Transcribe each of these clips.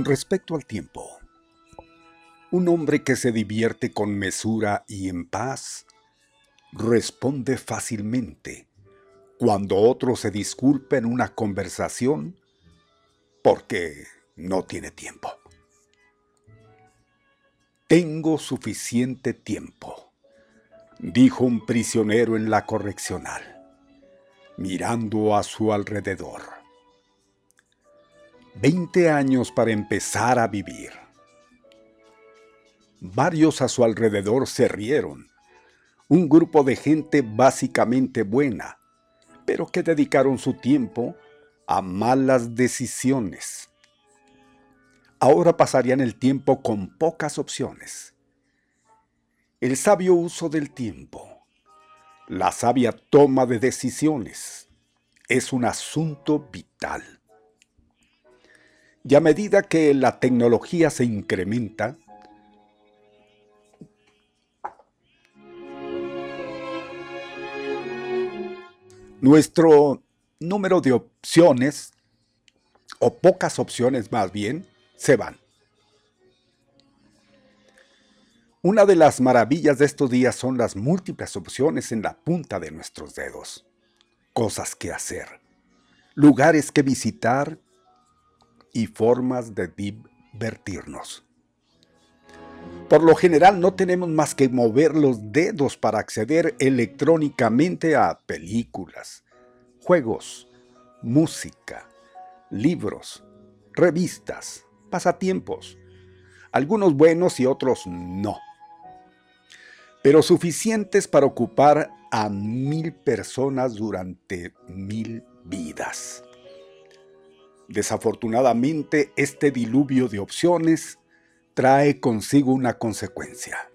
Con respecto al tiempo, un hombre que se divierte con mesura y en paz responde fácilmente cuando otro se disculpa en una conversación porque no tiene tiempo. Tengo suficiente tiempo, dijo un prisionero en la correccional, mirando a su alrededor. Veinte años para empezar a vivir. Varios a su alrededor se rieron. Un grupo de gente básicamente buena, pero que dedicaron su tiempo a malas decisiones. Ahora pasarían el tiempo con pocas opciones. El sabio uso del tiempo, la sabia toma de decisiones, es un asunto vital. Y a medida que la tecnología se incrementa, nuestro número de opciones, o pocas opciones más bien, se van. Una de las maravillas de estos días son las múltiples opciones en la punta de nuestros dedos. Cosas que hacer, lugares que visitar y formas de divertirnos. Por lo general no tenemos más que mover los dedos para acceder electrónicamente a películas, juegos, música, libros, revistas, pasatiempos, algunos buenos y otros no, pero suficientes para ocupar a mil personas durante mil vidas. Desafortunadamente, este diluvio de opciones trae consigo una consecuencia,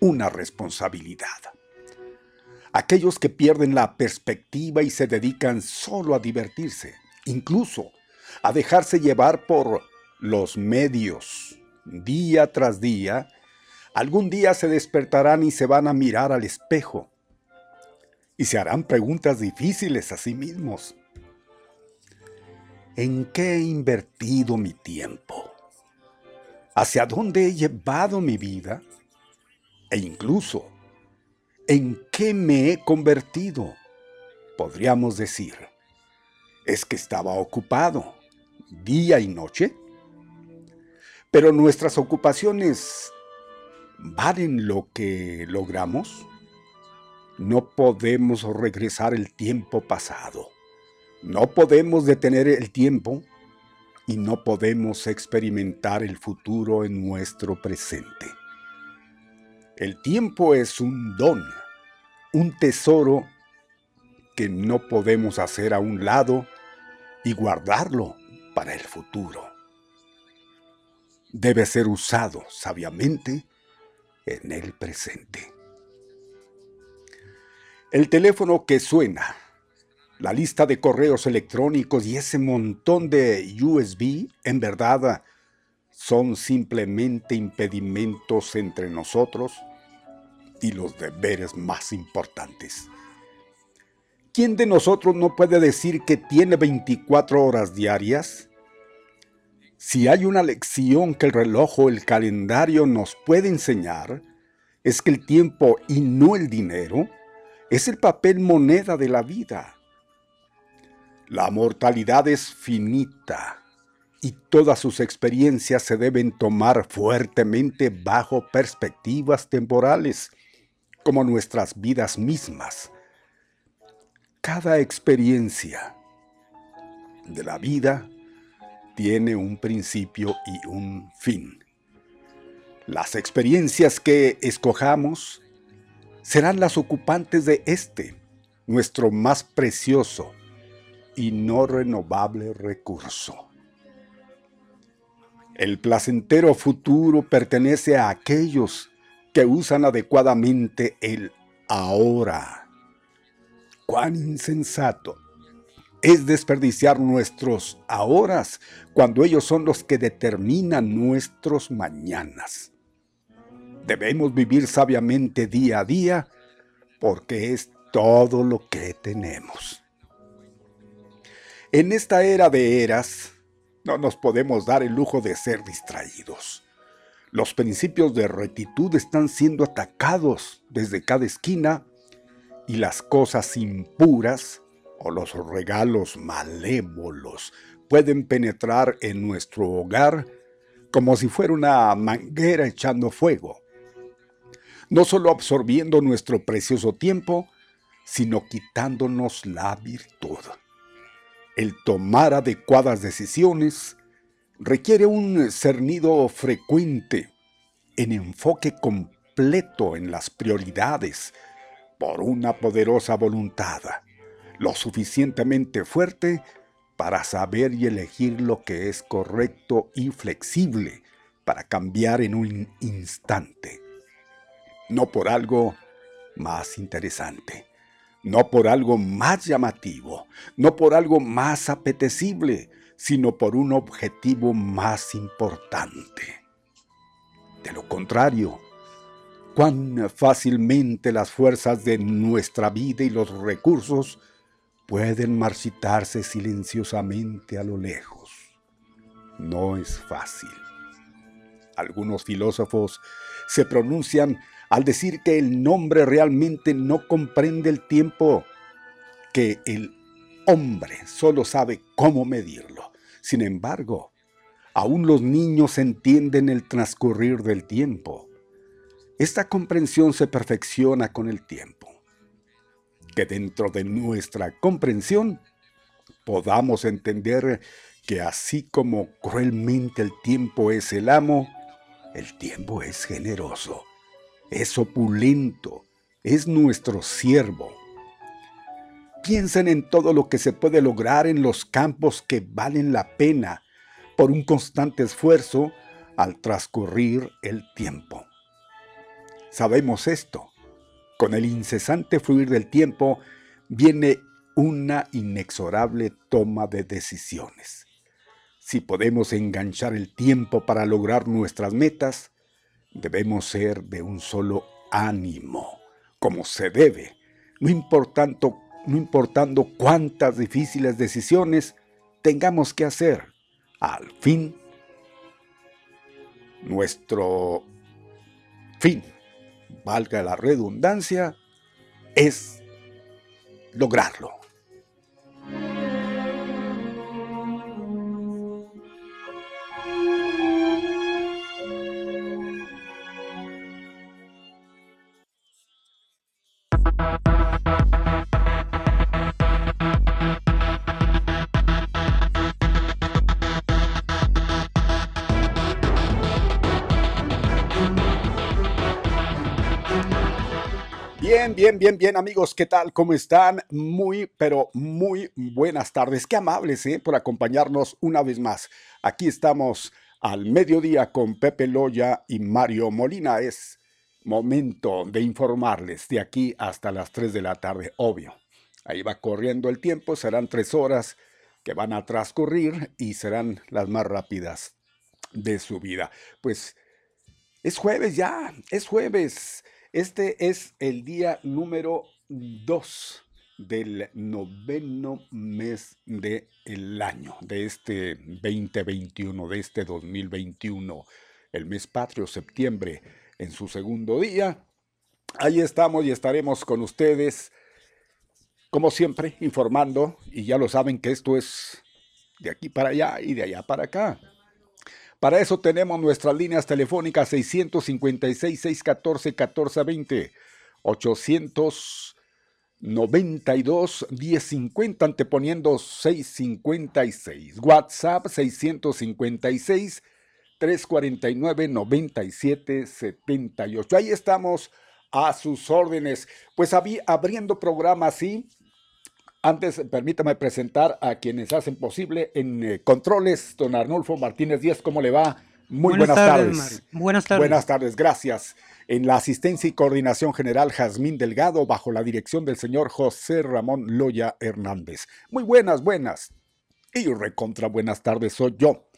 una responsabilidad. Aquellos que pierden la perspectiva y se dedican solo a divertirse, incluso a dejarse llevar por los medios, día tras día, algún día se despertarán y se van a mirar al espejo y se harán preguntas difíciles a sí mismos. ¿En qué he invertido mi tiempo? ¿Hacia dónde he llevado mi vida? E incluso, ¿en qué me he convertido? podríamos decir, es que estaba ocupado, día y noche. Pero nuestras ocupaciones valen lo que logramos. No podemos regresar el tiempo pasado. No podemos detener el tiempo y no podemos experimentar el futuro en nuestro presente. El tiempo es un don, un tesoro que no podemos hacer a un lado y guardarlo para el futuro. Debe ser usado sabiamente en el presente. El teléfono que suena, la lista de correos electrónicos y ese montón de USB, en verdad, son simplemente impedimentos entre nosotros y los deberes más importantes. ¿Quién de nosotros no puede decir que tiene 24 horas diarias? Si hay una lección que el reloj o el calendario nos puede enseñar, es que el tiempo y no el dinero es el papel moneda de la vida. La mortalidad es finita y todas sus experiencias se deben tomar fuertemente bajo perspectivas temporales, como nuestras vidas mismas cada experiencia de la vida tiene un principio y un fin. Las experiencias que escojamos serán las ocupantes de este, nuestro más precioso y no renovable recurso. El placentero futuro pertenece a aquellos que usan adecuadamente el ahora cuán insensato es desperdiciar nuestros ahora cuando ellos son los que determinan nuestros mañanas. Debemos vivir sabiamente día a día porque es todo lo que tenemos. En esta era de eras, no nos podemos dar el lujo de ser distraídos. Los principios de rectitud están siendo atacados desde cada esquina y las cosas impuras o los regalos malévolos pueden penetrar en nuestro hogar como si fuera una manguera echando fuego, no solo absorbiendo nuestro precioso tiempo, sino quitándonos la virtud. El tomar adecuadas decisiones requiere un cernido frecuente en enfoque completo en las prioridades, por una poderosa voluntad, lo suficientemente fuerte para saber y elegir lo que es correcto y flexible para cambiar en un instante. No por algo más interesante, no por algo más llamativo, no por algo más apetecible, sino por un objetivo más importante. De lo contrario, cuán fácilmente las fuerzas de nuestra vida y los recursos pueden marchitarse silenciosamente a lo lejos. No es fácil. Algunos filósofos se pronuncian al decir que el nombre realmente no comprende el tiempo, que el hombre solo sabe cómo medirlo. Sin embargo, aún los niños entienden el transcurrir del tiempo esta comprensión se perfecciona con el tiempo. Que dentro de nuestra comprensión podamos entender que así como cruelmente el tiempo es el amo, el tiempo es generoso, es opulento, es nuestro siervo. Piensen en todo lo que se puede lograr en los campos que valen la pena por un constante esfuerzo al transcurrir el tiempo. Sabemos esto. Con el incesante fluir del tiempo viene una inexorable toma de decisiones. Si podemos enganchar el tiempo para lograr nuestras metas, debemos ser de un solo ánimo, como se debe, no importando, no importando cuántas difíciles decisiones tengamos que hacer. Al fin, nuestro fin valga la redundancia, es lograrlo. Bien, bien, bien, amigos, ¿qué tal? ¿Cómo están? Muy, pero muy buenas tardes. Qué amables, ¿eh? Por acompañarnos una vez más. Aquí estamos al mediodía con Pepe Loya y Mario Molina. Es momento de informarles de aquí hasta las 3 de la tarde, obvio. Ahí va corriendo el tiempo, serán tres horas que van a transcurrir y serán las más rápidas de su vida. Pues es jueves ya, es jueves. Este es el día número 2 del noveno mes del año, de este 2021, de este 2021, el mes patrio, septiembre, en su segundo día. Ahí estamos y estaremos con ustedes, como siempre, informando, y ya lo saben que esto es de aquí para allá y de allá para acá. Para eso tenemos nuestras líneas telefónicas 656-614-1420, 892-1050, anteponiendo 656. WhatsApp 656-349-9778. Ahí estamos a sus órdenes. Pues abriendo programa así, antes, permítame presentar a quienes hacen posible en eh, controles, don Arnulfo Martínez Díaz, ¿cómo le va? Muy buenas, tardes. Buenas tardes. Buenas tardes, gracias. En la asistencia y coordinación general, Jazmín Delgado, bajo la dirección del señor José Ramón Loya Hernández. Muy buenas, buenas. Y recontra buenas tardes, soy yo.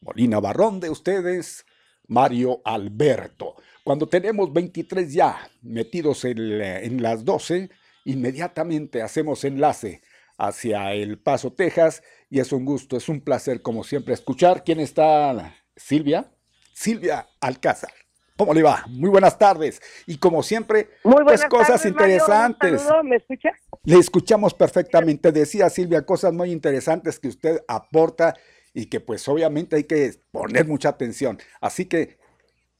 Molina Barrón de ustedes, Mario Alberto. Cuando tenemos 23 ya metidos en, en las 12, inmediatamente hacemos enlace hacia El Paso, Texas, y es un gusto, es un placer, como siempre, escuchar. ¿Quién está? Silvia. Silvia Alcázar. ¿Cómo le va? Muy buenas tardes. Y como siempre, Muy pues cosas interesantes. ¿Me escucha? Le escuchamos perfectamente. Decía Silvia, cosas muy interesantes que usted aporta y que pues obviamente hay que poner mucha atención. Así que,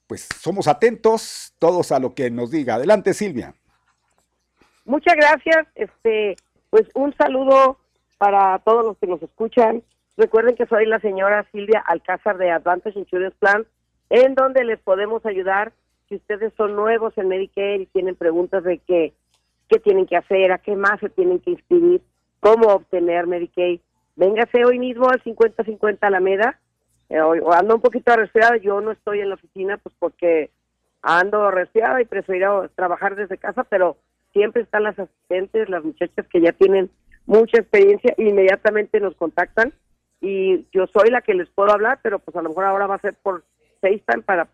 pues somos atentos todos a lo que nos diga. Adelante, Silvia. Muchas gracias. Este, pues un saludo para todos los que nos escuchan. Recuerden que soy la señora Silvia Alcázar de Advantage Insurance Plan, en donde les podemos ayudar si ustedes son nuevos en Medicare y tienen preguntas de qué, qué tienen que hacer, a qué más se tienen que inscribir, cómo obtener Medicaid. Véngase hoy mismo al 5050 Alameda. Eh, ando un poquito resfriada, yo no estoy en la oficina pues porque ando resfriada y prefiero trabajar desde casa, pero siempre están las asistentes, las muchachas que ya tienen mucha experiencia, inmediatamente nos contactan y yo soy la que les puedo hablar, pero pues a lo mejor ahora va a ser por FaceTime para,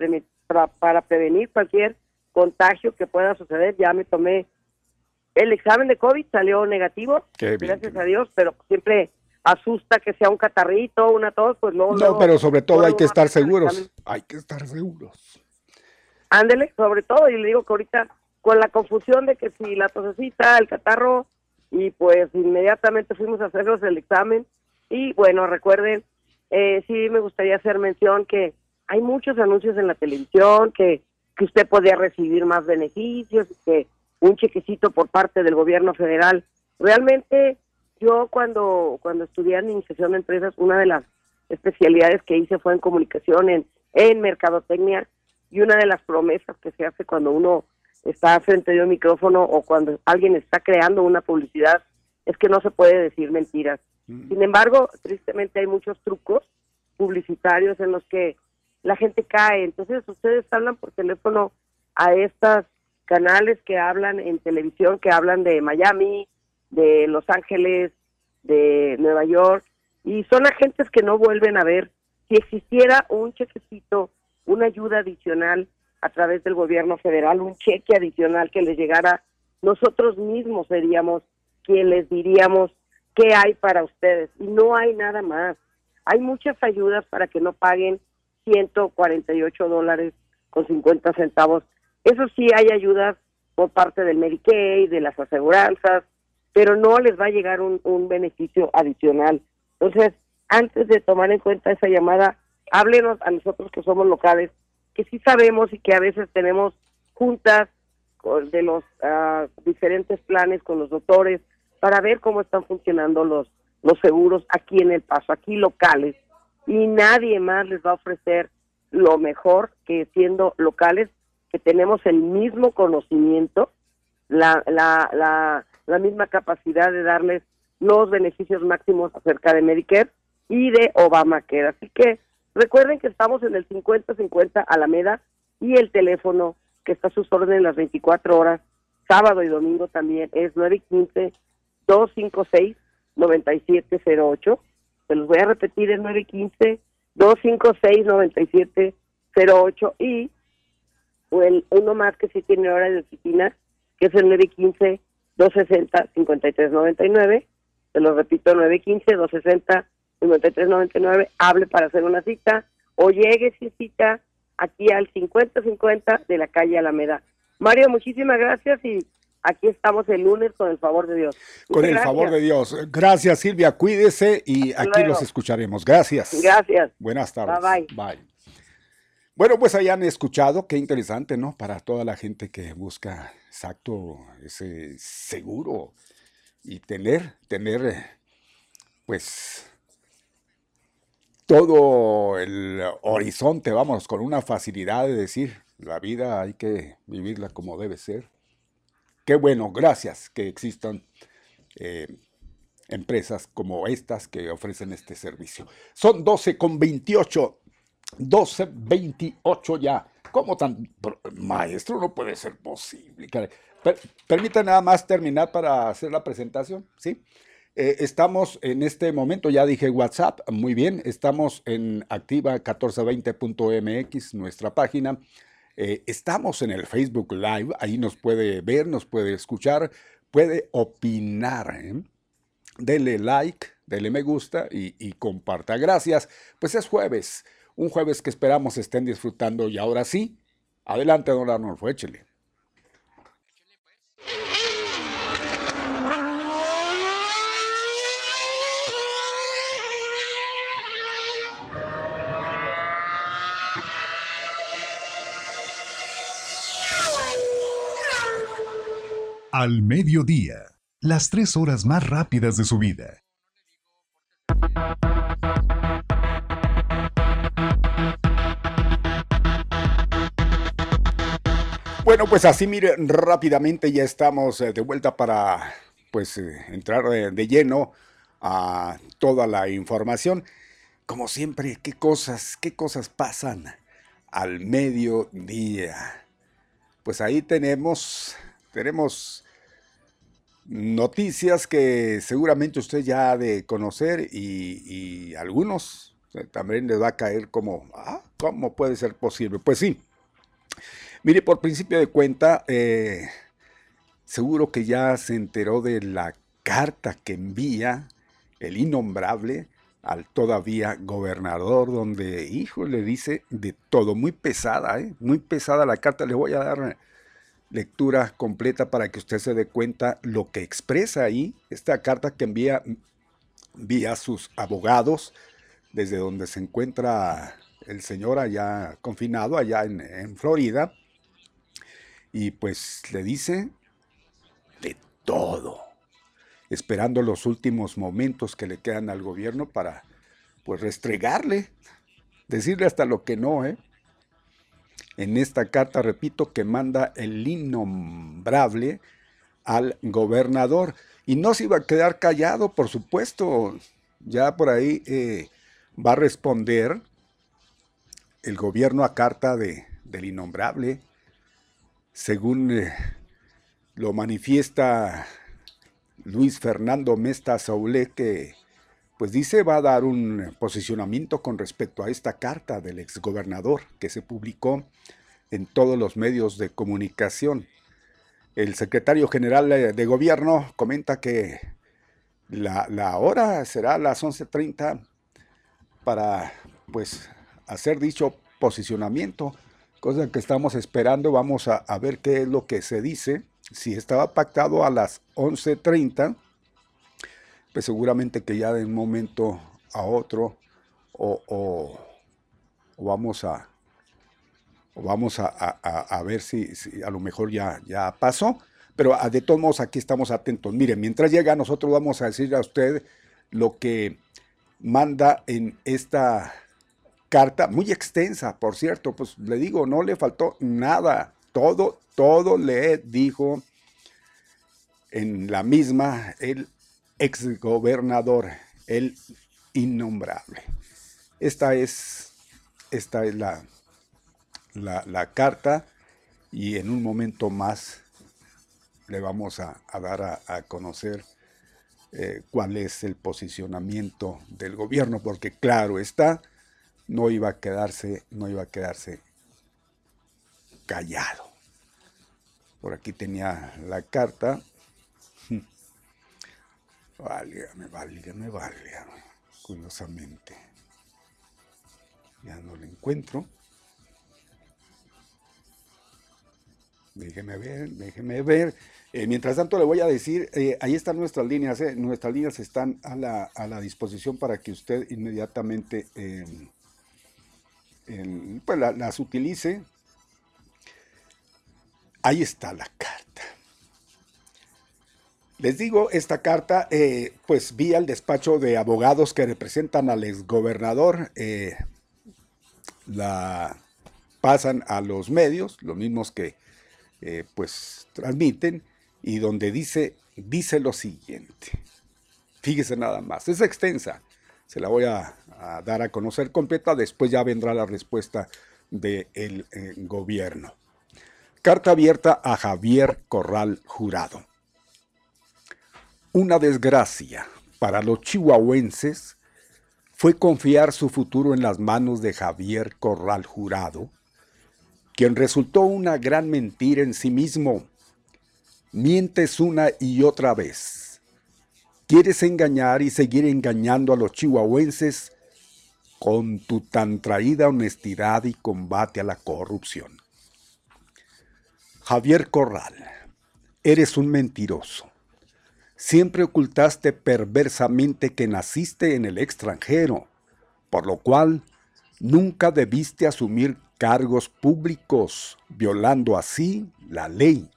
para, para prevenir cualquier contagio que pueda suceder. Ya me tomé el examen de COVID, salió negativo, gracias a Dios, pero siempre asusta que sea un catarrito, una tos, pues no. No, pero sobre todo hay que estar seguros, hay que estar seguros. Ándele, sobre todo, y le digo que ahorita con la confusión de que si la tosecita, el catarro, y pues inmediatamente fuimos a hacernos el examen. Y bueno, recuerden, eh, sí me gustaría hacer mención que hay muchos anuncios en la televisión, que, que usted podría recibir más beneficios, que un chequecito por parte del gobierno federal. Realmente yo cuando, cuando estudié administración de empresas, una de las especialidades que hice fue en comunicación, en mercadotecnia, y una de las promesas que se hace cuando uno está frente de un micrófono o cuando alguien está creando una publicidad, es que no se puede decir mentiras. Mm. Sin embargo, tristemente hay muchos trucos publicitarios en los que la gente cae. Entonces ustedes hablan por teléfono a estos canales que hablan en televisión, que hablan de Miami, de Los Ángeles, de Nueva York, y son agentes que no vuelven a ver. Si existiera un chequecito, una ayuda adicional a través del gobierno federal un cheque adicional que les llegara, nosotros mismos seríamos quien les diríamos qué hay para ustedes. Y no hay nada más. Hay muchas ayudas para que no paguen 148 dólares con 50 centavos. Eso sí, hay ayudas por parte del Medicaid, de las aseguranzas, pero no les va a llegar un, un beneficio adicional. Entonces, antes de tomar en cuenta esa llamada, háblenos a nosotros que somos locales que sí sabemos y que a veces tenemos juntas de los ah, diferentes planes con los doctores para ver cómo están funcionando los los seguros aquí en El Paso, aquí locales, y nadie más les va a ofrecer lo mejor que siendo locales, que tenemos el mismo conocimiento, la, la, la, la misma capacidad de darles los beneficios máximos acerca de Medicare y de Obamacare. Así que recuerden que estamos en el 50-50 Alameda y el teléfono que está a sus órdenes las 24 horas, sábado y domingo también, es 915-256-9708. Se los voy a repetir, es 915-256-9708 y el, uno más que sí tiene hora de oficina, que es el 915-260-5399. Se lo repito, 915-260-5399. Hable para hacer una cita o llegue sin cita aquí al 5050 de la calle Alameda. Mario, muchísimas gracias y aquí estamos el lunes con el favor de Dios. Con el favor de Dios. Gracias Silvia, cuídese y aquí los escucharemos. Gracias. Gracias. Buenas tardes. Bye bye. Bye. Bueno, pues hayan escuchado, qué interesante, ¿no? Para toda la gente que busca exacto ese seguro y tener, tener, pues, todo el horizonte, vamos, con una facilidad de decir, la vida hay que vivirla como debe ser. Qué bueno, gracias que existan eh, empresas como estas que ofrecen este servicio. Son 12 con 28, 12, 28 ya. ¿Cómo tan maestro? No puede ser posible. Permítanme nada más terminar para hacer la presentación, ¿sí? Eh, estamos en este momento, ya dije WhatsApp, muy bien, estamos en activa1420.mx, nuestra página. Eh, estamos en el Facebook Live, ahí nos puede ver, nos puede escuchar, puede opinar. ¿eh? Dele like, dele me gusta y, comparta. Gracias. Pues es jueves, un jueves que esperamos estén disfrutando y ahora sí, adelante, don Arnolfo, échele. Al mediodía, las tres horas más rápidas de su vida. Bueno, pues así mire, rápidamente ya estamos eh, de vuelta para pues eh, entrar eh, de lleno a toda la información. Como siempre, qué cosas, qué cosas pasan al mediodía. Pues ahí tenemos tenemos noticias que seguramente usted ya ha de conocer y, algunos también les va a caer como, ah, ¿cómo puede ser posible? Pues sí. Mire, por principio de cuenta, eh, seguro que ya se enteró de la carta que envía el innombrable al todavía gobernador, donde, hijo, le dice de todo, muy pesada, ¿eh? muy pesada la carta. Le voy a dar lectura completa para que usted se dé cuenta lo que expresa ahí, esta carta que envía vía sus abogados desde donde se encuentra el señor allá confinado, allá en, en Florida, y pues le dice de todo, esperando los últimos momentos que le quedan al gobierno para pues restregarle, decirle hasta lo que no, ¿eh? En esta carta, repito, que manda el innombrable al gobernador. Y no se iba a quedar callado, por supuesto. Ya por ahí eh, va a responder el gobierno a carta de, del innombrable, según eh, lo manifiesta Luis Fernando Mesta Saulé, que pues dice va a dar un posicionamiento con respecto a esta carta del exgobernador que se publicó en todos los medios de comunicación. El secretario general de gobierno comenta que la, hora será las 11.30 para pues hacer dicho posicionamiento, cosa que estamos esperando. Vamos a, a ver qué es lo que se dice. Si estaba pactado a las 11.30, pues seguramente que ya de un momento a otro o, vamos a vamos a, ver si, a lo mejor ya, ya pasó. Pero ah, de todos modos aquí estamos atentos. Mire, mientras llega nosotros vamos a decirle a usted lo que manda en esta carta, muy extensa, por cierto, pues le digo, no le faltó nada, todo, todo le dijo en la misma el exgobernador, el innombrable. Esta es, esta es la, la, carta y en un momento más le vamos a, dar a, conocer eh, cuál es el posicionamiento del gobierno, porque claro está, no iba a quedarse, no iba a quedarse callado. Por aquí tenía la carta. Válgame, válgame, válgame. Curiosamente. Ya no lo encuentro. Déjeme ver, déjeme ver. Eh, mientras tanto le voy a decir, eh, ahí están nuestras líneas, eh. nuestras líneas están a la, a la, disposición para que usted inmediatamente pues las utilice. Ahí está la carta. Les digo, esta carta, eh, pues vi al despacho de abogados que representan al exgobernador, eh, la pasan a los medios, los mismos que eh, pues transmiten, y donde dice, dice lo siguiente. Fíjese nada más, es extensa, se la voy a, a dar a conocer completa, después ya vendrá la respuesta del gobierno. Carta abierta a Javier Corral Jurado. Una desgracia para los chihuahuenses fue confiar su futuro en las manos de Javier Corral Jurado, quien resultó una gran mentira en sí mismo. Mientes una y otra vez. Quieres engañar y seguir engañando a los chihuahuenses con tu tan traída honestidad y combate a la corrupción. Javier Corral, eres un mentiroso. Siempre ocultaste perversamente que naciste en el extranjero, por lo cual nunca debiste asumir cargos públicos, violando así la ley.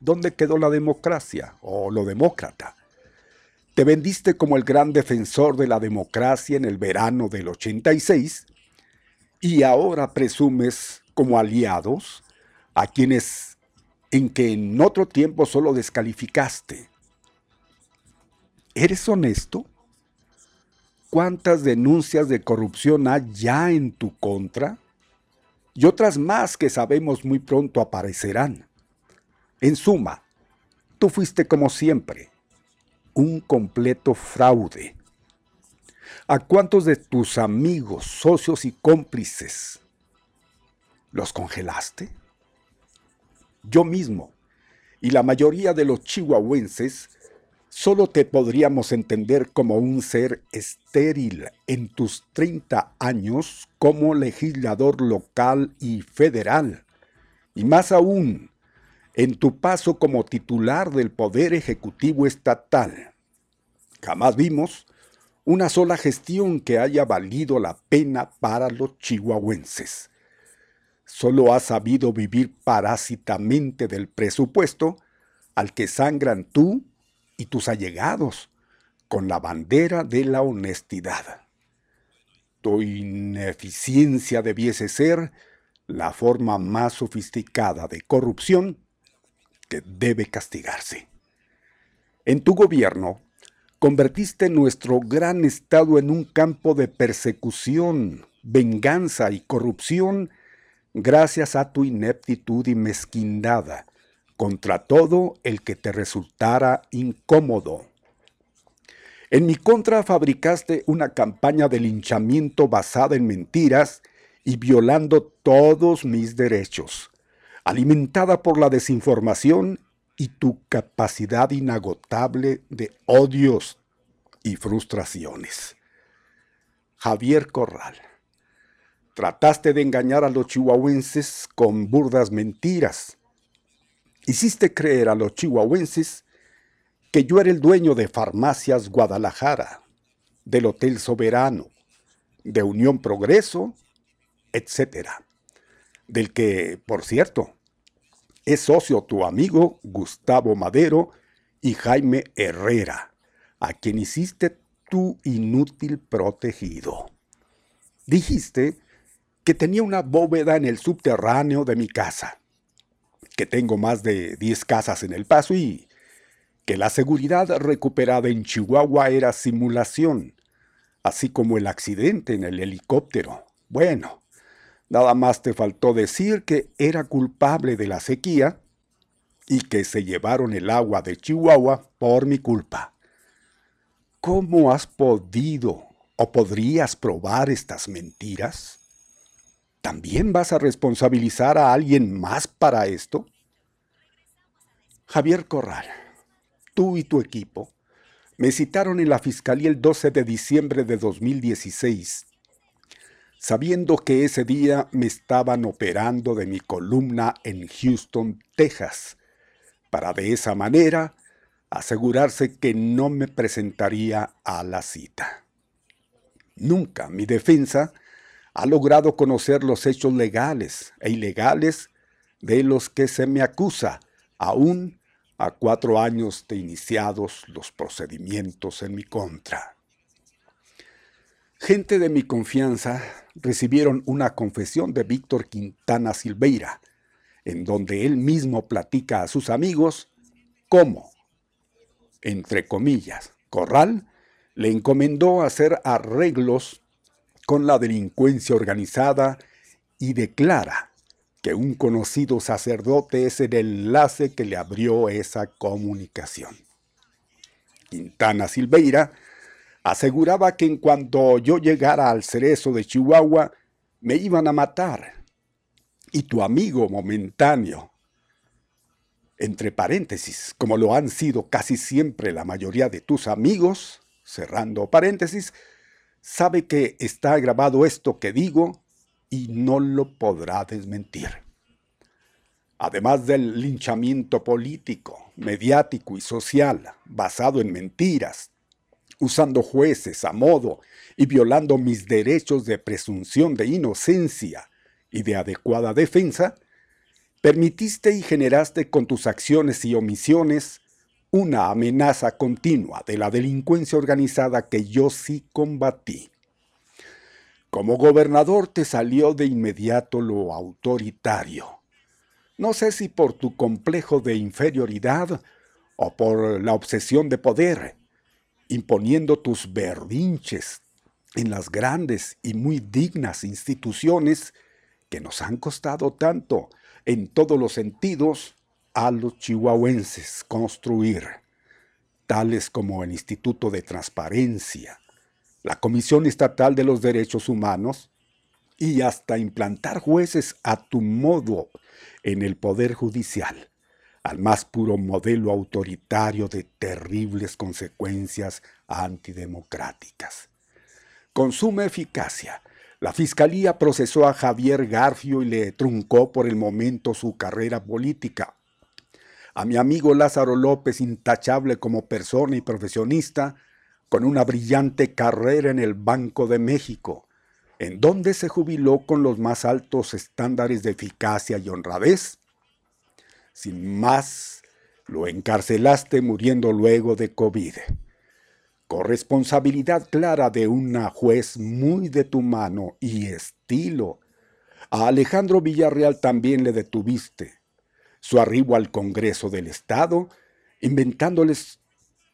¿Dónde quedó la democracia o lo demócrata? Te vendiste como el gran defensor de la democracia en el verano del 86 y ahora presumes como aliados a quienes en que en otro tiempo solo descalificaste. ¿Eres honesto? ¿Cuántas denuncias de corrupción hay ya en tu contra? Y otras más que sabemos muy pronto aparecerán. En suma, tú fuiste como siempre, un completo fraude. ¿A cuántos de tus amigos, socios y cómplices los congelaste? yo mismo y la mayoría de los chihuahuenses solo te podríamos entender como un ser estéril en tus 30 años como legislador local y federal, y más aún en tu paso como titular del Poder Ejecutivo Estatal. Jamás vimos una sola gestión que haya valido la pena para los chihuahuenses solo has sabido vivir parásitamente del presupuesto al que sangran tú y tus allegados con la bandera de la honestidad. Tu ineficiencia debiese ser la forma más sofisticada de corrupción que debe castigarse. En tu gobierno, convertiste nuestro gran Estado en un campo de persecución, venganza y corrupción gracias a tu ineptitud y mezquindad, contra todo el que te resultara incómodo. En mi contra fabricaste una campaña de linchamiento basada en mentiras y violando todos mis derechos, alimentada por la desinformación y tu capacidad inagotable de odios y frustraciones. Javier Corral Trataste de engañar a los chihuahuenses con burdas mentiras. Hiciste creer a los chihuahuenses que yo era el dueño de Farmacias Guadalajara, del Hotel Soberano, de Unión Progreso, etc. Del que, por cierto, es socio tu amigo Gustavo Madero y Jaime Herrera, a quien hiciste tu inútil protegido. Dijiste que tenía una bóveda en el subterráneo de mi casa, que tengo más de 10 casas en El Paso y que la seguridad recuperada en Chihuahua era simulación, así como el accidente en el helicóptero. Bueno, nada más te faltó decir que era culpable de la sequía y que se llevaron el agua de Chihuahua por mi culpa. ¿Cómo has podido o podrías probar estas mentiras? ¿También vas a responsabilizar a alguien más para esto? Javier Corral, tú y tu equipo me citaron en la Fiscalía el 12 de diciembre de 2016, sabiendo que ese día me estaban operando de mi columna en Houston, Texas, para de esa manera asegurarse que no me presentaría a la cita. Nunca mi defensa ha logrado conocer los hechos legales e ilegales de los que se me acusa, aún a cuatro años de iniciados los procedimientos en mi contra. Gente de mi confianza recibieron una confesión de Víctor Quintana Silveira, en donde él mismo platica a sus amigos cómo, entre comillas, Corral le encomendó hacer arreglos con la delincuencia organizada y declara que un conocido sacerdote es el enlace que le abrió esa comunicación. Quintana Silveira aseguraba que en cuanto yo llegara al cerezo de Chihuahua, me iban a matar. Y tu amigo momentáneo, entre paréntesis, como lo han sido casi siempre la mayoría de tus amigos, cerrando paréntesis, sabe que está grabado esto que digo y no lo podrá desmentir. Además del linchamiento político, mediático y social basado en mentiras, usando jueces a modo y violando mis derechos de presunción de inocencia y de adecuada defensa, permitiste y generaste con tus acciones y omisiones una amenaza continua de la delincuencia organizada que yo sí combatí. Como gobernador te salió de inmediato lo autoritario. No sé si por tu complejo de inferioridad o por la obsesión de poder, imponiendo tus berrinches en las grandes y muy dignas instituciones que nos han costado tanto en todos los sentidos a los chihuahuenses construir, tales como el Instituto de Transparencia, la Comisión Estatal de los Derechos Humanos y hasta implantar jueces a tu modo en el Poder Judicial, al más puro modelo autoritario de terribles consecuencias antidemocráticas. Con suma eficacia, la Fiscalía procesó a Javier Garfio y le truncó por el momento su carrera política, a mi amigo Lázaro López, intachable como persona y profesionista, con una brillante carrera en el Banco de México, en donde se jubiló con los más altos estándares de eficacia y honradez. Sin más, lo encarcelaste muriendo luego de COVID. Corresponsabilidad clara de una juez muy de tu mano y estilo. A Alejandro Villarreal también le detuviste su arribo al Congreso del Estado, inventándoles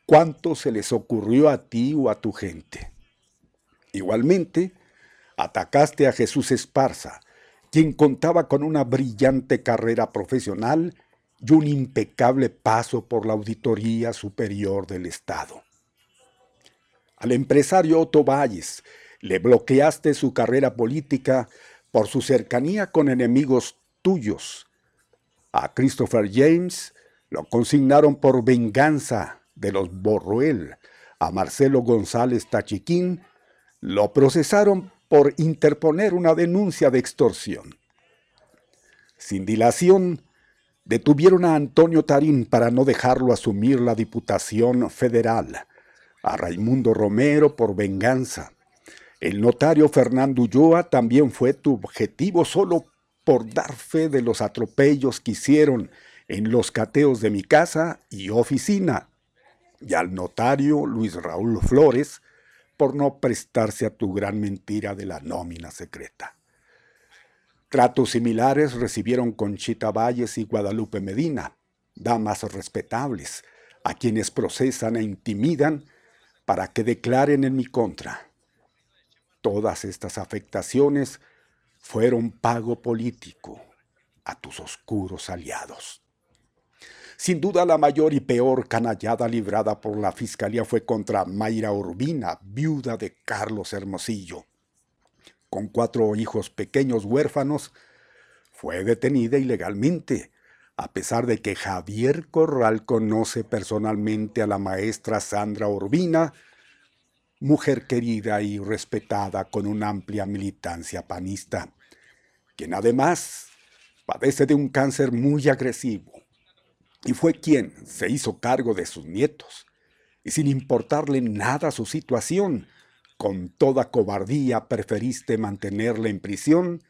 cuánto se les ocurrió a ti o a tu gente. Igualmente, atacaste a Jesús Esparza, quien contaba con una brillante carrera profesional y un impecable paso por la Auditoría Superior del Estado. Al empresario Otto Valles le bloqueaste su carrera política por su cercanía con enemigos tuyos a Christopher James lo consignaron por venganza de los Borruel. A Marcelo González Tachiquín lo procesaron por interponer una denuncia de extorsión. Sin dilación, detuvieron a Antonio Tarín para no dejarlo asumir la Diputación Federal, a Raimundo Romero por venganza. El notario Fernando Ulloa también fue tu objetivo solo por dar fe de los atropellos que hicieron en los cateos de mi casa y oficina, y al notario Luis Raúl Flores por no prestarse a tu gran mentira de la nómina secreta. Tratos similares recibieron Conchita Valles y Guadalupe Medina, damas respetables, a quienes procesan e intimidan para que declaren en mi contra. Todas estas afectaciones fueron pago político a tus oscuros aliados. Sin duda la mayor y peor canallada librada por la Fiscalía fue contra Mayra Urbina, viuda de Carlos Hermosillo. Con cuatro hijos pequeños huérfanos, fue detenida ilegalmente, a pesar de que Javier Corral conoce personalmente a la maestra Sandra Urbina, mujer querida y respetada con una amplia militancia panista, quien además padece de un cáncer muy agresivo y fue quien se hizo cargo de sus nietos, y sin importarle nada su situación, con toda cobardía preferiste mantenerla en prisión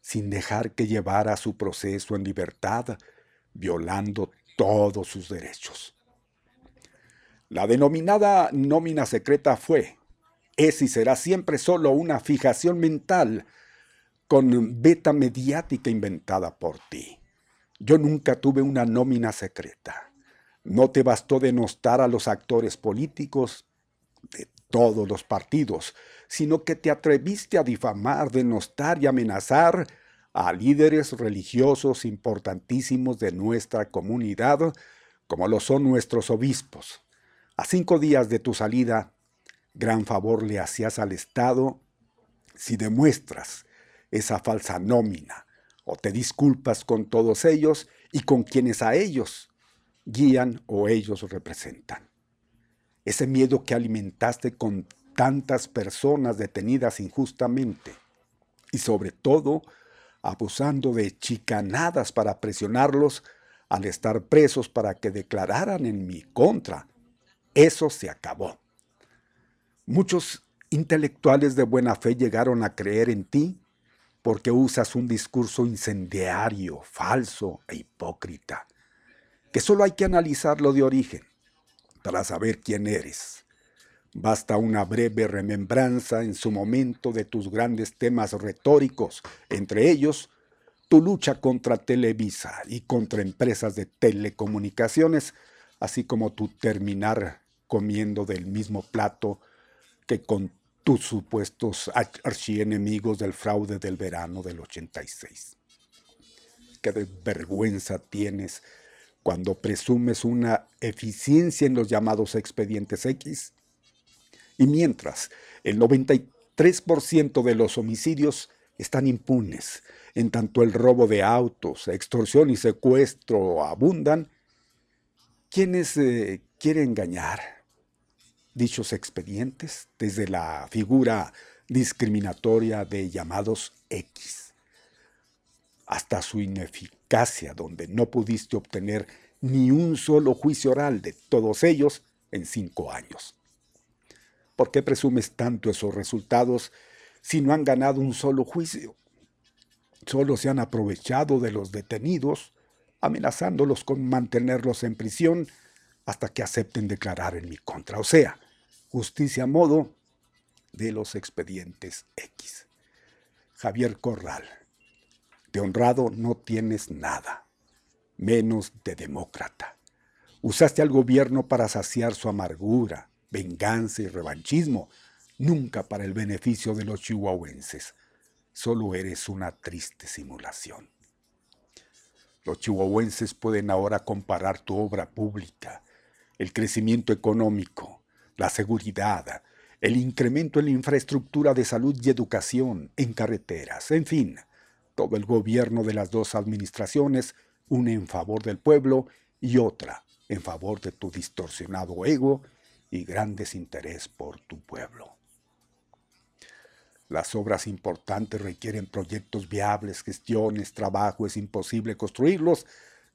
sin dejar que llevara su proceso en libertad, violando todos sus derechos. La denominada nómina secreta fue, es y será siempre solo una fijación mental con beta mediática inventada por ti. Yo nunca tuve una nómina secreta. No te bastó denostar a los actores políticos de todos los partidos, sino que te atreviste a difamar, denostar y amenazar a líderes religiosos importantísimos de nuestra comunidad, como lo son nuestros obispos. A cinco días de tu salida, gran favor le hacías al Estado si demuestras esa falsa nómina o te disculpas con todos ellos y con quienes a ellos guían o ellos representan. Ese miedo que alimentaste con tantas personas detenidas injustamente y sobre todo abusando de chicanadas para presionarlos al estar presos para que declararan en mi contra. Eso se acabó. Muchos intelectuales de buena fe llegaron a creer en ti porque usas un discurso incendiario, falso e hipócrita, que solo hay que analizarlo de origen para saber quién eres. Basta una breve remembranza en su momento de tus grandes temas retóricos, entre ellos tu lucha contra Televisa y contra empresas de telecomunicaciones, así como tu terminar comiendo del mismo plato que con tus supuestos archienemigos del fraude del verano del 86. Qué vergüenza tienes cuando presumes una eficiencia en los llamados expedientes X. Y mientras el 93% de los homicidios están impunes, en tanto el robo de autos, extorsión y secuestro abundan, ¿quiénes eh, quieren engañar? Dichos expedientes desde la figura discriminatoria de llamados X hasta su ineficacia donde no pudiste obtener ni un solo juicio oral de todos ellos en cinco años. ¿Por qué presumes tanto esos resultados si no han ganado un solo juicio? Solo se han aprovechado de los detenidos, amenazándolos con mantenerlos en prisión hasta que acepten declarar en mi contra. O sea, justicia a modo de los expedientes X. Javier Corral, de honrado no tienes nada, menos de demócrata. Usaste al gobierno para saciar su amargura, venganza y revanchismo, nunca para el beneficio de los chihuahuenses. Solo eres una triste simulación. Los chihuahuenses pueden ahora comparar tu obra pública, el crecimiento económico, la seguridad, el incremento en la infraestructura de salud y educación, en carreteras, en fin, todo el gobierno de las dos administraciones, una en favor del pueblo y otra en favor de tu distorsionado ego y gran desinterés por tu pueblo. Las obras importantes requieren proyectos viables, gestiones, trabajo, es imposible construirlos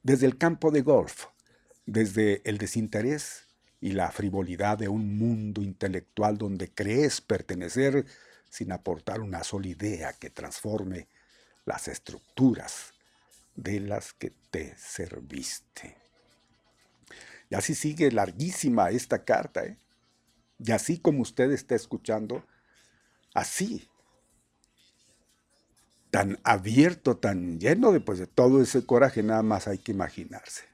desde el campo de golf, desde el desinterés y la frivolidad de un mundo intelectual donde crees pertenecer sin aportar una sola idea que transforme las estructuras de las que te serviste. Y así sigue larguísima esta carta, ¿eh? Y así como usted está escuchando, así, tan abierto, tan lleno de, pues, de todo ese coraje, nada más hay que imaginarse.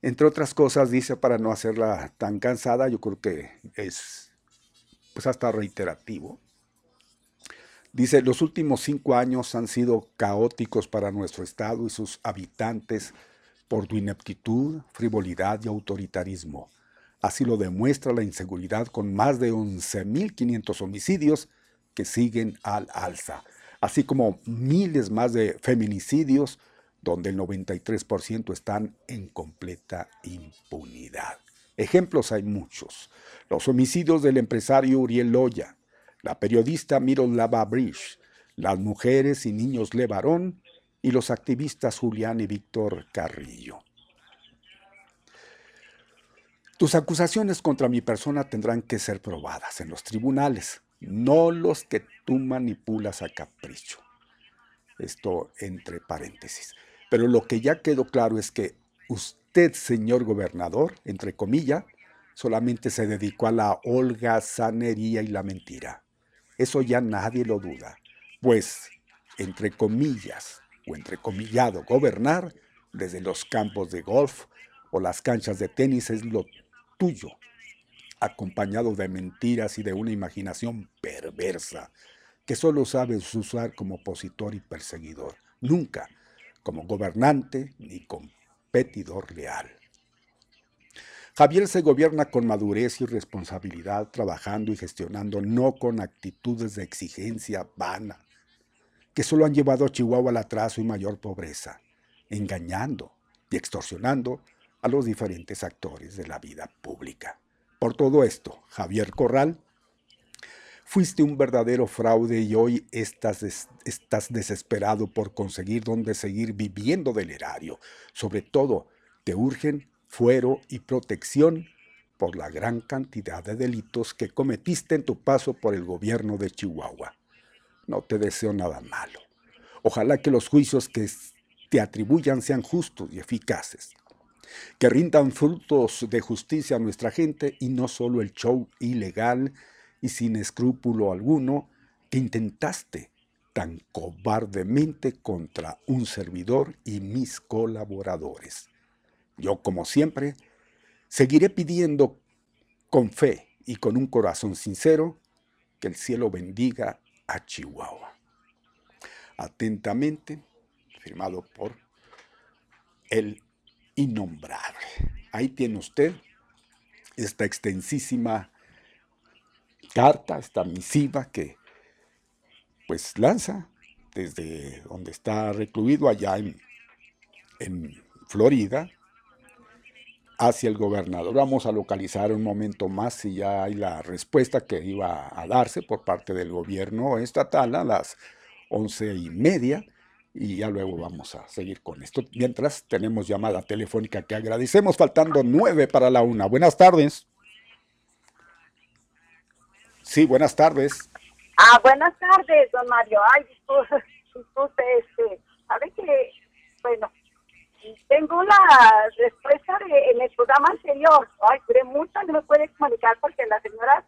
Entre otras cosas, dice, para no hacerla tan cansada, yo creo que es pues hasta reiterativo. Dice, los últimos cinco años han sido caóticos para nuestro Estado y sus habitantes por tu ineptitud, frivolidad y autoritarismo. Así lo demuestra la inseguridad con más de 11.500 homicidios que siguen al alza, así como miles más de feminicidios donde el 93% están en completa impunidad. Ejemplos hay muchos. Los homicidios del empresario Uriel Loya, la periodista Miroslava Bridge, las mujeres y niños Levarón y los activistas Julián y Víctor Carrillo. Tus acusaciones contra mi persona tendrán que ser probadas en los tribunales, no los que tú manipulas a capricho. Esto entre paréntesis. Pero lo que ya quedó claro es que usted, señor gobernador, entre comillas, solamente se dedicó a la holgazanería y la mentira. Eso ya nadie lo duda. Pues, entre comillas, o entre comillado, gobernar desde los campos de golf o las canchas de tenis es lo tuyo, acompañado de mentiras y de una imaginación perversa que solo sabes usar como opositor y perseguidor. Nunca como gobernante ni competidor leal. Javier se gobierna con madurez y responsabilidad, trabajando y gestionando, no con actitudes de exigencia vana, que solo han llevado a Chihuahua al atraso y mayor pobreza, engañando y extorsionando a los diferentes actores de la vida pública. Por todo esto, Javier Corral Fuiste un verdadero fraude y hoy estás, estás desesperado por conseguir dónde seguir viviendo del erario. Sobre todo, te urgen fuero y protección por la gran cantidad de delitos que cometiste en tu paso por el gobierno de Chihuahua. No te deseo nada malo. Ojalá que los juicios que te atribuyan sean justos y eficaces. Que rindan frutos de justicia a nuestra gente y no solo el show ilegal y sin escrúpulo alguno que intentaste tan cobardemente contra un servidor y mis colaboradores. Yo, como siempre, seguiré pidiendo con fe y con un corazón sincero que el cielo bendiga a Chihuahua. Atentamente, firmado por el innombrable. Ahí tiene usted esta extensísima carta, esta misiva que pues lanza desde donde está recluido allá en, en Florida hacia el gobernador. Vamos a localizar un momento más si ya hay la respuesta que iba a darse por parte del gobierno estatal a las once y media y ya luego vamos a seguir con esto. Mientras tenemos llamada telefónica que agradecemos, faltando nueve para la una. Buenas tardes. Sí, buenas tardes. Ah, buenas tardes, don Mario. Ay, disculpe, este, sabe que, bueno, tengo la respuesta de, en el programa anterior. Ay, duré mucho, no me puede comunicar porque la señora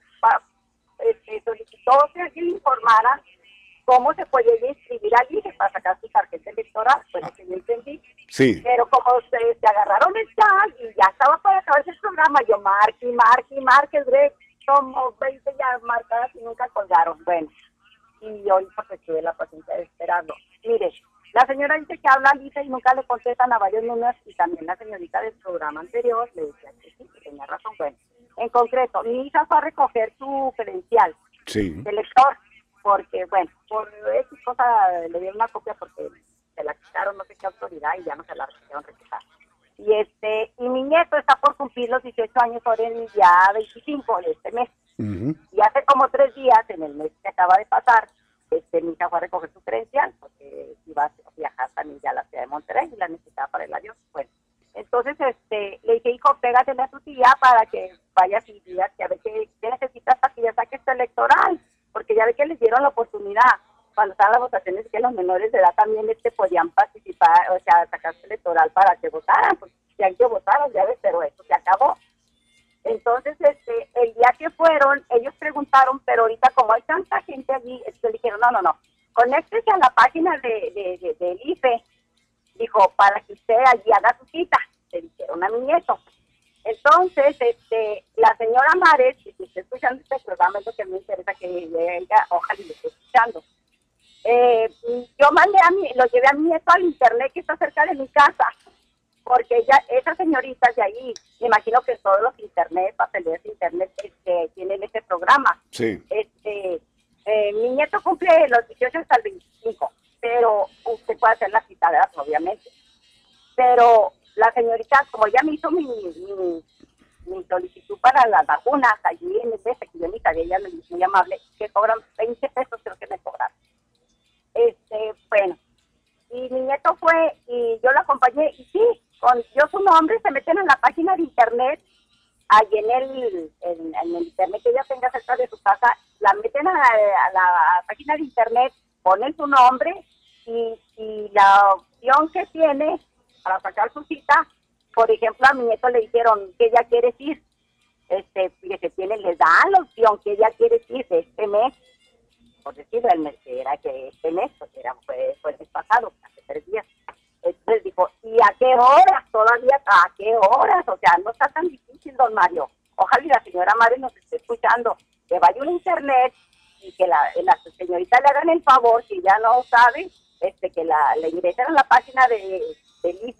este, solicitó que le informara cómo se puede inscribir allí para sacar su tarjeta electoral. Bueno, que yo entendí. Sí. Pero como ustedes se agarraron el chat y ya estaba para acabarse el programa, yo marque, marque, marque, como 20 ya marcadas y nunca colgaron. Bueno, y hoy porque tuve la paciencia de esperarlo. Mire, la señora dice que habla Lisa y nunca le contestan a varios números y también la señorita del programa anterior le decía que sí, que tenía razón. Bueno, en concreto, mi hija fue a recoger su credencial sí. de lector porque, bueno, por X cosa le dieron una copia porque se la quitaron no sé qué autoridad y ya no se la quisieron rechazar. Y este y mi nieto está por cumplir los 18 años ahora en ya 25 de este mes. Y hace como tres días, en el mes que acaba de pasar, este, mi hija fue a recoger su credencial porque iba a viajar también ya a la ciudad de Monterrey y la necesitaba para el avión. Bueno, entonces este, le dije, hijo, pégatele a tu tía para que vaya y diga que a ver qué, necesitas para que ya saque esto electoral, porque ya ve que les dieron la oportunidad cuando estaban las votaciones que los menores de edad también este, podían participar, o sea, sacarse electoral para que votaran, pues ya hay que votar, ya ves, pero eso se acabó. Entonces, este, el día que fueron, ellos preguntaron, pero ahorita como hay tanta gente allí, le dijeron, no, no, no, conéctese a la página de, de, del IFE, dijo, para que usted allí haga su cita, le dijeron. a mi nieto. Entonces, este, la señora Mares, si está escuchando este programa, es lo que me interesa que ella, ojalá lo esté escuchando. Eh, yo mandé a mi, lo llevé a mi nieto al internet que está cerca de mi casa, porque ella, esas señoritas de ahí, me imagino que todos los internet, papeleos de internet, este, tienen ese programa. Sí. Este, eh, mi nieto cumple los 18 hasta el 25, pero usted puede hacer la cita, ¿verdad? Obviamente. Pero la señorita, como ya me hizo mi, mi, solicitud para las vacunas allí en el que yo ni sabía, ella me dijo muy amable, que cobran 20 pesos, creo que me cobraron. Este, bueno, y mi nieto fue y yo lo acompañé y sí, con yo su nombre se meten en la página de internet, ahí en el, en, el internet que ella tenga cerca de su casa, la meten a, la página de internet, ponen su nombre y, y la opción que tiene para sacar su cita. Por ejemplo, a mi nieto le dijeron que ella quiere ir. Este, que tiene, les dan la opción que ella quiere ir este mes. Por decirlo, el mes era que este mes, pues era, fue, fue el mes pasado, hace tres días. Entonces dijo, ¿y a qué horas? Todavía, ¿a qué horas? O sea, no está tan difícil, don Mario. Ojalá la señora Mario nos esté escuchando, que vaya un internet y que la, la señorita le hagan el favor, si ya no sabe, este, que la, le ingresen a la página de del.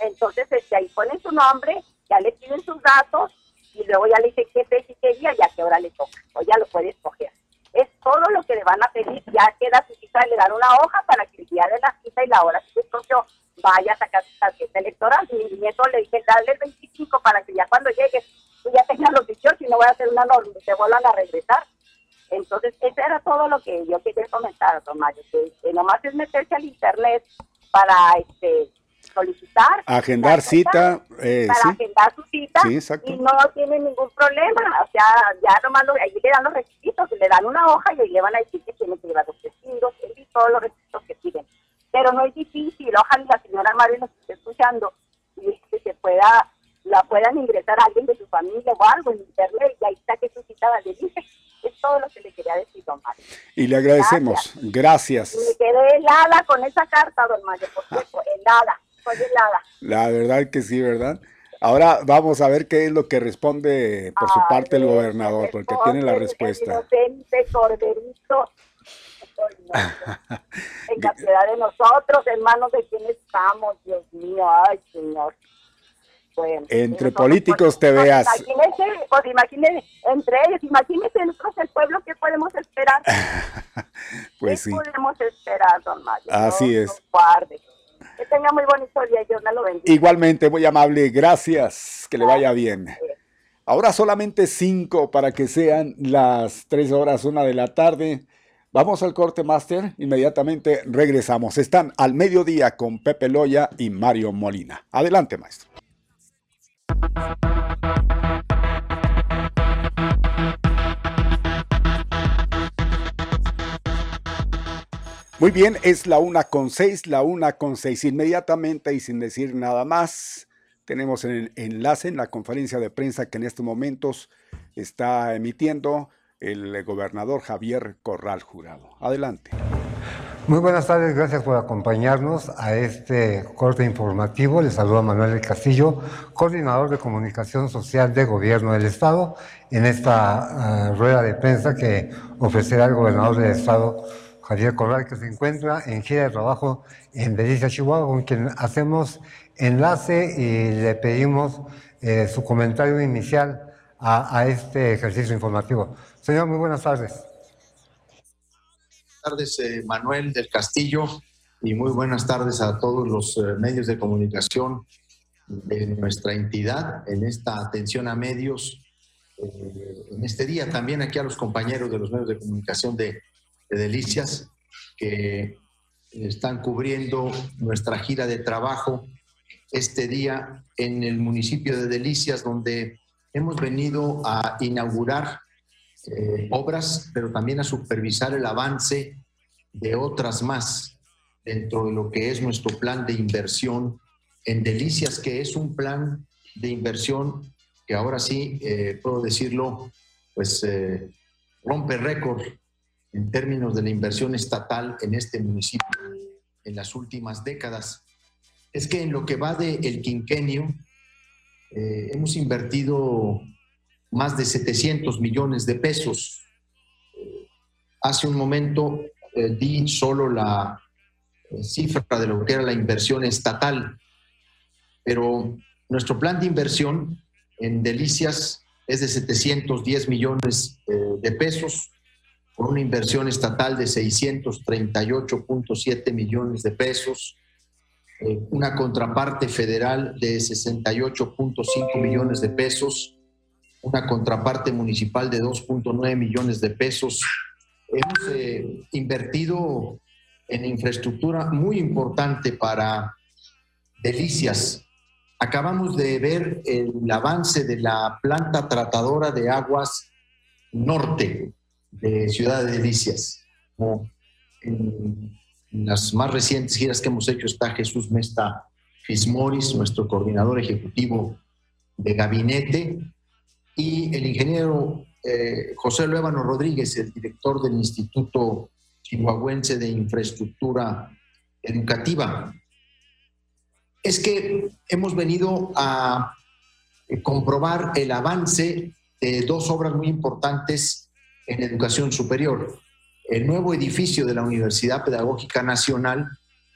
Entonces, este, ahí ponen su nombre, ya le piden sus datos y luego ya le dicen qué fecha y qué día y a qué hora le toca. O ya lo puede escoger. Es todo lo que le van a pedir. Ya queda su cita, le dan una hoja para que el día de la cita y la hora que escogió vaya a sacar su tarjeta electoral. Mi nieto le dije, dale el 25 para que ya cuando llegue tú ya tengas los 18 y no voy a hacer una norma, te vuelvan a regresar. Entonces, eso era todo lo que yo quería comentar, don Mario, que nomás es meterse al internet para este solicitar. Agendar cita. Eh, para agendar su cita. y no tiene ningún problema. O sea, ya nomás lo, ahí le dan los requisitos, le dan una hoja y ahí le van a decir que tiene que llevar los testigos y todos los requisitos que piden. Pero no es difícil. Ojalá la señora Mario nos esté escuchando y que se pueda, la puedan ingresar a alguien de su familia o algo en internet y ahí está que su cita va a decir es todo lo que le quería decir, don Mario. Y le agradecemos. Gracias. Y me quedé helada con esa carta, don Mario, por cierto, helada, helada. La verdad que sí, ¿verdad? Ahora vamos a ver qué es lo que responde por su parte el gobernador, porque tiene la respuesta. inocente corderito. en cantidad de nosotros, hermanos, de quién estamos, Dios mío, ay, Señor. Entre políticos te veas. Imagínese, pues imagínese, entre ellos, imagínese nosotros el pueblo, ¿qué podemos esperar? pues ¿Qué podemos esperar, don Mario? Así es. guarde. Que tenga muy bonito día, Dios me lo bendiga. Igualmente, muy amable, gracias, que le vaya bien. Ahora solamente cinco para que sean las tres horas, una de la tarde. Vamos al corte máster, inmediatamente regresamos. Están al mediodía con Pepe Loya y Mario Molina. Adelante, maestro. Muy bien, es la una con seis, la una con seis. Inmediatamente y sin decir nada más, tenemos el enlace en la conferencia de prensa que en estos momentos está emitiendo el gobernador Javier Corral Jurado. Adelante. Muy buenas tardes, gracias por acompañarnos a este corte informativo. Les saluda Manuel del Castillo, coordinador de comunicación social de Gobierno del Estado, en esta ah, rueda de prensa que ofrecerá el gobernador del Estado, Javier Corral, que se encuentra en gira de trabajo en Belice, Chihuahua, con quien hacemos enlace y le pedimos eh, su comentario inicial a, este ejercicio informativo. Señor, muy buenas tardes tardes, eh, Manuel del Castillo, y muy buenas tardes a todos los eh, medios de comunicación de nuestra entidad en esta atención a medios en este día. También aquí a los compañeros de los medios de comunicación de, de Delicias que están cubriendo nuestra gira de trabajo este día en el municipio de Delicias, donde hemos venido a inaugurar eh, obras, pero también a supervisar el avance de otras más dentro de lo que es nuestro plan de inversión en Delicias, que es un plan de inversión que ahora sí, eh, puedo decirlo, pues eh, rompe récord en términos de la inversión estatal en este municipio en las últimas décadas. Es que en lo que va del el quinquenio, eh, hemos invertido más de 700 millones de pesos. Hace un momento eh, di solo la eh, cifra de lo que era la inversión estatal, pero nuestro plan de inversión en Delicias es de 710 millones de pesos, con una inversión estatal de 638.7 millones de pesos eh, una contraparte federal de 68.5 millones de pesos, una contraparte municipal de 2.9 millones de pesos. Hemos eh, invertido en infraestructura muy importante para Delicias. Acabamos de ver el avance de la planta tratadora de aguas norte de Ciudad de Delicias. En, en las más recientes giras que hemos hecho está Jesús Mesta Fismoris, nuestro coordinador ejecutivo de gabinete, y el ingeniero eh, José Luevano Rodríguez, el director del Instituto Chihuahuense de Infraestructura Educativa. Es que hemos venido a eh, comprobar el avance de dos obras muy importantes en educación superior. El nuevo edificio de la Universidad Pedagógica Nacional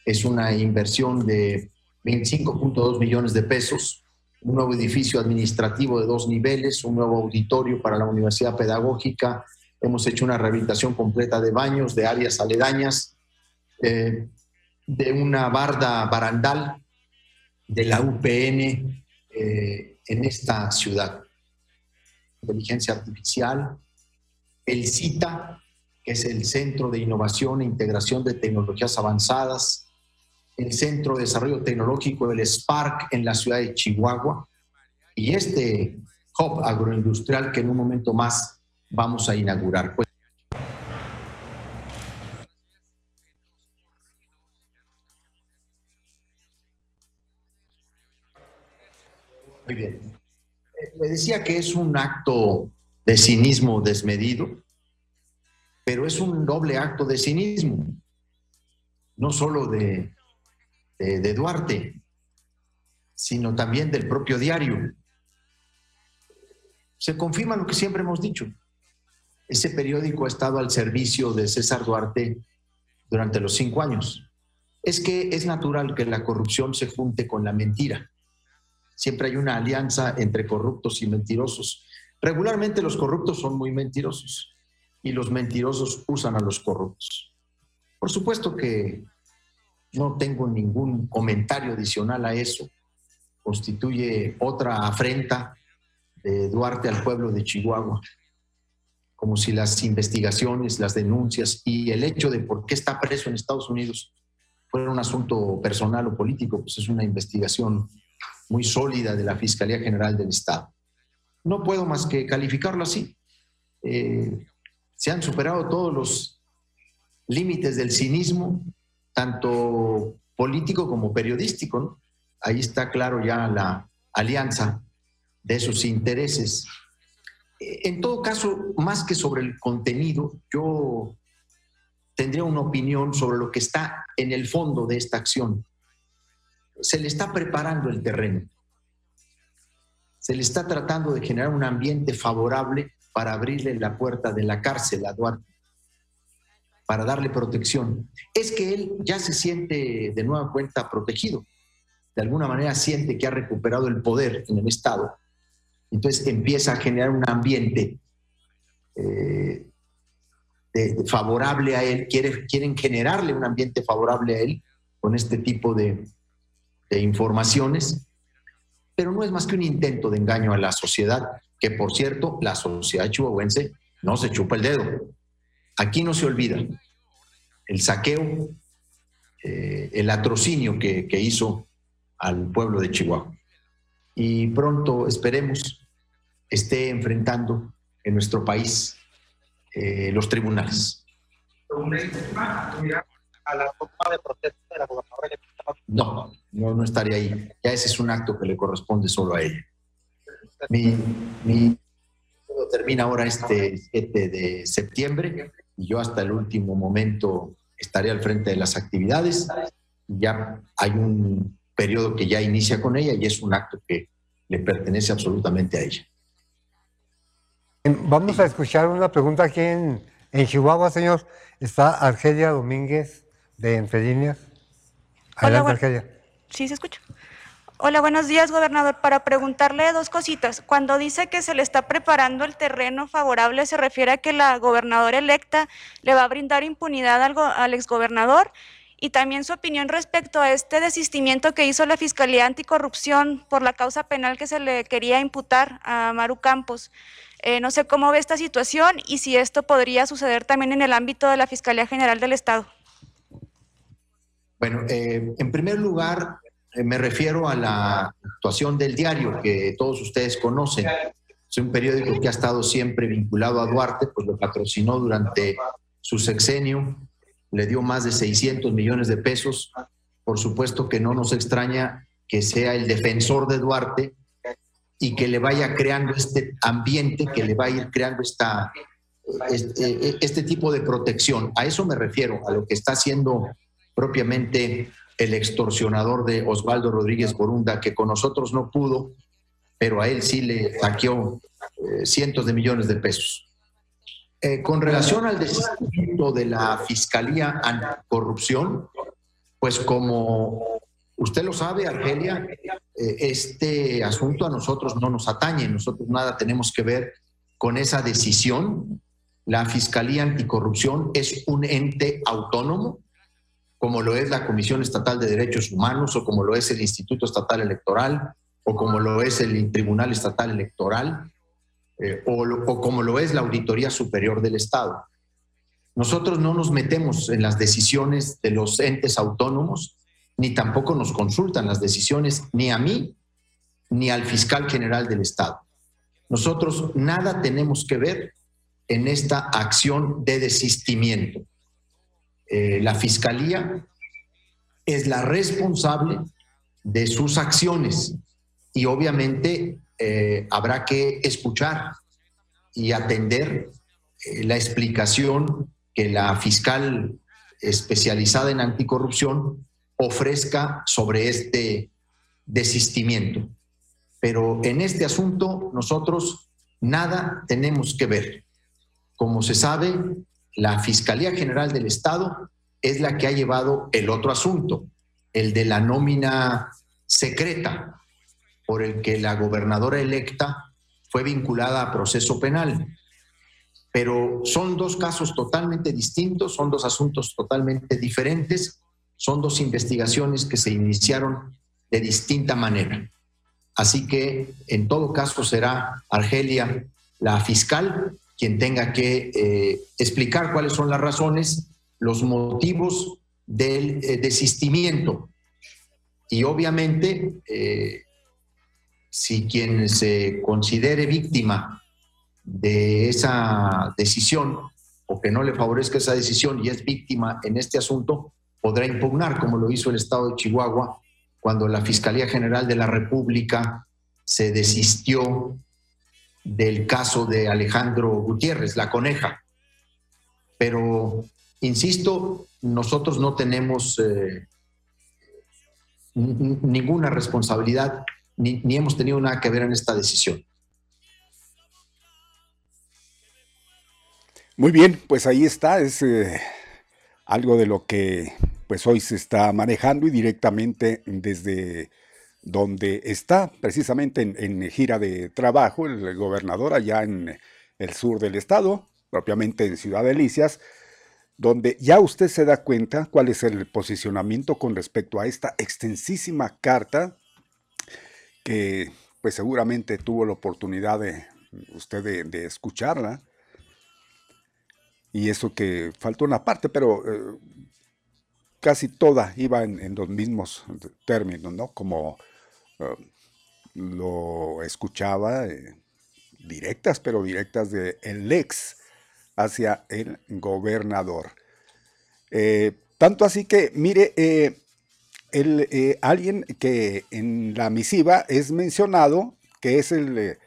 es una inversión de 25.2 millones de pesos, un nuevo edificio administrativo de dos niveles, un nuevo auditorio para la Universidad Pedagógica, hemos hecho una rehabilitación completa de baños, de áreas aledañas, eh, de una barda barandal de la UPN eh, en esta ciudad. Inteligencia artificial, el CITA, que es el Centro de Innovación e Integración de Tecnologías Avanzadas, el Centro de Desarrollo Tecnológico, el SPARC, en la ciudad de Chihuahua, y este hub agroindustrial que en un momento más vamos a inaugurar. Pues, Muy bien. Le decía que es un acto de cinismo desmedido, pero es un doble acto de cinismo, no solo de, de, Duarte, sino también del propio diario. Se confirma lo que siempre hemos dicho. Ese periódico ha estado al servicio de César Duarte durante los cinco años. Es que es natural que la corrupción se junte con la mentira. Siempre hay una alianza entre corruptos y mentirosos. Regularmente los corruptos son muy mentirosos y los mentirosos usan a los corruptos. Por supuesto que no tengo ningún comentario adicional a eso. Constituye otra afrenta de Duarte al pueblo de Chihuahua, como si las investigaciones, las denuncias y el hecho de por qué está preso en Estados Unidos fuera un asunto personal o político, pues es una investigación muy sólida de la Fiscalía General del Estado. No puedo más que calificarlo así. Eh, se han superado todos los límites del cinismo, tanto político como periodístico. Ahí está claro ya la alianza de esos intereses. En todo caso, más que sobre el contenido, yo tendría una opinión sobre lo que está en el fondo de esta acción. Se le está preparando el terreno. Se le está tratando de generar un ambiente favorable para abrirle la puerta de la cárcel a Duarte, para darle protección. Es que él ya se siente de nueva cuenta protegido. De alguna manera siente que ha recuperado el poder en el Estado. Entonces empieza a generar un ambiente eh, favorable a él. quieren generarle un ambiente favorable a él con este tipo de informaciones. Pero no es más que un intento de engaño a la sociedad que por cierto, la sociedad chihuahuense no se chupa el dedo. Aquí no se olvida el saqueo, eh, el atrocinio que, hizo al pueblo de Chihuahua. Y pronto, esperemos, esté enfrentando en nuestro país eh, los tribunales. No, no, no estaría ahí. Ya ese es un acto que le corresponde solo a ella. Mi, mi termina ahora este 7 de septiembre y yo hasta el último momento estaré al frente de las actividades. Ya hay un periodo que ya inicia con ella y es un acto que le pertenece absolutamente a ella. Vamos a escuchar una pregunta aquí en, en Chihuahua, señor. Está Argelia Domínguez de Entre Líneas. Adelante, Argelia. Sí, se escucha. Hola, buenos días, gobernador. Para preguntarle dos cositas. Cuando dice que se le está preparando el terreno favorable, ¿se refiere a que la gobernadora electa le va a brindar impunidad al, al exgobernador? Y también su opinión respecto a este desistimiento que hizo la Fiscalía Anticorrupción por la causa penal que se le quería imputar a Maru Campos. Eh, no sé cómo ve esta situación y si esto podría suceder también en el ámbito de la Fiscalía General del Estado. Bueno, eh, en primer lugar, eh, me refiero a la actuación del diario que todos ustedes conocen. Es un periódico que ha estado siempre vinculado a Duarte, pues lo patrocinó durante su sexenio, le dio más de 600 millones de pesos. Por supuesto que no nos extraña que sea el defensor de Duarte y que le vaya creando este ambiente, que le va a ir creando esta, este, este tipo de protección. A eso me refiero, a lo que está haciendo propiamente el extorsionador de Osvaldo Rodríguez Borunda, que con nosotros no pudo, pero a él sí le saqueó eh, cientos de millones de pesos. Eh, con relación al desistimiento de la Fiscalía Anticorrupción, pues como usted lo sabe, Argelia, eh, este asunto a nosotros no nos atañe, nosotros nada tenemos que ver con esa decisión. La Fiscalía Anticorrupción es un ente autónomo como lo es la Comisión Estatal de Derechos Humanos o como lo es el Instituto Estatal Electoral o como lo es el Tribunal Estatal Electoral eh, o, o como lo es la Auditoría Superior del Estado. Nosotros no nos metemos en las decisiones de los entes autónomos, ni tampoco nos consultan las decisiones ni a mí ni al fiscal general del Estado. Nosotros nada tenemos que ver en esta acción de desistimiento. Eh, la fiscalía es la responsable de sus acciones y obviamente eh, habrá que escuchar y atender eh, la explicación que la fiscal especializada en anticorrupción ofrezca sobre este desistimiento. Pero en este asunto nosotros nada tenemos que ver. Como se sabe, la Fiscalía General del Estado es la que ha llevado el otro asunto, el de la nómina secreta, por el que la gobernadora electa fue vinculada a proceso penal. Pero son dos casos totalmente distintos, son dos asuntos totalmente diferentes, son dos investigaciones que se iniciaron de distinta manera. Así que en todo caso será Argelia la fiscal quien tenga que eh, explicar cuáles son las razones, los motivos del eh, desistimiento. Y obviamente, eh, si quien se considere víctima de esa decisión o que no le favorezca esa decisión y es víctima en este asunto, podrá impugnar, como lo hizo el Estado de Chihuahua, cuando la Fiscalía General de la República se desistió del caso de Alejandro Gutiérrez, la coneja. Pero, insisto, nosotros no tenemos eh, ninguna responsabilidad ni, hemos tenido nada que ver en esta decisión. Muy bien, pues ahí está, es eh, algo de lo que pues hoy se está manejando y directamente desde donde está precisamente en, gira de trabajo el gobernador allá en el sur del estado, propiamente en Ciudad Delicias, donde ya usted se da cuenta cuál es el posicionamiento con respecto a esta extensísima carta que pues seguramente tuvo la oportunidad de usted de, escucharla. Y eso que faltó una parte, pero eh, casi toda iba en, en, los mismos términos, ¿no? Como lo escuchaba eh, directas, pero directas de el ex hacia el gobernador. Eh, tanto así que, mire, eh, el, alguien que en la misiva es mencionado, que es el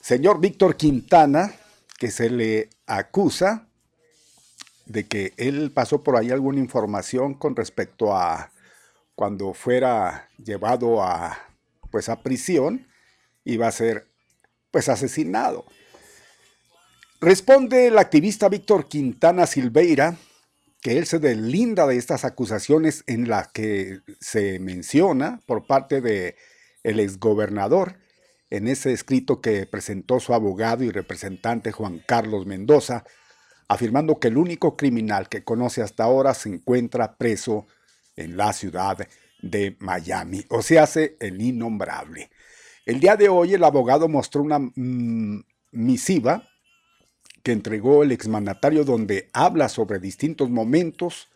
señor Víctor Quintana, que se le acusa de que él pasó por ahí alguna información con respecto a cuando fuera llevado a pues a prisión va a ser pues asesinado. Responde el activista Víctor Quintana Silveira que él se deslinda de estas acusaciones en las que se menciona por parte de el exgobernador en ese escrito que presentó su abogado y representante Juan Carlos Mendoza, afirmando que el único criminal que conoce hasta ahora se encuentra preso en la ciudad de Miami, o se hace el innombrable. El día de hoy el abogado mostró una mm, misiva que entregó el exmandatario donde habla sobre distintos momentos,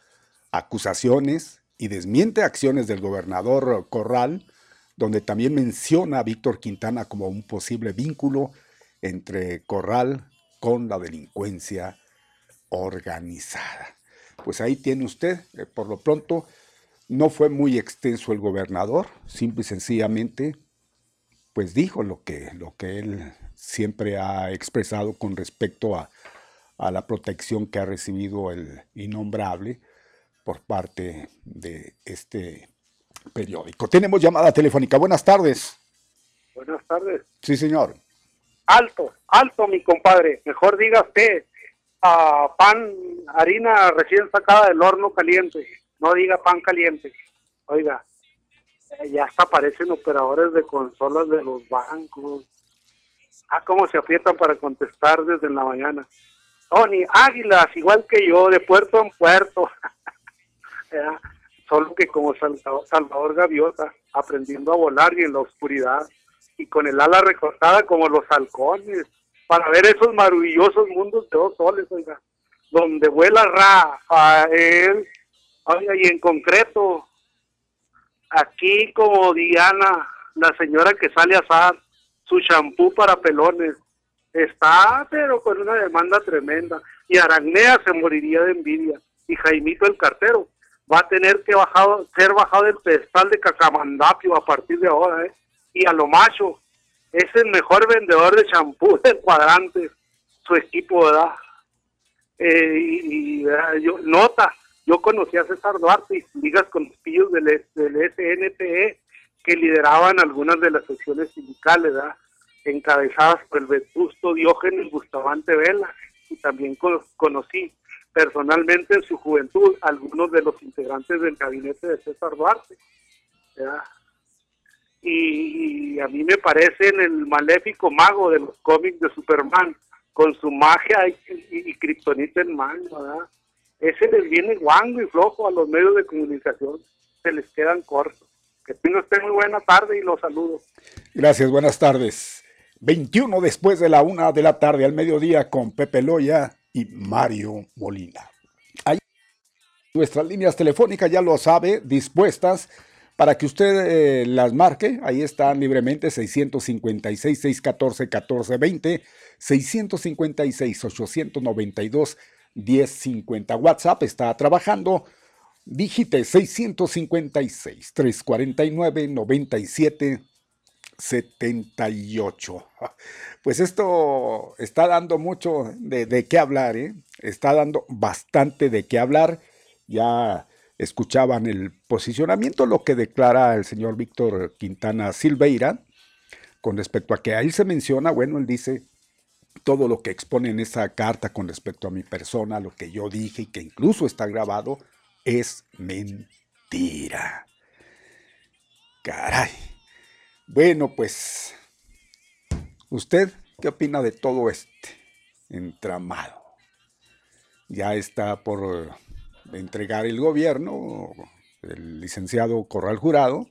acusaciones y desmiente acciones del gobernador Corral, donde también menciona a Víctor Quintana como un posible vínculo entre Corral con la delincuencia organizada. Pues ahí tiene usted, eh, por lo pronto, no fue muy extenso el gobernador, simple y sencillamente, pues dijo lo que, lo que él siempre ha expresado con respecto a, la protección que ha recibido el innombrable por parte de este periódico. Tenemos llamada telefónica. Buenas tardes. Buenas tardes. Sí, señor. Alto, alto, mi compadre. Mejor diga usted a pan, harina recién sacada del horno caliente. No diga pan caliente. Oiga, ya hasta aparecen operadores de consolas de los bancos. Ah, cómo se aprietan para contestar desde la mañana. Tony, águilas, igual que yo, de puerto en puerto. Solo que como Salvador Gaviota, aprendiendo a volar y en la oscuridad, y con el ala recortada como los halcones, para ver esos maravillosos mundos de dos soles, oiga, donde vuela Rafael, oiga, y en concreto, aquí como Diana, la señora que sale a asar, su champú para pelones. Está, pero con una demanda tremenda. Y Aranea se moriría de envidia. Y Jaimito el cartero va a tener que bajado, ser bajado del pedestal de Cacamandapio a partir de ahora. ¿eh? Y a lo macho, es el mejor vendedor de champú del cuadrante. Su equipo, ¿verdad? Eh, y, yo, nota, yo conocí a César Duarte y ligas con los pillos del, del SNPE que lideraban algunas de las secciones sindicales, encabezadas por el vetusto Diógenes Bustamante Vela, y también conocí personalmente en su juventud algunos de los integrantes del gabinete de César Duarte. Y, a mí me parece en el maléfico mago de los cómics de Superman, con su magia y, kriptonita en mano, Ese les viene guango y flojo a los medios de comunicación, se les quedan cortos. Que tenga usted muy buena tarde y los saludo. Gracias, buenas tardes. 21 después de la una de la tarde al mediodía con Pepe Loya y Mario Molina. Ahí nuestras líneas telefónicas ya lo sabe, dispuestas para que usted eh, las marque. Ahí están libremente 656-614-1420, 656-892-1050. WhatsApp está trabajando Dígite 656-349-9778. Pues esto está dando mucho de, qué hablar, ¿eh? está dando bastante de qué hablar. Ya escuchaban el posicionamiento, lo que declara el señor Víctor Quintana Silveira con respecto a que ahí se menciona, bueno, él dice todo lo que expone en esa carta con respecto a mi persona, lo que yo dije y que incluso está grabado, es mentira. Caray. Bueno, pues, ¿usted qué opina de todo este entramado? Ya está por entregar el gobierno, el licenciado Corral Jurado,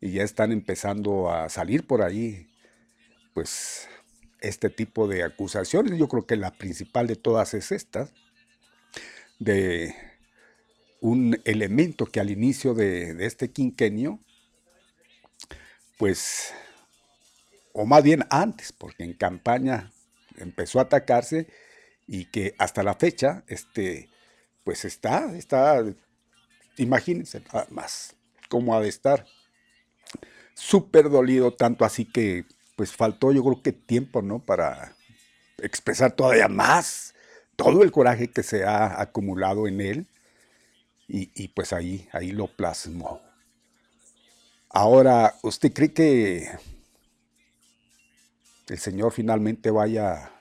y ya están empezando a salir por ahí, pues, este tipo de acusaciones. Yo creo que la principal de todas es esta, de un elemento que al inicio de, este quinquenio, pues, o más bien antes, porque en campaña empezó a atacarse y que hasta la fecha, este, pues está, está, imagínense más cómo ha de estar súper dolido, tanto así que pues faltó yo creo que tiempo, ¿no? Para expresar todavía más todo el coraje que se ha acumulado en él y, pues ahí, ahí lo plasmó. Ahora, ¿usted cree que el Señor finalmente vaya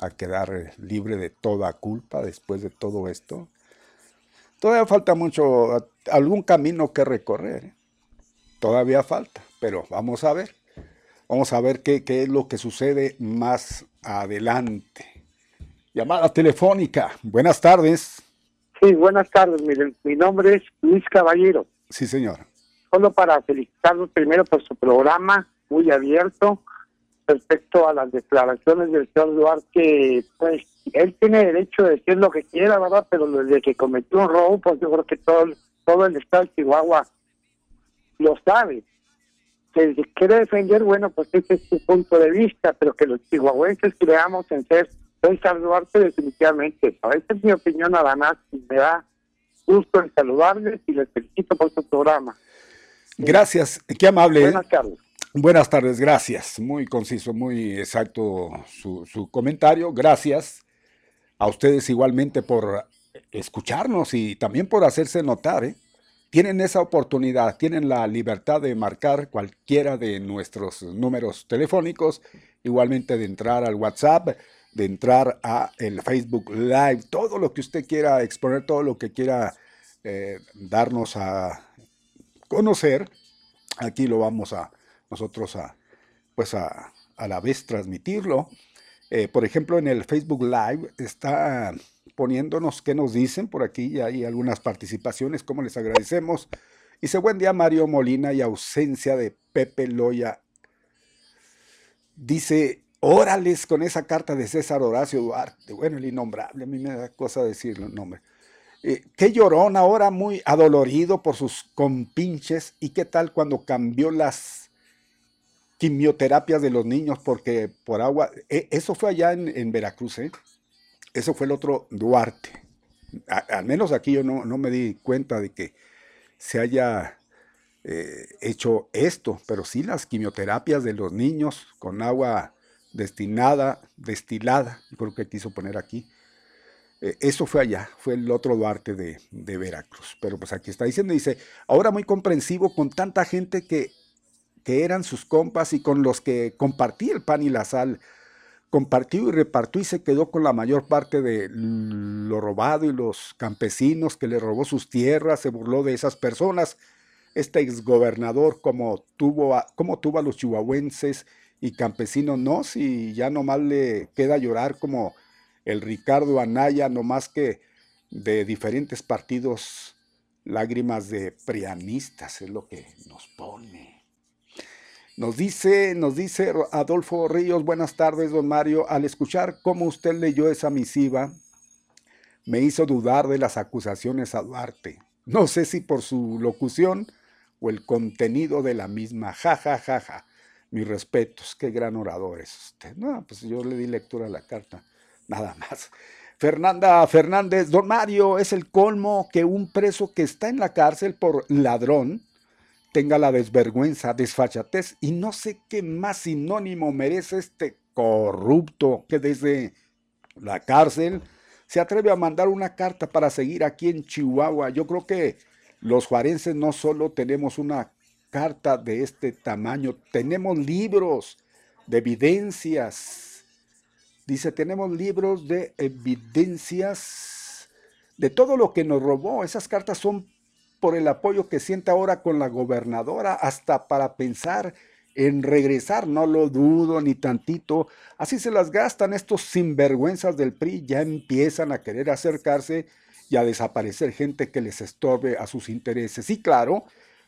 a quedar libre de toda culpa después de todo esto? Todavía falta mucho, algún camino que recorrer. ¿eh? Todavía falta, pero vamos a ver. Vamos a ver qué, qué es lo que sucede más adelante. Llamada telefónica. Buenas tardes. Sí, buenas tardes. Miren, mi nombre es Luis Caballero. Sí, señor. Solo para felicitarlos primero por su programa, muy abierto, respecto a las declaraciones del señor Duarte, pues él tiene derecho de decir lo que quiera, ¿verdad? Pero desde que cometió un robo, pues yo creo que todo, todo el estado de Chihuahua lo sabe. Que quiere defender, bueno, pues ese es su punto de vista, pero que los chihuahuenses creamos en ser César Duarte definitivamente. Esa es mi opinión nada más y me da gusto en saludarles y les felicito por su programa. Gracias, qué amable. ¿eh? Buenas tardes. Buenas tardes, gracias. Muy conciso, muy exacto su, su comentario. Gracias a ustedes igualmente por escucharnos y también por hacerse notar. ¿eh? Tienen esa oportunidad, tienen la libertad de marcar cualquiera de nuestros números telefónicos, igualmente de entrar al WhatsApp, de entrar a el Facebook Live, todo lo que usted quiera exponer, todo lo que quiera eh, darnos a conocer, aquí lo vamos a nosotros a, pues a, a la vez transmitirlo. Eh, por ejemplo, en el Facebook Live está poniéndonos qué nos dicen por aquí, y hay algunas participaciones, como les agradecemos. Dice, buen día Mario Molina y ausencia de Pepe Loya. Dice, órales con esa carta de César Horacio Duarte. Bueno, el innombrable, a mí me da cosa decirlo el nombre. Eh, qué llorón ahora, muy adolorido por sus compinches. ¿Y qué tal cuando cambió las quimioterapias de los niños porque por agua? Eh, eso fue allá en, Veracruz, ¿eh? Eso fue el otro Duarte. al menos aquí yo no, no, me di cuenta de que se haya eh, hecho esto, pero sí las quimioterapias de los niños con agua destinada, destilada, creo que quiso poner aquí. Eh, eso fue allá, fue el otro Duarte de, de, Veracruz. Pero pues aquí está diciendo, dice, ahora muy comprensivo con tanta gente que, que eran sus compas y con los que compartía el pan y la sal. Compartió y repartió y se quedó con la mayor parte de lo robado y los campesinos que le robó sus tierras, se burló de esas personas. Este exgobernador como tuvo a, como tuvo a los chihuahuenses y campesinos no, si ya nomás le queda llorar como el Ricardo Anaya, nomás que de diferentes partidos, lágrimas de prianistas es lo que nos pone. Nos dice, nos dice Adolfo Ríos, buenas tardes, don Mario. Al escuchar cómo usted leyó esa misiva, me hizo dudar de las acusaciones a Duarte. No sé si por su locución o el contenido de la misma. Ja, ja, ja, ja mis respetos, qué gran orador es usted. No, pues yo le di lectura a la carta, nada más. Fernanda Fernández, don Mario, es el colmo que un preso que está en la cárcel por ladrón tenga la desvergüenza, desfachatez y no sé qué más sinónimo merece este corrupto que desde la cárcel se atreve a mandar una carta para seguir aquí en Chihuahua. Yo creo que los juarenses no solo tenemos una carta de este tamaño. Tenemos libros de evidencias. Dice, tenemos libros de evidencias de todo lo que nos robó. Esas cartas son por el apoyo que siente ahora con la gobernadora, hasta para pensar en regresar, no lo dudo ni tantito. Así se las gastan estos sinvergüenzas del PRI, ya empiezan a querer acercarse y a desaparecer gente que les estorbe a sus intereses. Y claro,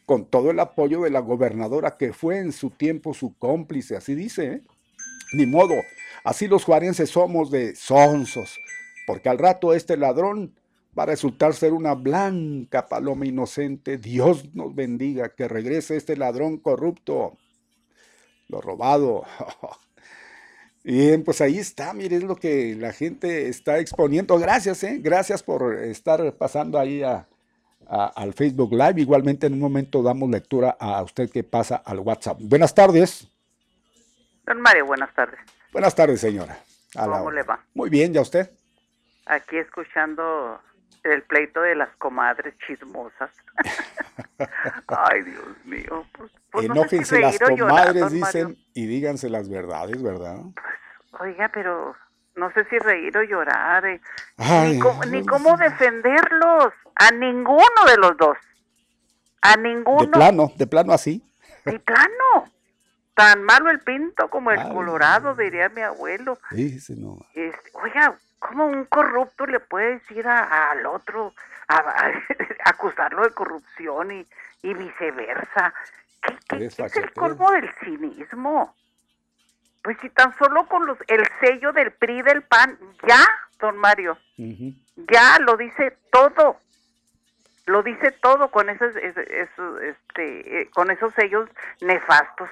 con todo el apoyo de la gobernadora que fue en su tiempo su cómplice, así dice, ¿eh? Ni modo, así los juarenses somos de sonsos, porque al rato este ladrón va a resultar ser una blanca paloma inocente. Dios nos bendiga, que regrese este ladrón corrupto, lo robado. Bien, pues ahí está, mire, es lo que la gente está exponiendo. Gracias, ¿eh? Gracias por estar pasando ahí a, al Facebook Live. Igualmente en un momento damos lectura a usted que pasa al WhatsApp. Buenas tardes. Don Mario, buenas tardes. Buenas tardes, señora. ¿Cómo le va? Muy bien, ¿ya usted? Aquí escuchando el pleito de las comadres chismosas. Ay, Dios mío. Pues, pues Enójense las comadres, dicen, y díganse las verdades, ¿verdad? Pues, oiga, pero no sé si reír o llorar. Eh. ni, cómo, ni cómo defenderlos. A ninguno de los dos. A ninguno. De plano, de plano así. De plano. Tan malo el pinto como el colorado, diría mi abuelo. Sí, sí, no. oiga, ¿cómo un corrupto le puede decir al otro, a, acusarlo de corrupción y, y viceversa? ¿Qué, es el colmo del cinismo? Pues si tan solo con los el sello del PRI del PAN, ya, don Mario, ya lo dice todo, lo dice todo con esos, este, eh, con esos sellos nefastos.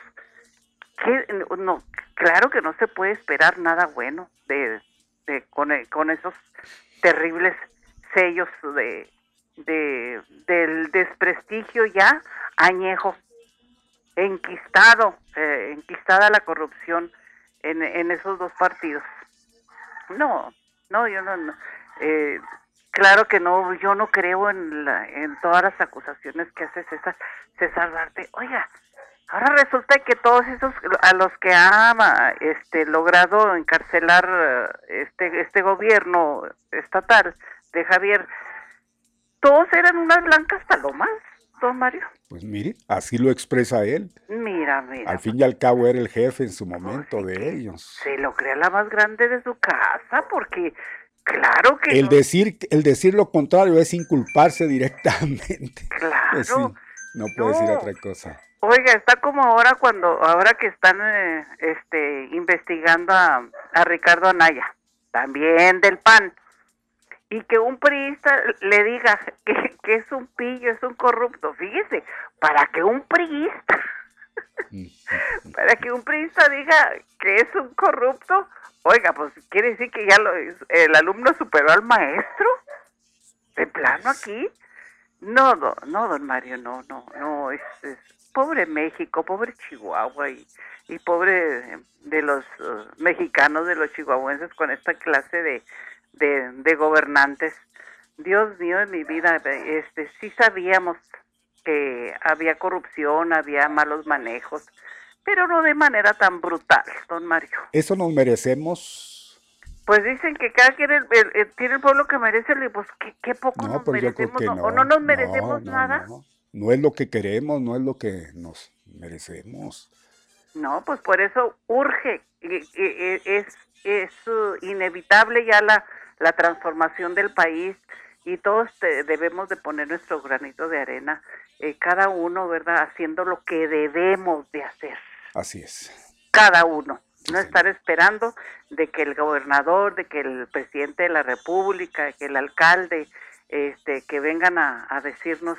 Que, no, claro que no se puede esperar nada bueno de, con, eh, con esos terribles sellos de, de del desprestigio ya añejo enquistado eh, enquistada la corrupción en, en esos dos partidos. No, no, yo no, eh, claro que no, yo no creo en, la, en todas las acusaciones que hace César, César Darte. Oiga, ahora resulta que todos esos a los que ha este, logrado encarcelar este, este gobierno estatal de Javier, todos eran unas blancas palomas. Mario? Pues mire, así lo expresa él. Mira, mira. Al fin y al cabo era el jefe en su momento de ellos. Se lo crea la más grande de su casa porque claro que el decir el decir lo contrario es inculparse directamente. Claro. No puede decir otra cosa. Oiga, está como ahora cuando ahora que están eh, este investigando a, a Ricardo Anaya, también del PAN y que un priista le diga que, que, es un pillo, es un corrupto. Fíjese, para que un priista, para que un priista diga que es un corrupto, oiga, pues quiere decir que ya lo, el alumno superó al maestro. De plano aquí. No, no, don Mario, no, no, no, es, pobre México, pobre Chihuahua y, pobre de los uh, mexicanos, de los chihuahuenses con esta clase de, de, gobernantes. Dios mío en mi vida, este, sí sabíamos que había corrupción, había malos manejos, pero no de manera tan brutal, don Mario. ¿Eso nos merecemos? Pues dicen que cada quien tiene el pueblo que merece, pues qué, poco nos pues merecemos, o no nos merecemos nada. No, es lo que queremos, no es lo que nos merecemos. No, pues por eso urge, es, es inevitable ya la la transformación del país y todos debemos de poner nuestro granito de arena, eh, cada uno, ¿verdad? Haciendo lo que debemos de hacer. Así es. Cada uno. No estar esperando de que el gobernador, de que el presidente de la República, que el alcalde, este, que vengan a, a decirnos,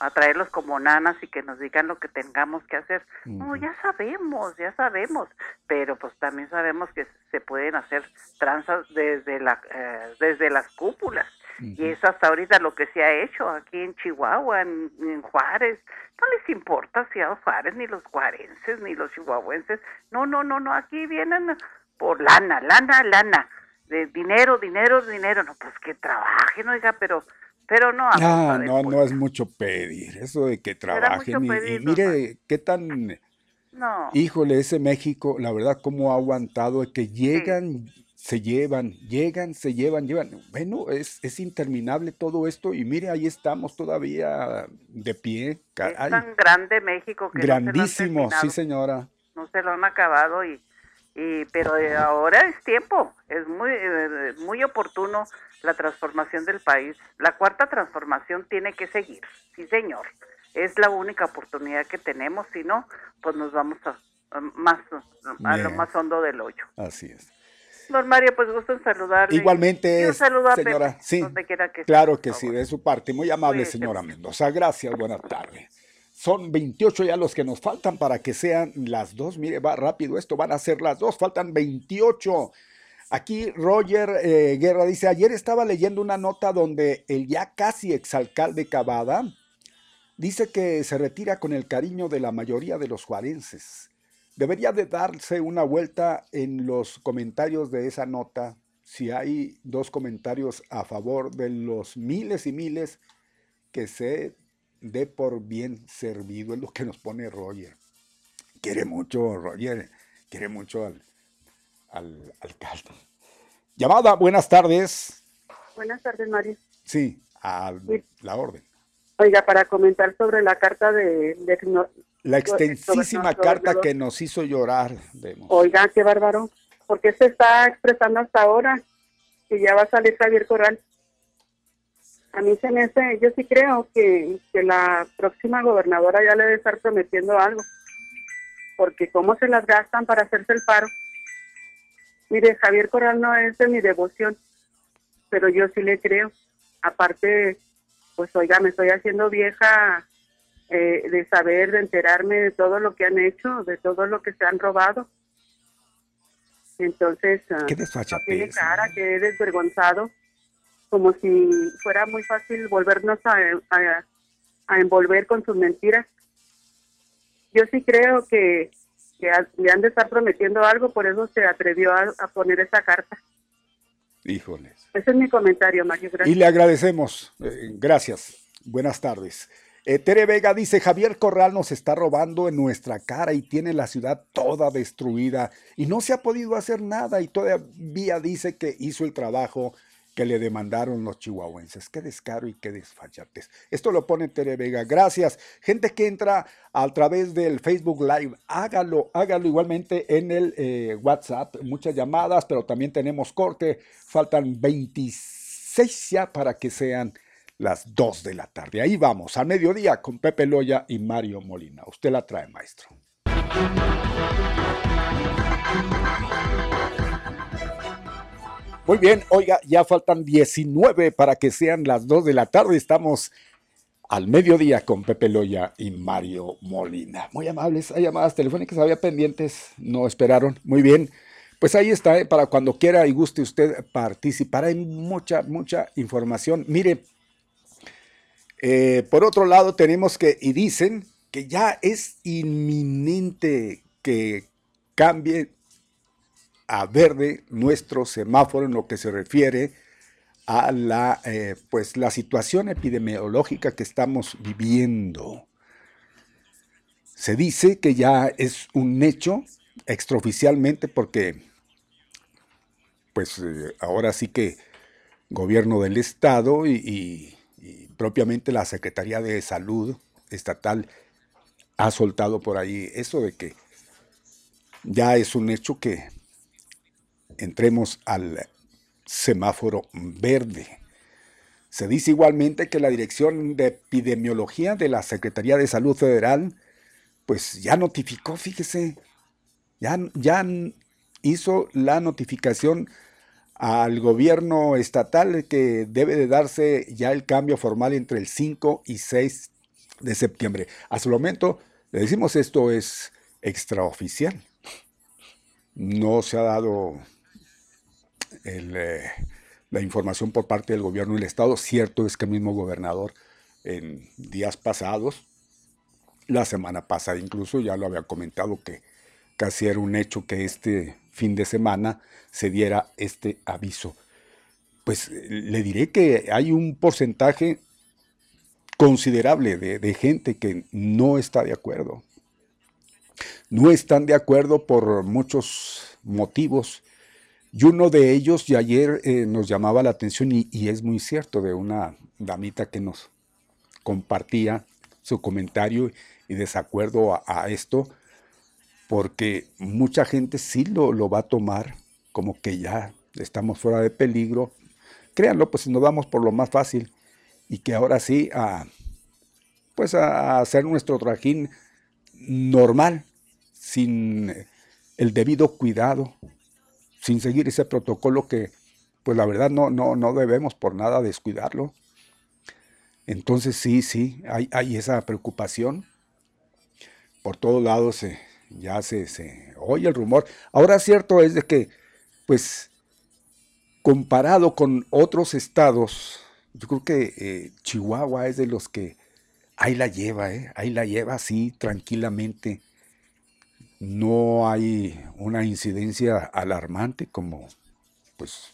a traerlos como nanas y que nos digan lo que tengamos que hacer. No, ya sabemos, ya sabemos, pero pues también sabemos que se pueden hacer tranzas desde, la, eh, desde las cúpulas. Y eso hasta ahorita lo que se ha hecho aquí en Chihuahua, en, Juárez. No les importa si a Juárez, ni los juarenses, ni los chihuahuenses. No, no, no, no, aquí vienen por lana, lana, lana de dinero, dinero, dinero, no, pues que trabajen, oiga, pero, pero no. Ah, no, no es mucho pedir, eso de que trabajen y, mire qué tan, no. híjole, ese México, la verdad, cómo ha aguantado, que llegan, se llevan, llegan, se llevan, llevan, bueno, es, es interminable todo esto y mire, ahí estamos todavía de pie. Es tan grande México que Grandísimo, sí señora. No se lo han acabado y y pero ahora es tiempo, es muy eh, muy oportuno la transformación del país. La cuarta transformación tiene que seguir, sí señor. Es la única oportunidad que tenemos, si no, pues nos vamos a, más a lo más hondo del hoyo. Así es. Don Mario, pues gusto en saludarle. Igualmente, señora. sí, claro que sí, de su parte. Muy amable, señora Mendoza. Gracias, buenas tardes. Son 28 ya los que nos faltan para que sean las dos. Mire, va rápido esto, van a ser las dos, faltan 28. Aquí Roger eh, Guerra dice, ayer estaba leyendo una nota donde el ya casi exalcalde Cavada dice que se retira con el cariño de la mayoría de los juarenses. Debería de darse una vuelta en los comentarios de esa nota si hay dos comentarios a favor de los miles y miles que se dé por bien servido, es lo que nos pone Roger. Quiere mucho, Roger, quiere mucho al, al alcalde. Llamada, buenas tardes. Buenas tardes, Mario. Sí, a la orden. Oiga, para comentar sobre la carta de... la extensísima carta que nos hizo llorar. Oiga, qué bárbaro. ¿Por qué se está expresando hasta ahora? Que ya va a salir Javier Corral. A mí se me hace, yo sí creo que, que la próxima gobernadora ya le debe estar prometiendo algo. Porque cómo se las gastan para hacerse el paro. Mire, Javier Corral no es de mi devoción, pero yo sí le creo. Aparte, pues oiga, me estoy haciendo vieja eh, de saber, de enterarme de todo lo que han hecho, de todo lo que se han robado. Entonces, ah, ¿Qué tiene cara, que he desvergonzado, como si fuera muy fácil volvernos a, a, envolver con sus mentiras. Yo sí creo que, que le han de estar prometiendo algo, por eso se atrevió a, a poner esa carta. Híjoles. Ese es mi comentario, Mario. Y le agradecemos. Eh, gracias. Buenas tardes. Eh, Tere Vega dice, Javier Corral nos está robando en nuestra cara y tiene la ciudad toda destruida y no se ha podido hacer nada y todavía dice que hizo el trabajo que le demandaron los chihuahuenses. Qué descaro y qué desfachatez. Esto lo pone Tere Vega. Gracias. Gente que entra a través del Facebook Live, hágalo, hágalo igualmente en el eh, WhatsApp. Muchas llamadas, pero también tenemos corte. Faltan 26 ya para que sean las 2 de la tarde. Ahí vamos, al mediodía con Pepe Loya y Mario Molina. Usted la trae, maestro. Muy bien, oiga, ya faltan 19 para que sean las 2 de la tarde. Estamos al mediodía con Pepe Loya y Mario Molina. Muy amables, hay llamadas telefónicas, había pendientes, no esperaron. Muy bien, pues ahí está, ¿eh? para cuando quiera y guste usted participar. Hay mucha, mucha información. Mire, eh, por otro lado tenemos que, y dicen que ya es inminente que cambie a verde nuestro semáforo en lo que se refiere a la, eh, pues, la situación epidemiológica que estamos viviendo. Se dice que ya es un hecho extraoficialmente porque pues eh, ahora sí que gobierno del estado y, y, propiamente la Secretaría de Salud estatal ha soltado por ahí eso de que ya es un hecho que entremos al semáforo verde. Se dice igualmente que la Dirección de Epidemiología de la Secretaría de Salud Federal, pues ya notificó, fíjese, ya, ya hizo la notificación al gobierno estatal que debe de darse ya el cambio formal entre el 5 y 6 de septiembre. Hasta el momento, le decimos esto es extraoficial. No se ha dado eh, la información por parte del gobierno del estado. Cierto es que el mismo gobernador en días pasados, la semana pasada incluso, ya lo había comentado que casi era un hecho que este fin de semana se diera este aviso. Pues le diré que hay un porcentaje considerable de, de, gente que no está de acuerdo. No están de acuerdo por muchos motivos y uno de ellos, y ayer eh, nos llamaba la atención, y, es muy cierto, de una damita que nos compartía su comentario y desacuerdo a, esto, porque mucha gente sí lo, lo, va a tomar como que ya estamos fuera de peligro. Créanlo, pues nos vamos por lo más fácil y que ahora sí a, pues a hacer nuestro trajín normal, sin el debido cuidado, sin seguir ese protocolo que, pues la verdad no, no, no debemos por nada descuidarlo. Entonces sí, sí, hay, hay esa preocupación. Por todos lados ya se, se oye el rumor. Ahora cierto es de que, pues, comparado con otros estados, yo creo que eh, Chihuahua es de los que ahí la lleva, ¿eh? ahí la lleva así tranquilamente no hay una incidencia alarmante como pues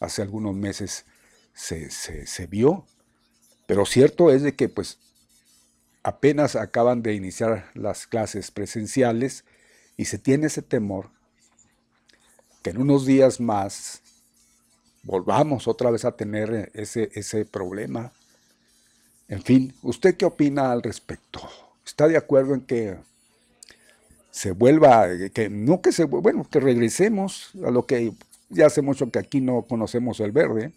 hace algunos meses se, se vio, pero cierto es de que pues apenas acaban de iniciar las clases presenciales y se tiene ese temor que en unos días más volvamos otra vez a tener ese, ese problema. En fin, ¿usted qué opina al respecto? ¿Está de acuerdo en que se vuelva, que no que se, bueno, que regresemos a lo que ya hace mucho que aquí no conocemos el verde,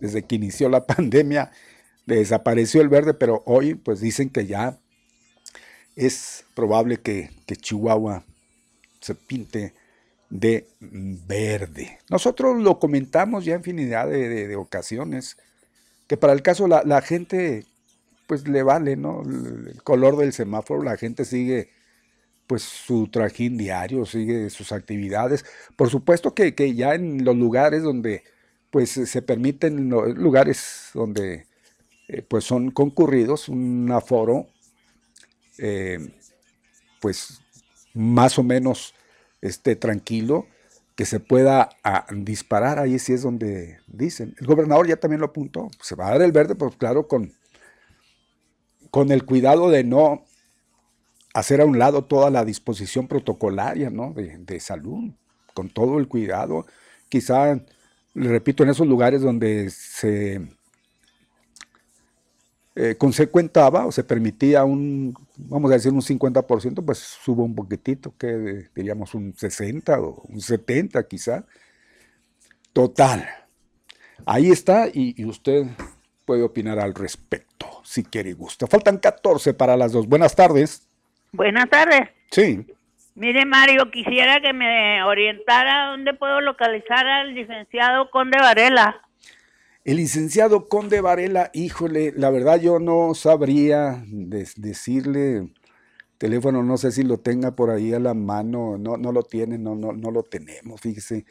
desde que inició la pandemia desapareció el verde, pero hoy pues dicen que ya es probable que, Chihuahua se pinte de verde. Nosotros lo comentamos ya infinidad de, ocasiones, que para el caso la, gente pues le vale, ¿no? El color del semáforo, la gente sigue pues su trajín diario, sigue sus actividades. Por supuesto que, que ya en los lugares donde pues se permiten, lugares donde eh, pues son concurridos, un aforo eh, pues más o menos esté tranquilo, que se pueda ah, disparar, ahí sí es donde dicen. El gobernador ya también lo apuntó, se va a dar el verde, pues claro, con, con el cuidado de no hacer a un lado toda la disposición protocolaria ¿no? de, salud, con todo el cuidado. Quizá, le repito, en esos lugares donde se eh, consecuentaba o se permitía un, vamos a decir, un 50%, pues subo un poquitito, que diríamos un 60 o un 70 quizá. Total. Ahí está y, usted puede opinar al respecto, si quiere y gusta. Faltan 14 para las dos. Buenas tardes. Buenas tardes. Sí. Mire, Mario, quisiera que me orientara dónde puedo localizar al licenciado Conde Varela. El licenciado Conde Varela, híjole, la verdad yo no sabría decirle teléfono, no sé si lo tenga por ahí a la mano, no, no lo tiene, no, no, no lo tenemos, fíjese.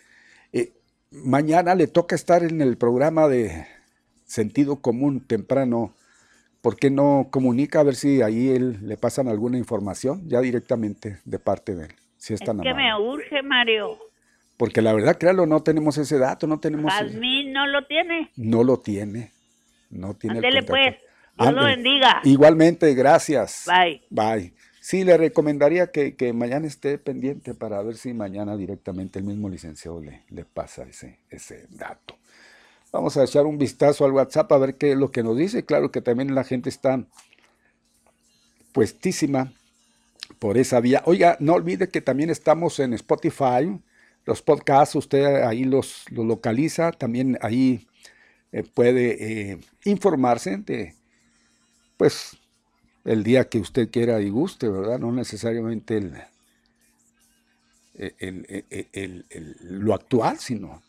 Eh, mañana le toca estar en el programa de sentido común temprano. ¿Por qué no comunica a ver si ahí él le pasan alguna información ya directamente de parte de él? Si es, es que me urge, Mario. Porque la verdad, créalo, no tenemos ese dato, no tenemos... Jazmín no lo tiene. No lo tiene. No tiene Ándele pues, Dios lo bendiga. Igualmente, gracias. Bye. Bye. Sí, le recomendaría que, mañana esté pendiente para ver si mañana directamente el mismo licenciado le, le pasa ese, ese dato. Vamos a echar un vistazo al WhatsApp a ver qué es lo que nos dice. Claro que también la gente está puestísima por esa vía. Oiga, no olvide que también estamos en Spotify, los podcasts usted ahí los, localiza, también ahí eh, puede eh, informarse de, pues, el día que usted quiera y guste, ¿verdad? No necesariamente el, lo actual, sino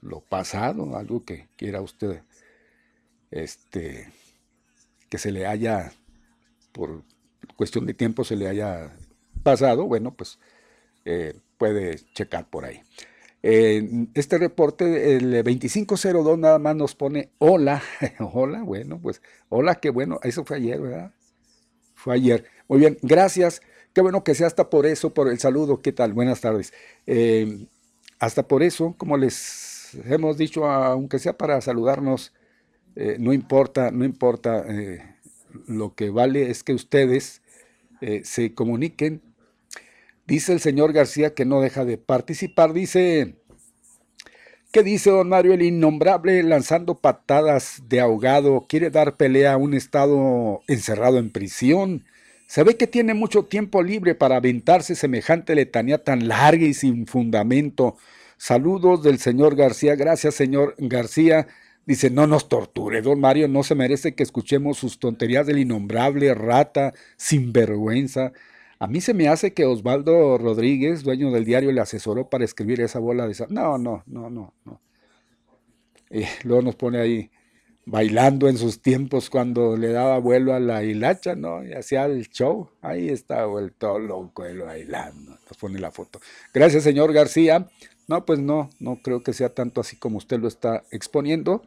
lo pasado, algo que quiera usted, este, que se le haya, por cuestión de tiempo, se le haya pasado, bueno, pues eh, puede checar por ahí. este reporte, el 2502 nada más nos pone hola, hola, bueno, pues hola, qué bueno, eso fue ayer, ¿verdad? Fue ayer. Muy bien, gracias. Qué bueno que sea hasta por eso, por el saludo. ¿Qué tal? Buenas tardes. Eh, hasta por eso, como les hemos dicho, aunque sea para saludarnos, eh, no importa, no importa. Eh, lo que vale es que ustedes se comuniquen Dice el señor García que no deja de participar. Dice, ¿qué dice don Mario? El innombrable lanzando patadas de ahogado quiere dar pelea a un estado encerrado en prisión. Se ve que tiene mucho tiempo libre para aventarse semejante letanía tan larga y sin fundamento. Saludos del señor García. Gracias, señor García. Dice, no nos torture, don Mario, no se merece que escuchemos sus tonterías del innombrable rata, sinvergüenza. A mí se me hace que Osvaldo Rodríguez, dueño del diario, le asesoró para escribir esa bola de... No, no, no, no, no. Eh, luego nos pone ahí bailando en sus tiempos cuando le daba vuelo a la hilacha, ¿no? Y hacía el show. Ahí está vuelto loco él bailando. Nos pone la foto. Gracias, señor García. No, pues no, no creo que sea tanto así como usted lo está exponiendo.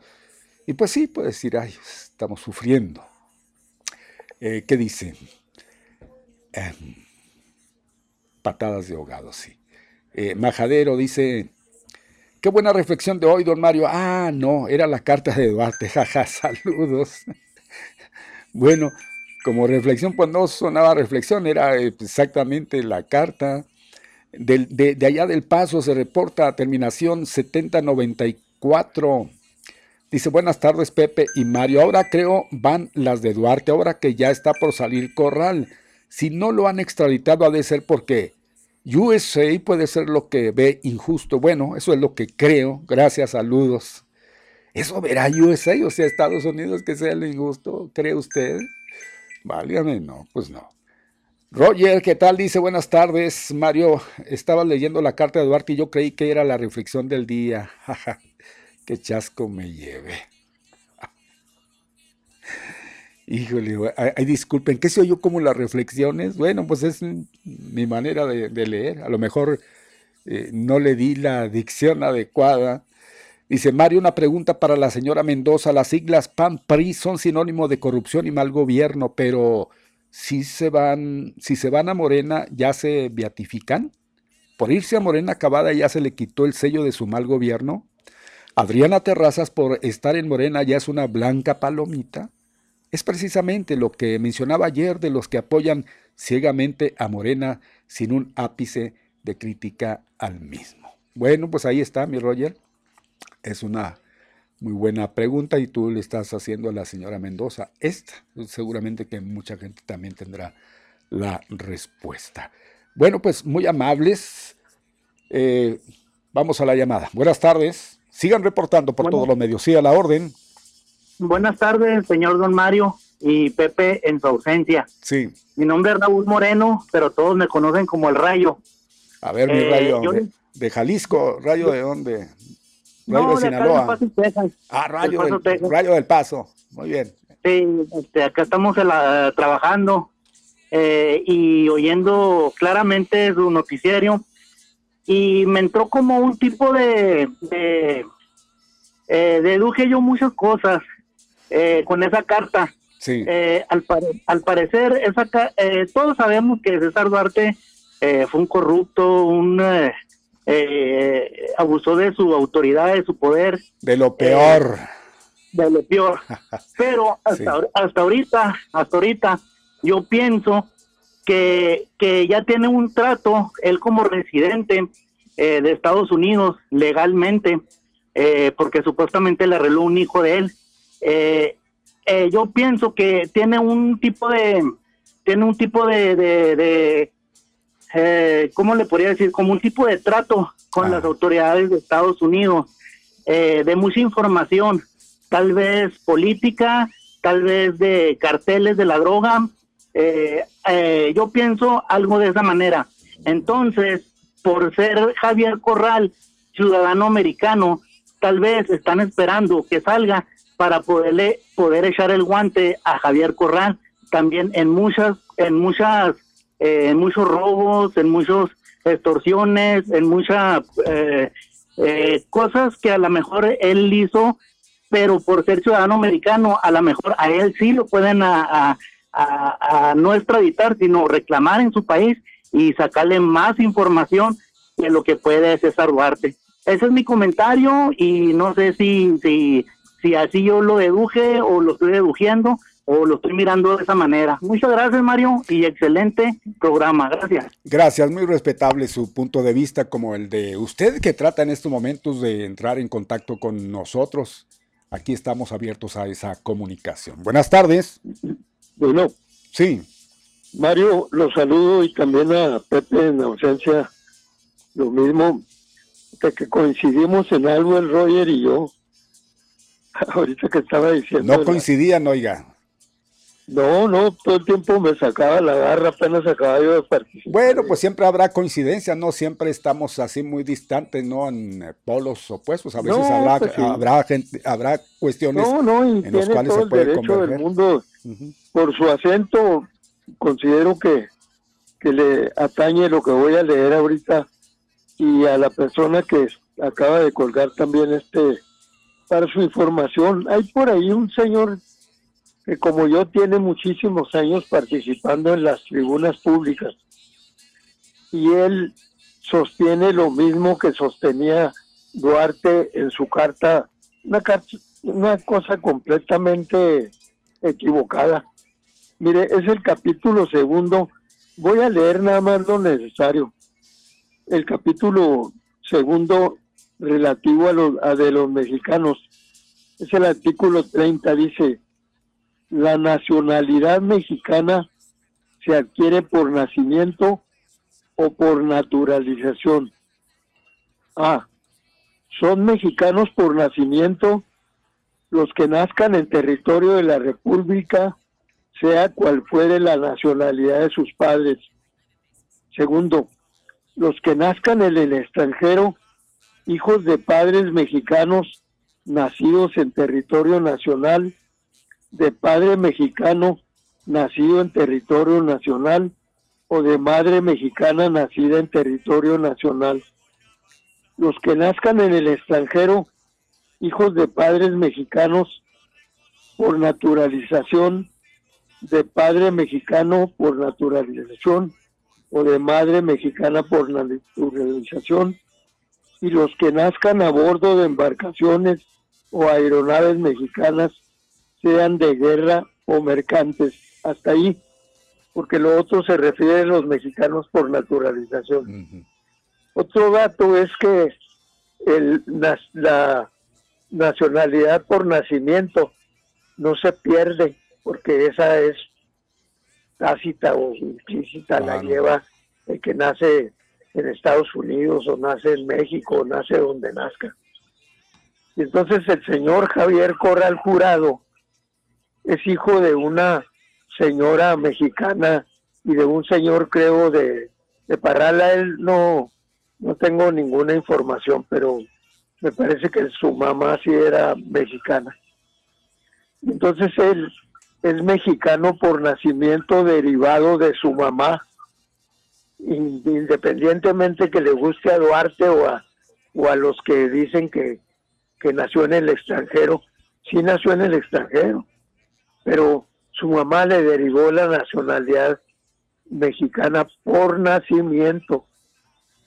Y pues sí, puede decir, ay, estamos sufriendo. Eh, ¿Qué dice? Em, patadas de ahogado, sí. Eh, Majadero dice, Qué buena reflexión de hoy, don Mario. Ah, no, era la carta de Duarte. Jaja, saludos. bueno, como reflexión, pues no sonaba reflexión, era exactamente la carta. De, allá del paso se reporta terminación 7094. Dice, buenas tardes Pepe y Mario. Ahora creo van las de Duarte, ahora que ya está por salir Corral. Si no lo han extraditado ha de ser porque USA puede ser lo que ve injusto. Bueno, eso es lo que creo. Gracias, saludos. ¿Eso verá USA, o sea, Estados Unidos que sea lo injusto? ¿Cree usted? Válgame, no, pues no. Roger, ¿qué tal? Dice, buenas tardes. Mario, estaba leyendo la carta de Duarte y yo creí que era la reflexión del día. Qué chasco me lleve. Híjole, ay, disculpen, ¿qué se oyó como las reflexiones? Bueno, pues es mi manera de, leer. A lo mejor eh, no le di la dicción adecuada. Dice Mario, una pregunta para la señora Mendoza. Las siglas PAN-PRI son sinónimo de corrupción y mal gobierno, pero si se van, si se van a Morena, ¿ya se beatifican? Por irse a Morena acabada ya se le quitó el sello de su mal gobierno. Adriana Terrazas, por estar en Morena, ya es una blanca palomita es precisamente lo que mencionaba ayer de los que apoyan ciegamente a Morena sin un ápice de crítica al mismo. Bueno, pues ahí está, mi Roger. Es una muy buena pregunta y tú le estás haciendo a la señora Mendoza esta. Seguramente que mucha gente también tendrá la respuesta. Bueno, pues muy amables. Eh, vamos a la llamada. Buenas tardes. Sigan reportando por todos los medios. Sí, a la orden. Buenas tardes, señor Don Mario y Pepe en su ausencia. Sí. Mi nombre es Raúl Moreno, pero todos me conocen como el Rayo. A ver, mi eh, Rayo, de, Jalisco, ¿Rayo de dónde? Rayo de Sinaloa. ah, Rayo del, Rayo del Paso. Muy bien. Sí, este, acá estamos trabajando eh, y oyendo claramente su noticiero y me entró como un tipo de, de eh, deduje yo muchas cosas eh, con esa carta. Sí. Eh, al, al, parecer, esa eh, todos sabemos que César Duarte fue un corrupto, un abusó de su autoridad, de su poder. De lo peor. de lo peor. Pero hasta, hasta ahorita, hasta ahorita, yo pienso que, que ya tiene un trato, él como residente de Estados Unidos, legalmente, porque supuestamente le arregló un hijo de él eh, eh, yo pienso que tiene un tipo de, tiene un tipo de, de, eh, ¿cómo le podría decir? Como un tipo de trato con ah. las autoridades de Estados Unidos, de mucha información, tal vez política, tal vez de carteles de la droga. yo pienso algo de esa manera. Entonces, por ser Javier Corral, ciudadano americano, tal vez están esperando que salga para poderle poder echar el guante a Javier Corral también en muchas en muchas eh, en muchos robos en muchas extorsiones en muchas eh, eh, cosas que a lo mejor él hizo pero por ser ciudadano americano a lo mejor a él sí lo pueden a, a, no extraditar sino reclamar en su país y sacarle más información de lo que puede César Duarte. Ese es mi comentario y no sé si si si así yo lo deduje o lo estoy deduciendo o lo estoy mirando de esa manera. Muchas gracias, Mario, y excelente programa. Gracias. Gracias, muy respetable su punto de vista como el de usted que trata en estos momentos de entrar en contacto con nosotros. Aquí estamos abiertos a esa comunicación. Buenas tardes. Bueno. Sí. Mario, los saludo y también a Pepe en ausencia. Lo mismo, de que coincidimos en algo el Roger y yo ahorita que estaba diciendo. No coincidían, oiga. No, no, todo el tiempo me sacaba la garra, apenas acababa yo de participar. Bueno, pues siempre habrá coincidencias, no siempre estamos así muy distantes, ¿no? En polos opuestos, a veces habrá, pues habrá, gente, habrá cuestiones en los cuales se puede derecho del mundo. Por su acento, considero que, que le atañe lo que voy a leer ahorita y a la persona que acaba de colgar también este para su información. Hay por ahí un señor que como yo tiene muchísimos años participando en las tribunas públicas y él sostiene lo mismo que sostenía Duarte en su carta una, una cosa completamente equivocada. Mire, es el capítulo segundo. Voy a leer nada más lo necesario. El capítulo segundo relativo a, los, de los mexicanos. Es el artículo 30, dice, la nacionalidad mexicana se adquiere por nacimiento o por naturalización. A. Son mexicanos por nacimiento los que nazcan en territorio de la República, sea cual fuere la nacionalidad de sus padres. Segundo, los que nazcan en el extranjero, hijos de padres mexicanos nacidos en territorio nacional, de padre mexicano nacido en territorio nacional o de madre mexicana nacida en territorio nacional. Los que nazcan en el extranjero, hijos de padres mexicanos por naturalización, de padre mexicano por naturalización o de madre mexicana por naturalización, y los que nazcan a bordo de embarcaciones o aeronaves mexicanas, sean de guerra o mercantes. Hasta ahí, porque lo otro se refiere a los mexicanos por naturalización. Otro dato es que el, la nacionalidad por nacimiento no se pierde, porque esa es tácita o implícita, la lleva el que nace en Estados Unidos o nace en México o nace donde nazca. Y entonces el señor Javier Corral Jurado es hijo de una señora mexicana y de un señor, creo, de, de. Él no, no tengo ninguna información, pero me parece que su mamá sí era mexicana. Entonces él es mexicano por nacimiento derivado de su mamá, independientemente que le guste a Duarte o a, o a los que dicen que, que nació en el extranjero, sí nació en el extranjero, pero su mamá le derivó la nacionalidad mexicana por nacimiento,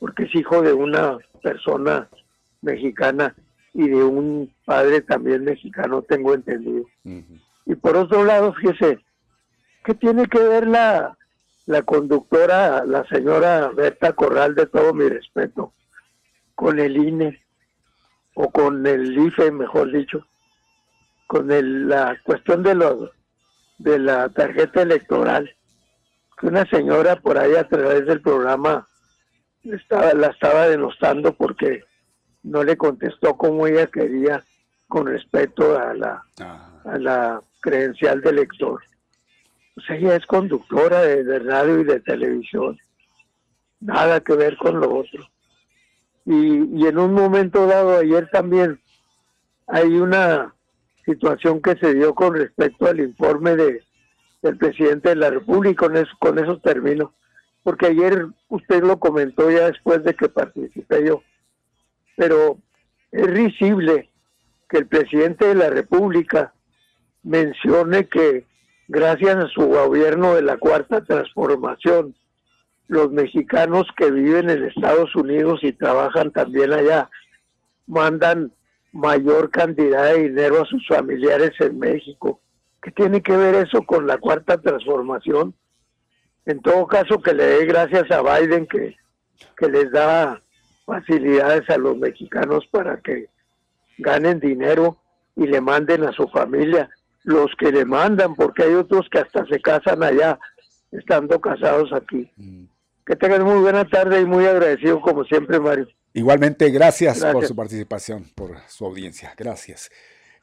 porque es hijo de una persona mexicana y de un padre también mexicano, tengo entendido. Y por otro lado, fíjese, ¿qué tiene que ver la, la conductora, la señora Berta Corral, de todo mi respeto, con el INE o con el IFE, mejor dicho, con el, la cuestión de los de la tarjeta electoral? Que una señora por ahí a través del programa estaba, la estaba denostando porque no le contestó como ella quería con respecto a la, a la credencial de lector. O sea, ella es conductora de, radio y de televisión. Nada que ver con lo otro. Y, y en un momento dado, ayer también, hay una situación que se dio con respecto al informe de, del presidente de la República, con, eso, con esos términos, porque ayer usted lo comentó ya después de que participé yo, pero es risible que el presidente de la República mencione que gracias a su gobierno de la Cuarta Transformación, los mexicanos que viven en Estados Unidos y trabajan también allá mandan mayor cantidad de dinero a sus familiares en México. ¿Qué tiene que ver eso con la Cuarta Transformación? En todo caso, que le dé gracias a Biden que, que les da facilidades a los mexicanos para que ganen dinero y le manden a su familia los que le mandan, porque hay otros que hasta se casan allá, estando casados aquí. Mm. Que tengan muy buena tarde y muy agradecido como siempre, Mario. Igualmente, gracias, por su participación, por su audiencia. Gracias.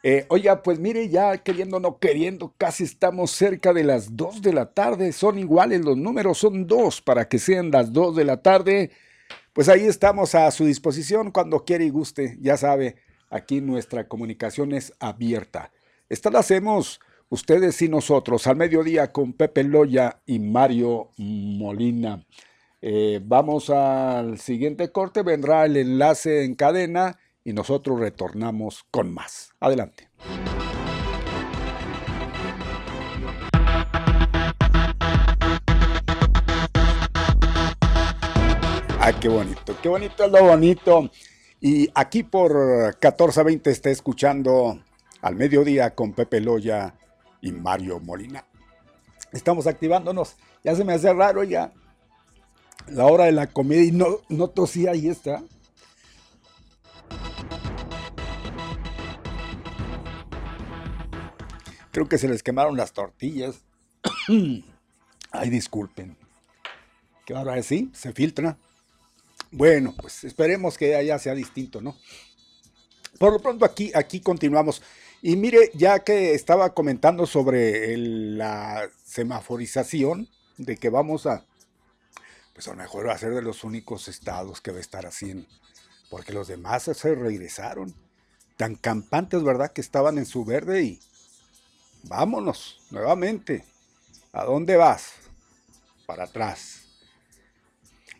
Eh, oiga, pues mire, ya queriendo o no queriendo, casi estamos cerca de las 2 de la tarde. Son iguales, los números son dos para que sean las 2 de la tarde. Pues ahí estamos a su disposición cuando quiera y guste. Ya sabe, aquí nuestra comunicación es abierta. Esta la hacemos ustedes y nosotros al mediodía con Pepe Loya y Mario Molina. Eh, vamos al siguiente corte, vendrá el enlace en cadena y nosotros retornamos con más. Adelante. Ah, qué bonito, qué bonito es lo bonito. Y aquí por 1420 está escuchando al mediodía con Pepe Loya y Mario Molina. Estamos activándonos. Ya se me hace raro ya la hora de la comida y no, no tosía, ahí está. Creo que se les quemaron las tortillas. Ay, disculpen. Que ahora sí, se filtra. Bueno, pues esperemos que allá sea distinto, ¿no? Por lo pronto aquí, aquí continuamos. Y mire, ya que estaba comentando sobre la semaforización, de que vamos a, pues a lo mejor va a ser de los únicos estados que va a estar así, porque los demás se regresaron, tan campantes, ¿verdad? Que estaban en su verde y vámonos nuevamente. ¿A dónde vas? Para atrás.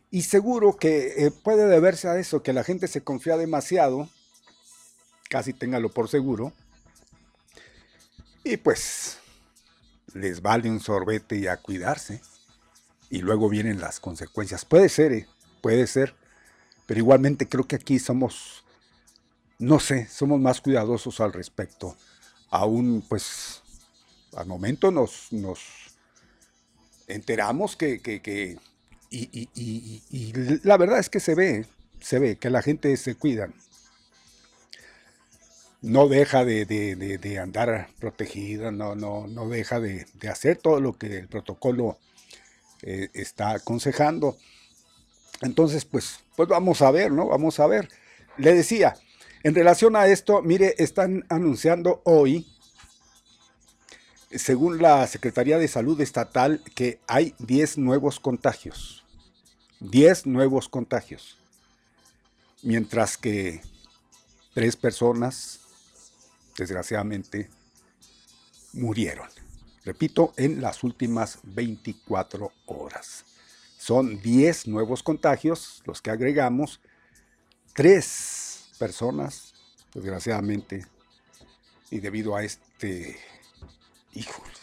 Y seguro que eh, puede deberse a eso, que la gente se confía demasiado, casi téngalo por seguro, y pues les vale un sorbete y a cuidarse. Y luego vienen las consecuencias. Puede ser, eh, puede ser, pero igualmente creo que aquí somos, no sé, somos más cuidadosos al respecto. Aún pues al momento nos, nos enteramos que, que y, la verdad es que se ve, se ve que la gente se cuida. No deja de, andar protegida, no, no, no deja de, hacer todo lo que el protocolo eh, está aconsejando. Entonces, pues, pues vamos a ver, ¿no? Vamos a ver. Le decía, en relación a esto, mire, están anunciando hoy, según la Secretaría de Salud Estatal, que hay 10 nuevos contagios. 10 nuevos contagios, mientras que tres personas, desgraciadamente, murieron. Repito, en las últimas 24 horas. Son 10 nuevos contagios los que agregamos. Tres personas, desgraciadamente, y debido a este, híjole,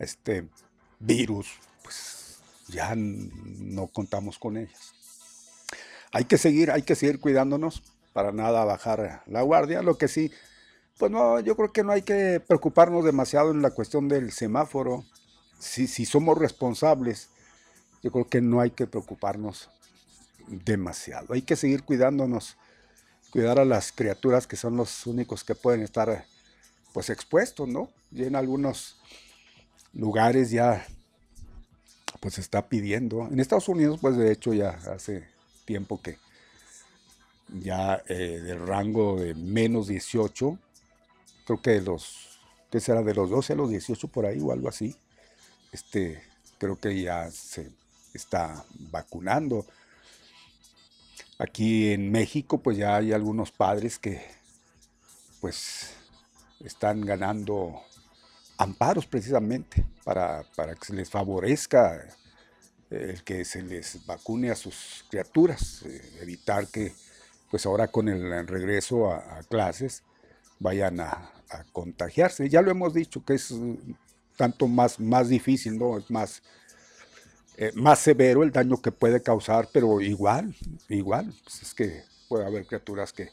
este virus ya no contamos con ellas. Hay que seguir, hay que seguir cuidándonos para nada bajar la guardia. Lo que sí, pues no, yo creo que no hay que preocuparnos demasiado en la cuestión del semáforo. Si, si somos responsables, yo creo que no hay que preocuparnos demasiado. Hay que seguir cuidándonos, cuidar a las criaturas que son los únicos que pueden estar pues expuestos, ¿no? Y en algunos lugares ya pues está pidiendo. En Estados Unidos, pues de hecho ya hace tiempo que ya eh, del rango de menos 18, creo que de los, ¿qué será? De los 12 a los 18 por ahí o algo así, este, creo que ya se está vacunando. Aquí en México, pues ya hay algunos padres que, pues, están ganando amparos precisamente para, que se les favorezca el que se les vacune a sus criaturas, eh, evitar que pues ahora con el regreso a, clases vayan a, contagiarse. Ya lo hemos dicho que es tanto más, más difícil, ¿no? Es más, eh, más severo el daño que puede causar, pero igual, igual, pues es que puede haber criaturas que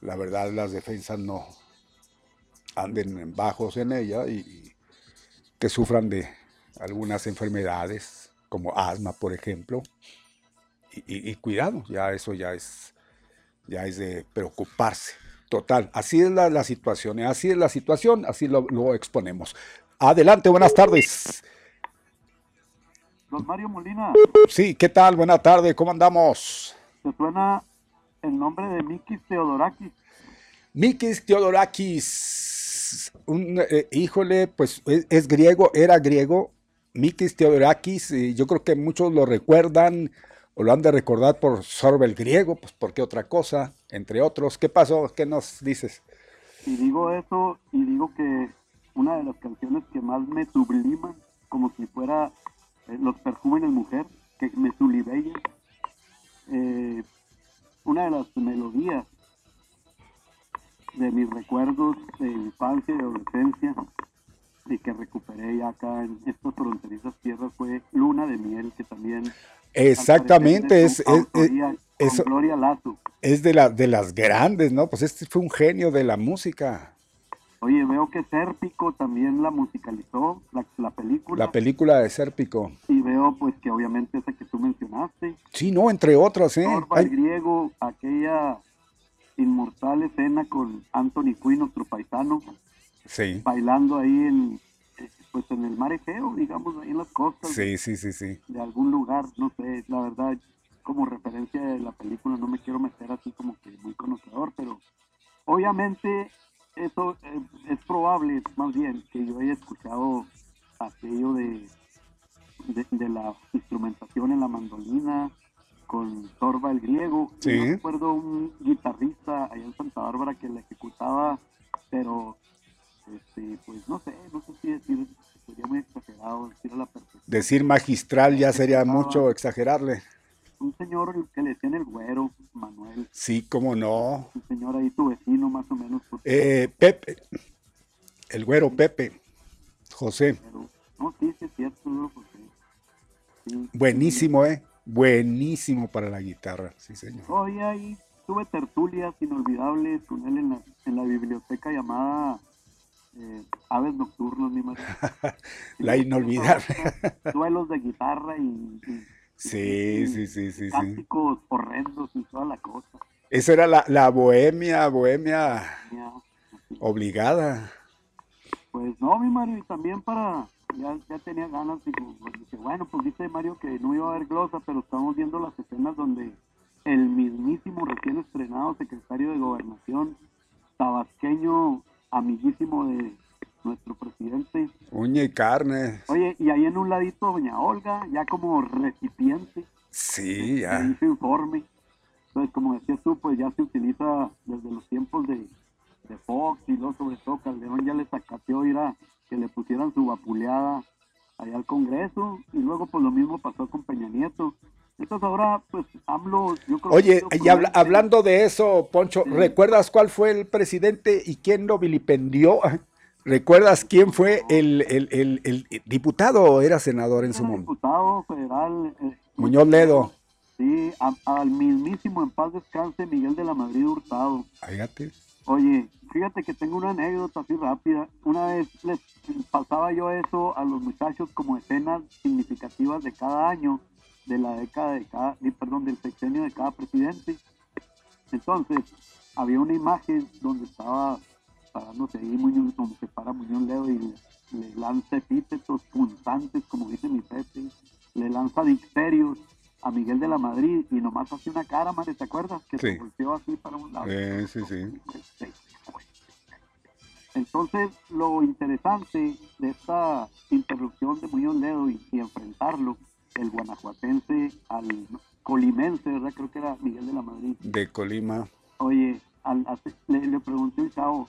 la verdad las defensas no, anden bajos en ella y, que sufran de algunas enfermedades como asma, por ejemplo. Y, cuidado, ya eso ya es, ya es de preocuparse. Total, así es la, situación, ¿eh? así es la situación, así lo, exponemos. Adelante, buenas tardes. Don Mario Molina. Sí, ¿qué tal? Buenas tardes, ¿cómo andamos? Se suena el nombre de Mikis Teodorakis. Mikis Teodorakis un, eh, híjole, pues es, griego, era griego, Mikis Theodorakis, y yo creo que muchos lo recuerdan o lo han de recordar por Sorbel griego, pues porque otra cosa, entre otros. ¿Qué pasó? ¿Qué nos dices? Y digo eso, y digo que una de las canciones que más me subliman, como si fuera eh, los perfumes mujer, que me sublimean, eh, una de las melodías de mis recuerdos de infancia y adolescencia y que recuperé ya acá en estas fronterizas tierras fue Luna de Miel, que también Exactamente, es, es, Gloria Lazo. Es de, la, de las grandes, ¿no? Pues este fue un genio de la música. Oye, veo que Sérpico también la musicalizó, la, película. La película de Sérpico. Y veo pues que obviamente esa que tú mencionaste. Sí, no, entre otras, ¿eh? el griego, aquella inmortal escena con Anthony Quinn, nuestro paisano. Sí. Bailando ahí en, pues en el mar Egeo, digamos, ahí en las costas. Sí, sí, sí, sí. De algún lugar, no sé, la verdad, como referencia de la película no me quiero meter así como que muy conocedor, pero obviamente eso eh, es probable, más bien, que yo haya escuchado aquello de, de, la instrumentación en la mandolina con Torba el griego. Sí. Yo recuerdo un guitarrista allá en Santa Bárbara que la ejecutaba, pero este, pues no sé, no sé si decir, sería muy exagerado decir a la perfección. Decir magistral ya sería mucho exagerarle un señor que le decían el güero, Manuel. Sí, cómo no. Un señor ahí, tu vecino, más o menos. Eh, Pepe. El güero Pepe. José. no, sí, sí, es cierto, José. Buenísimo, ¿eh? Buenísimo para la guitarra, sí, señor. Hoy ahí tuve tertulias inolvidables con él en la, en la biblioteca llamada eh, Aves Nocturnas, mi madre. la inolvidable. Duelos de guitarra y Sí, sí, sí, sí. Cánticos horrendos y toda la cosa. Esa era la, la bohemia, bohemia obligada. Pues no, mi Mario, y también para, ya, ya tenía ganas, y pues, dije, bueno, pues dice Mario que no iba a haber glosa, pero estamos viendo las escenas donde el mismísimo recién estrenado secretario de Gobernación, tabasqueño, amiguísimo de nuestro presidente. Uña y carne. Oye, y ahí en un ladito doña Olga, ya como recipiente. Sí, ya. Dice informe. Entonces, como decías tú, pues ya se utiliza desde los tiempos de, Fox y luego sobre todo Calderón ya le sacateó ir a que le pusieran su vapuleada allá al Congreso y luego pues lo mismo pasó con Peña Nieto. Entonces ahora, pues AMLO, yo creo Oye, y hablando de eso, Poncho, ¿recuerdas cuál fue el presidente y quién lo vilipendió? ¿Recuerdas quién fue el, el, el, diputado o era senador en su momento? Diputado federal. Eh, Muñoz Ledo. Sí, al mismísimo en paz descanse Miguel de la Madrid Hurtado. Fíjate. Oye, fíjate que tengo una anécdota así rápida. Una vez les pasaba yo eso a los muchachos como escenas significativas de cada año, de la década de cada, perdón, del sexenio de cada presidente. Entonces, había una imagen donde estaba parándose ahí Muñoz, como se para Muñoz Ledo y le, lanza epítetos punzantes, como dice mi Pepe, le lanza dicterios a Miguel de la Madrid y nomás hace una cara, madre, ¿te acuerdas? Que se volteó así para un lado. sí, sí. Entonces, lo interesante de esta interrupción de Muñoz Ledo y, enfrentarlo, el guanajuatense al colimense, ¿verdad? Creo que era Miguel de la Madrid. De Colima. Oye, le, le pregunté al chavo,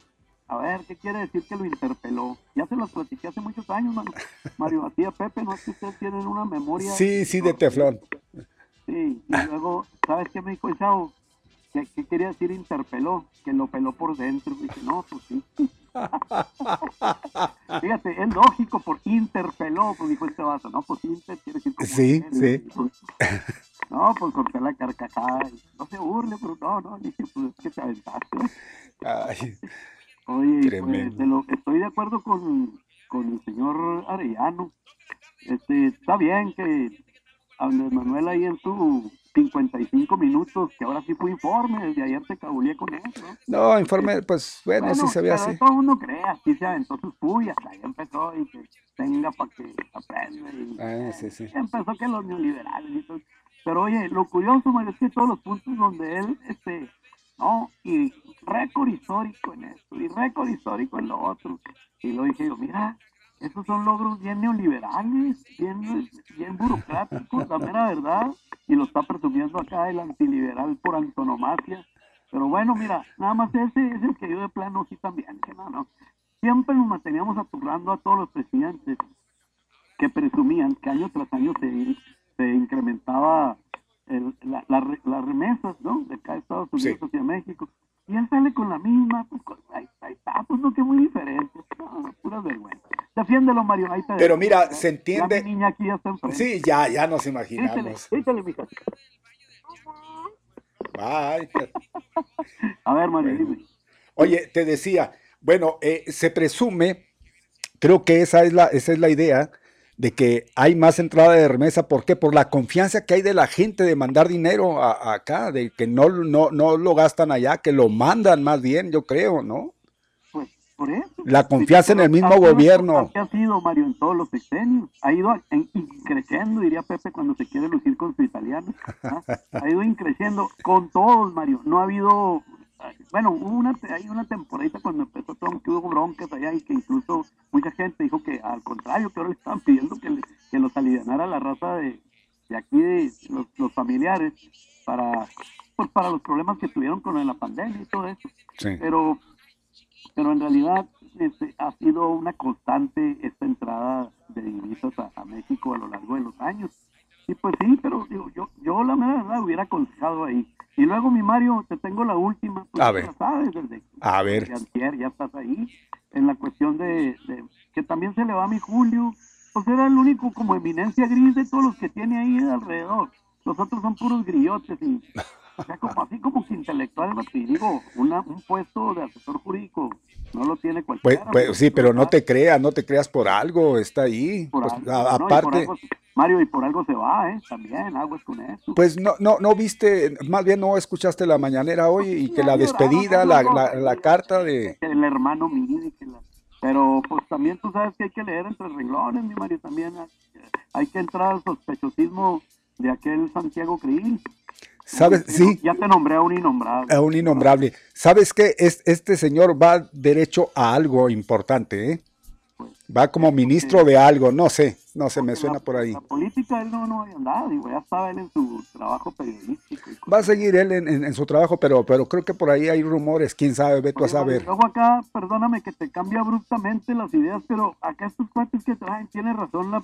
a ver, ¿qué quiere decir que lo interpeló? Ya se los platiqué hace muchos años, mano. Mario Matías Pepe, no es que ustedes tienen una memoria. Sí, sí, de teflón. Sí, y luego, ¿sabes qué me dijo el chavo? ¿Qué, quería decir interpeló? Que lo peló por dentro. Y dije, no, pues sí. Fíjate, es lógico, por interpeló, pues dijo este vaso, ¿no? Pues inter quiere decir Sí, sí. no, pues corté la carcajada. No se burle, pero no, no, dije, pues es que te aventaste. Ay. Oye, pues, estoy de acuerdo con, el señor Arellano. Este, está bien que Andrés Manuel ahí en su 55 minutos, que ahora sí fue informe, desde ayer te cabulé con eso. No, informe, pues bueno, sí se ve así. Todo el mundo cree, así se aventó sus puyas, ahí empezó y que tenga para que aprenda. Y, ah, sí, sí. Empezó que los neoliberales y todo. Pero oye, lo curioso, es que todos los puntos donde él este, ¿no? Y récord histórico en esto, y récord histórico en lo otro. Y lo dije yo, mira, esos son logros bien neoliberales, bien, bien burocráticos, la mera verdad, y lo está presumiendo acá el antiliberal por antonomasia. Pero bueno, mira, nada más ese es el que yo de plano sí también, que no, no. Siempre nos manteníamos aturrando a todos los presidentes que presumían que año tras año se, se incrementaba las remesas, ¿no? De acá de Estados Unidos hacia México. Y él sale con la misma, pues ahí, está, pues no que muy diferente. No, pura vergüenza. entiéndelo, Mario. Ahí Pero mira, se entiende. Ya mi niña aquí ya está enfrente. Sí, ya, ya nos imaginamos. Mija. Bye. A ver, Mario, dime. Oye, te decía, bueno, eh, se presume, creo que esa es la, esa es la idea, de que hay más entrada de remesa. ¿Por qué? Por la confianza que hay de la gente de mandar dinero a, acá, de que no, no, no lo gastan allá, que lo mandan más bien, yo creo, ¿no? Pues por eso. La confianza en el mismo gobierno. ¿Qué ha sido, Mario, en todos los sexenios? Ha ido en, creciendo, diría Pepe, cuando se quiere lucir con su italiano. ¿ah? Ha ido increciendo con todos, Mario. No ha habido bueno, hubo una, hay una temporada cuando empezó todo, que hubo broncas allá y que incluso mucha gente dijo que al contrario, que ahora le estaban pidiendo que, que los alivianara la raza de, de aquí, de los, familiares, para, pues, para los problemas que tuvieron con la pandemia y todo eso. Pero, pero en realidad este, ha sido una constante esta entrada de divisas a, México a lo largo de los años. Y pues sí, pero digo, yo, yo la verdad hubiera aconsejado ahí y luego, mi Mario, te tengo la última. Pues, a ver. Ya sabes, desde, a ver. ya estás ahí. En la cuestión de, que también se le va a mi Julio. Pues era el único como eminencia gris de todos los que tiene ahí alrededor. Los otros son puros grillotes y o sea, como así como que intelectual, y digo, una, un puesto de asesor jurídico no lo tiene cualquiera. Pues, pues sí, pero no te creas, no te creas por algo, está ahí. Pues, aparte. Mario, y por algo se va, ¿eh? También, aguas con eso. Pues no, no, no viste, más bien no escuchaste la mañanera hoy y que la despedida, la, la, carta de... El hermano la... Pero pues también tú sabes que hay que leer entre renglones, mi Mario, también hay, que entrar al sospechosismo de aquel Santiago Krill. ¿Sabes? Sí. Ya te nombré a un innombrable. A un innombrable. ¿Sabes qué? Es, este señor va derecho a algo importante, ¿eh? Va como ministro de algo, no sé, no sé, me suena por ahí. La política él no, no había andado, digo, ya estaba él en su trabajo periodístico. Va a seguir él en, su trabajo, pero, pero creo que por ahí hay rumores, quién sabe, ve tú a saber. Luego acá, perdóname que te cambie abruptamente las ideas, pero acá estos cuates que traen, tiene razón la,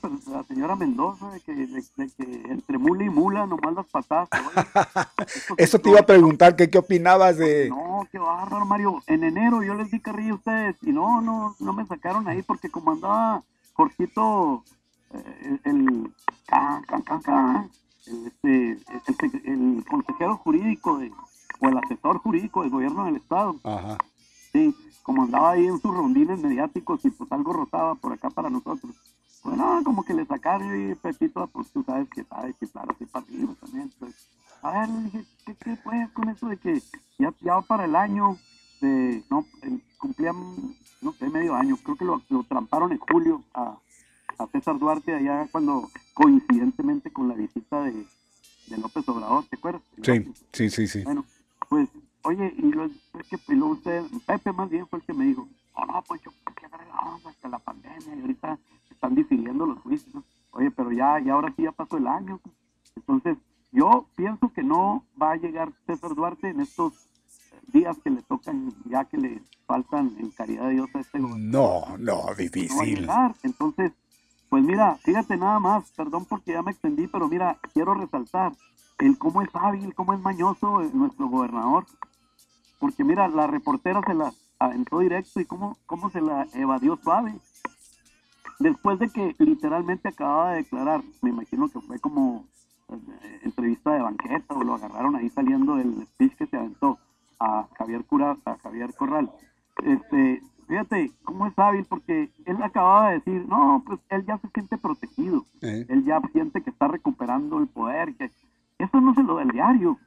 señora Mendoza, de que, de, que, entre mula y mula nomás las patadas. Eso te iba a preguntar, ¿qué, qué opinabas de...? No, qué bárbaro, Mario. En enero yo les di carrilla a ustedes y no, no, no me sacaron ahí porque como andaba Jorgito, eh, el, el, el, consejero jurídico de, o el asesor jurídico del gobierno del estado. Sí, como andaba ahí en sus rondines mediáticos y pues algo rotaba por acá para nosotros. Pues no, como que le sacaron y Pepito, pues tú sabes que sabe que claro, así para también. Pues, a ver, dije, ¿qué, qué con eso de que ya, ya para el año de, no, cumplían no sé, medio año, creo que lo, lo tramparon en julio a, a, César Duarte allá cuando coincidentemente con la visita de, de López Obrador, ¿te acuerdas? Sí, sí, sí, sí. Bueno, pues, oye, y lo, que y usted, Pepe más bien fue el que me dijo, no, no, pues yo, que la hasta la pandemia y ahorita están decidiendo los juicios. Oye, pero ya, ya ahora sí ya pasó el año. Entonces, yo pienso que no va a llegar César Duarte en estos días que le tocan, ya que le faltan en caridad de Dios a este No, no, difícil. Entonces, pues mira, fíjate nada más, perdón porque ya me extendí, pero mira, quiero resaltar el cómo es hábil, cómo es mañoso nuestro gobernador. Porque mira, la reportera se la aventó directo y cómo, cómo se la evadió suave. Después de que literalmente acababa de declarar, me imagino que fue como eh, entrevista de banqueta o lo agarraron ahí saliendo del speech que se aventó a Javier Cura, a Javier Corral. Este, fíjate cómo es hábil, porque él acababa de decir, no, pues él ya se siente protegido, él ya siente que está recuperando el poder, que eso no se lo del diario,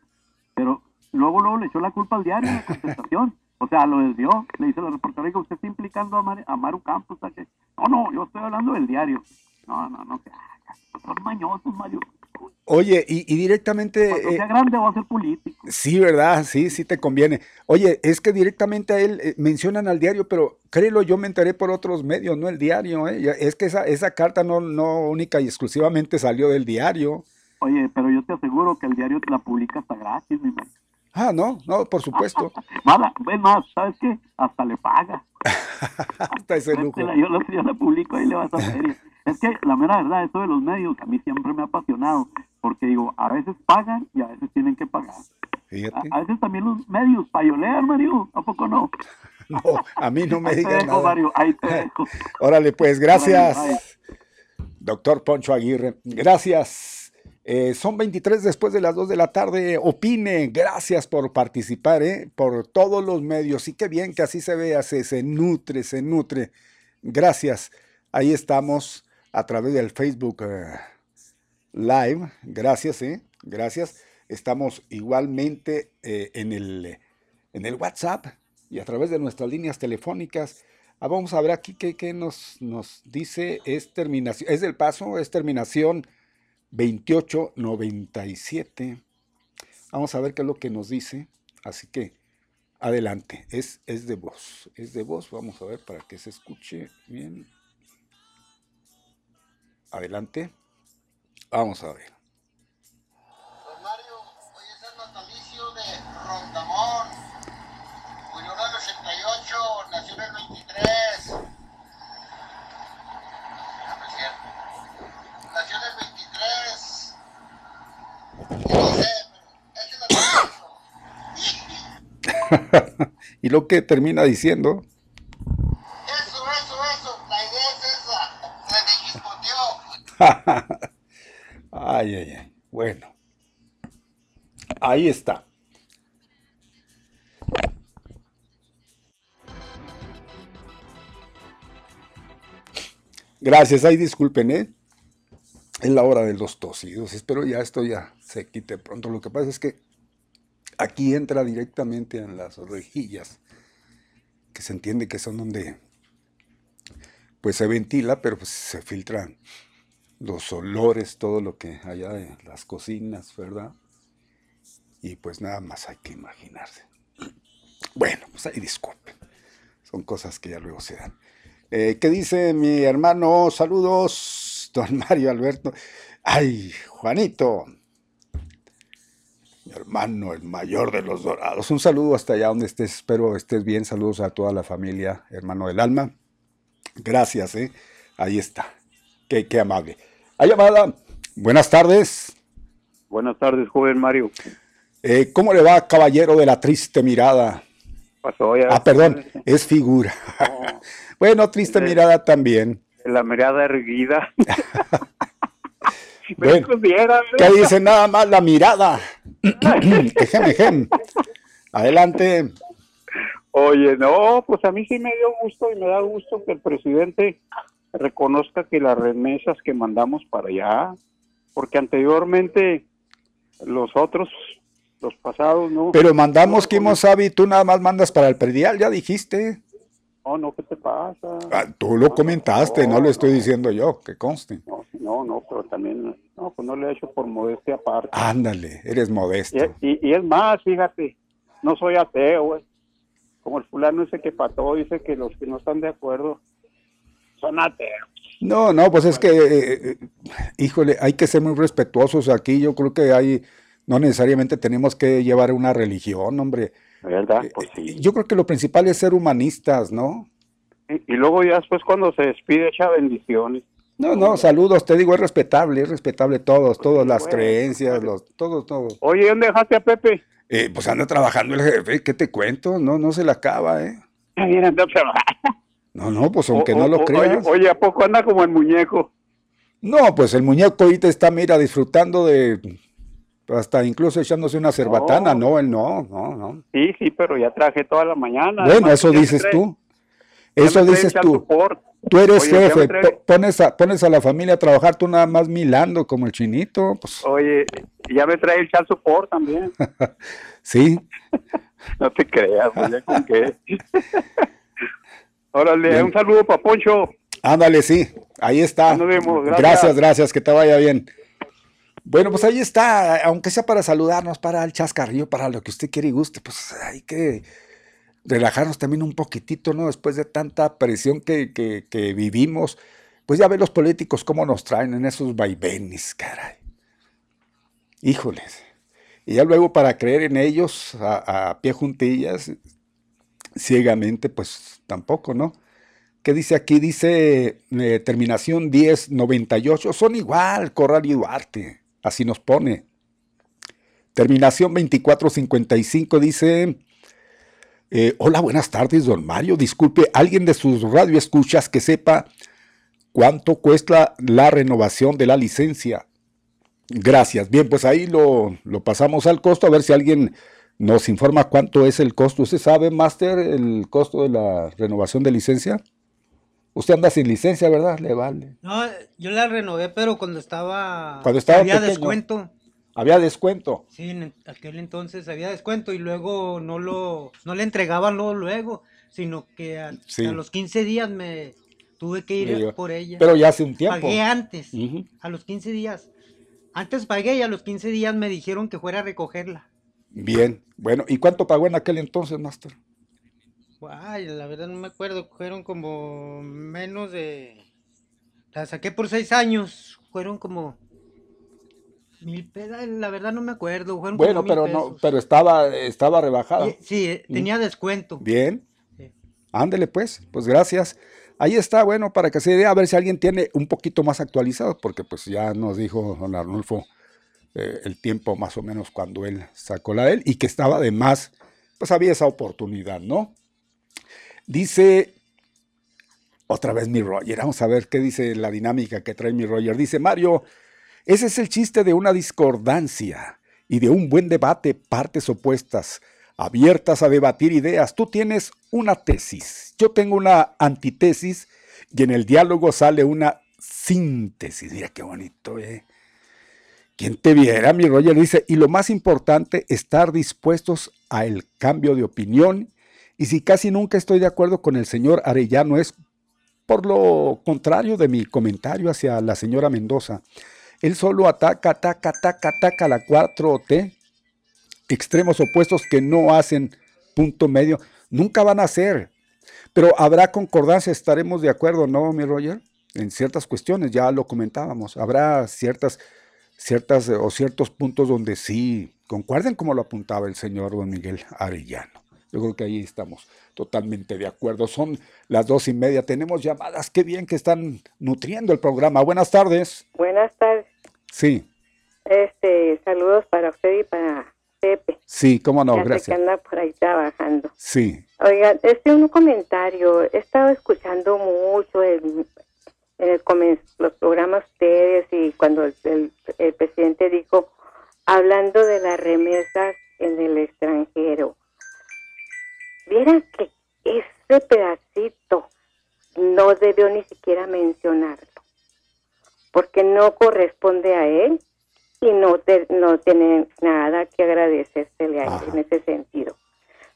pero luego luego le echó la culpa al diario en la contestación, o sea, lo desvió, le dice la reportera, que usted está implicando a, Maru Campos, que, no, no, yo estoy hablando del diario, no, no, no, que, son mañosos, Mario, Oye, y, directamente... Cuando sea eh, grande va a ser político. Sí, ¿verdad? Sí, sí te conviene. Oye, es que directamente a él eh, mencionan al diario, pero créelo, yo me enteré por otros medios, no el diario. ¿eh? Es que esa, esa carta no, no única y exclusivamente salió del diario. Oye, pero yo te aseguro que el diario la publica hasta gratis, mi madre. Ah, no, no, por supuesto. Mala, ven más, ¿sabes qué? Hasta le paga. hasta ese lujo. Yo, la, yo la publico y le vas a ver. Es que la mera verdad, eso de los medios a mí siempre me ha apasionado, porque digo, a veces pagan y a veces tienen que pagar. A, veces también los medios payolean, Mario, ¿a poco no? no, a mí no me digas nada. Órale, pues, gracias. Doctor Poncho Aguirre, gracias. Eh, son 23 después de las 2 de la tarde. Opine, gracias por participar, ¿eh? por todos los medios. Y qué bien que así se vea, se, se nutre, se nutre. Gracias. Ahí estamos a través del Facebook eh, Live. Gracias, ¿eh? Gracias. Estamos igualmente eh, en, el, en el WhatsApp y a través de nuestras líneas telefónicas. Ah, vamos a ver aquí qué, nos, nos dice. Es terminación, es del paso, es terminación 2897. Vamos a ver qué es lo que nos dice. Así que adelante, es, es de voz, es de voz. Vamos a ver para que se escuche bien. Adelante. Vamos a ver. Don Mario, hoy es el natalicio de Rondamón. Murió en el 88, nació en el 23. No, es cierto. Nació en el 23. Y no sé, pero es el y lo que termina diciendo. Ay, ay, ay. Bueno. Ahí está. Gracias, ahí disculpen, ¿eh? Es la hora de los tosidos. Espero ya esto ya se quite pronto. Lo que pasa es que aquí entra directamente en las rejillas, que se entiende que son donde pues se ventila, pero pues se filtran los olores, todo lo que haya de las cocinas, ¿verdad? Y pues nada más hay que imaginarse. Bueno, pues ahí disculpen. Son cosas que ya luego se dan. Eh, ¿Qué dice mi hermano? Saludos, don Mario Alberto. Ay, Juanito. Mi hermano, el mayor de los dorados. Un saludo hasta allá donde estés. Espero estés bien. Saludos a toda la familia, hermano del alma. Gracias, ¿eh? Ahí está. Qué, qué amable. Hay llamada. Buenas tardes. Buenas tardes, joven Mario. Eh, ¿Cómo le va, caballero de la triste mirada? Pasó ya. Ah, perdón, es figura. bueno, triste mirada también. La mirada erguida. bueno, ¿Qué dice nada más la mirada? ejem, ejem. Adelante. Oye, no, pues a mí sí me dio gusto y me da gusto que el presidente reconozca que las remesas que mandamos para allá, porque anteriormente los otros, los pasados, ¿no? Pero mandamos, Kimo Sabi, tú nada más mandas para el predial, ya dijiste. No, no, ¿qué te pasa? Ah, tú lo comentaste, no, lo estoy diciendo yo, que conste. No, no, pero también, no, pues no le he hecho por modestia aparte. Ándale, eres modesto. Y, y, es más, fíjate, no soy ateo, Como el fulano ese que pató, dice que los que no están de acuerdo son No, no, pues es que, eh, eh, híjole, hay que ser muy respetuosos aquí. Yo creo que hay, no necesariamente tenemos que llevar una religión, hombre. ¿Verdad? Eh, pues sí. Yo creo que lo principal es ser humanistas, ¿no? Y, luego ya después cuando se despide echa bendiciones. No, no, saludos, te digo, es respetable, es respetable todos, todas las creencias, los, todos, todos. Oye, ¿dónde dejaste a Pepe? pues anda trabajando el jefe, ¿qué te cuento? No, no se le acaba, ¿eh? Mira, anda trabajando. No, no, pues aunque no lo creas. Oye, ¿a poco anda como el muñeco? No, pues el muñeco ahorita está, mira, disfrutando de. Hasta incluso echándose una cerbatana, no, él no, no, no. Sí, sí, pero ya traje toda la mañana. Bueno, eso dices tú. Eso dices tú. Tú eres jefe, pones, a, pones a la familia a trabajar, tú nada más milando como el chinito. Pues. Oye, ya me trae el chat support también. sí. no te creas, oye, ¿con qué? Órale, un saludo para Poncho. Ándale, sí, ahí está. Nos vemos, gracias. gracias, gracias, que te vaya bien. Bueno, pues ahí está, aunque sea para saludarnos, para el chascarrillo, para lo que usted quiere y guste, pues hay que relajarnos también un poquitito, ¿no? Después de tanta presión que, que, vivimos, pues ya ve los políticos cómo nos traen en esos vaivenes, caray. Híjoles. Y ya luego para creer en ellos a, a pie juntillas, ciegamente, pues tampoco, ¿no? ¿Qué dice aquí? Dice eh, terminación 1098, son igual, Corral y Duarte, así nos pone. Terminación 2455 dice, Eh, hola, buenas tardes, don Mario. Disculpe, alguien de sus radioescuchas que sepa cuánto cuesta la renovación de la licencia. Gracias. Bien, pues ahí lo, lo pasamos al costo, a ver si alguien nos informa cuánto es el costo. ¿Usted sabe, Master, el costo de la renovación de licencia? Usted anda sin licencia, ¿verdad? Le vale. No, yo la renové, pero cuando estaba... Cuando estaba Había descuento. Había descuento. Sí, en aquel entonces había descuento y luego no lo no le entregaban luego, luego sino que a, los 15 días me tuve que ir por ella. Pero ya hace un tiempo. Pagué antes, a los 15 días. Antes pagué y a los 15 días me dijeron que fuera a recogerla. Bien, bueno, ¿y cuánto pagó en aquel entonces, Master? Ay, la verdad no me acuerdo, fueron como menos de... La saqué por seis años, fueron como mil pedas, la verdad no me acuerdo. Fueron bueno, pero no, pero estaba, estaba rebajada. Sí, eh, tenía descuento. Bien. Ándele pues, pues gracias. Ahí está, bueno, para que se vea, a ver si alguien tiene un poquito más actualizado, porque pues ya nos dijo don Arnulfo eh, el tiempo más o menos cuando él sacó la de él y que estaba de más, pues había esa oportunidad, ¿no? Dice, otra vez mi Roger, vamos a ver qué dice la dinámica que trae mi Roger. Dice, Mario, ese es el chiste de una discordancia y de un buen debate, partes opuestas, abiertas a debatir ideas. Tú tienes una tesis, yo tengo una antitesis y en el diálogo sale una síntesis. Mira qué bonito, ¿eh? Quien te viera, mi Roger dice, y lo más importante, estar dispuestos a el cambio de opinión. Y si casi nunca estoy de acuerdo con el señor Arellano, es por lo contrario de mi comentario hacia la señora Mendoza. Él solo ataca, ataca, ataca, ataca la 4T. Extremos opuestos que no hacen punto medio. Nunca van a ser. Pero habrá concordancia, estaremos de acuerdo, ¿no, mi Roger? En ciertas cuestiones, ya lo comentábamos. Habrá ciertas ciertas eh, o ciertos puntos donde sí concuerden como lo apuntaba el señor don Miguel Arellano. Yo creo que ahí estamos totalmente de acuerdo. Son las dos y media. Tenemos llamadas. Qué bien que están nutriendo el programa. Buenas tardes. Buenas tardes. Sí. Este, saludos para usted y para Pepe. Sí, cómo no, gracias. que anda por ahí trabajando. Sí. Oiga, este un comentario. He estado escuchando mucho el, en el, los programas ustedes y cuando el, presidente dijo, hablando de las remesas en el extranjero, vieran que ese pedacito no debió ni siquiera mencionarlo, porque no corresponde a él y no, no tiene nada que agradecérsele a él en ese sentido.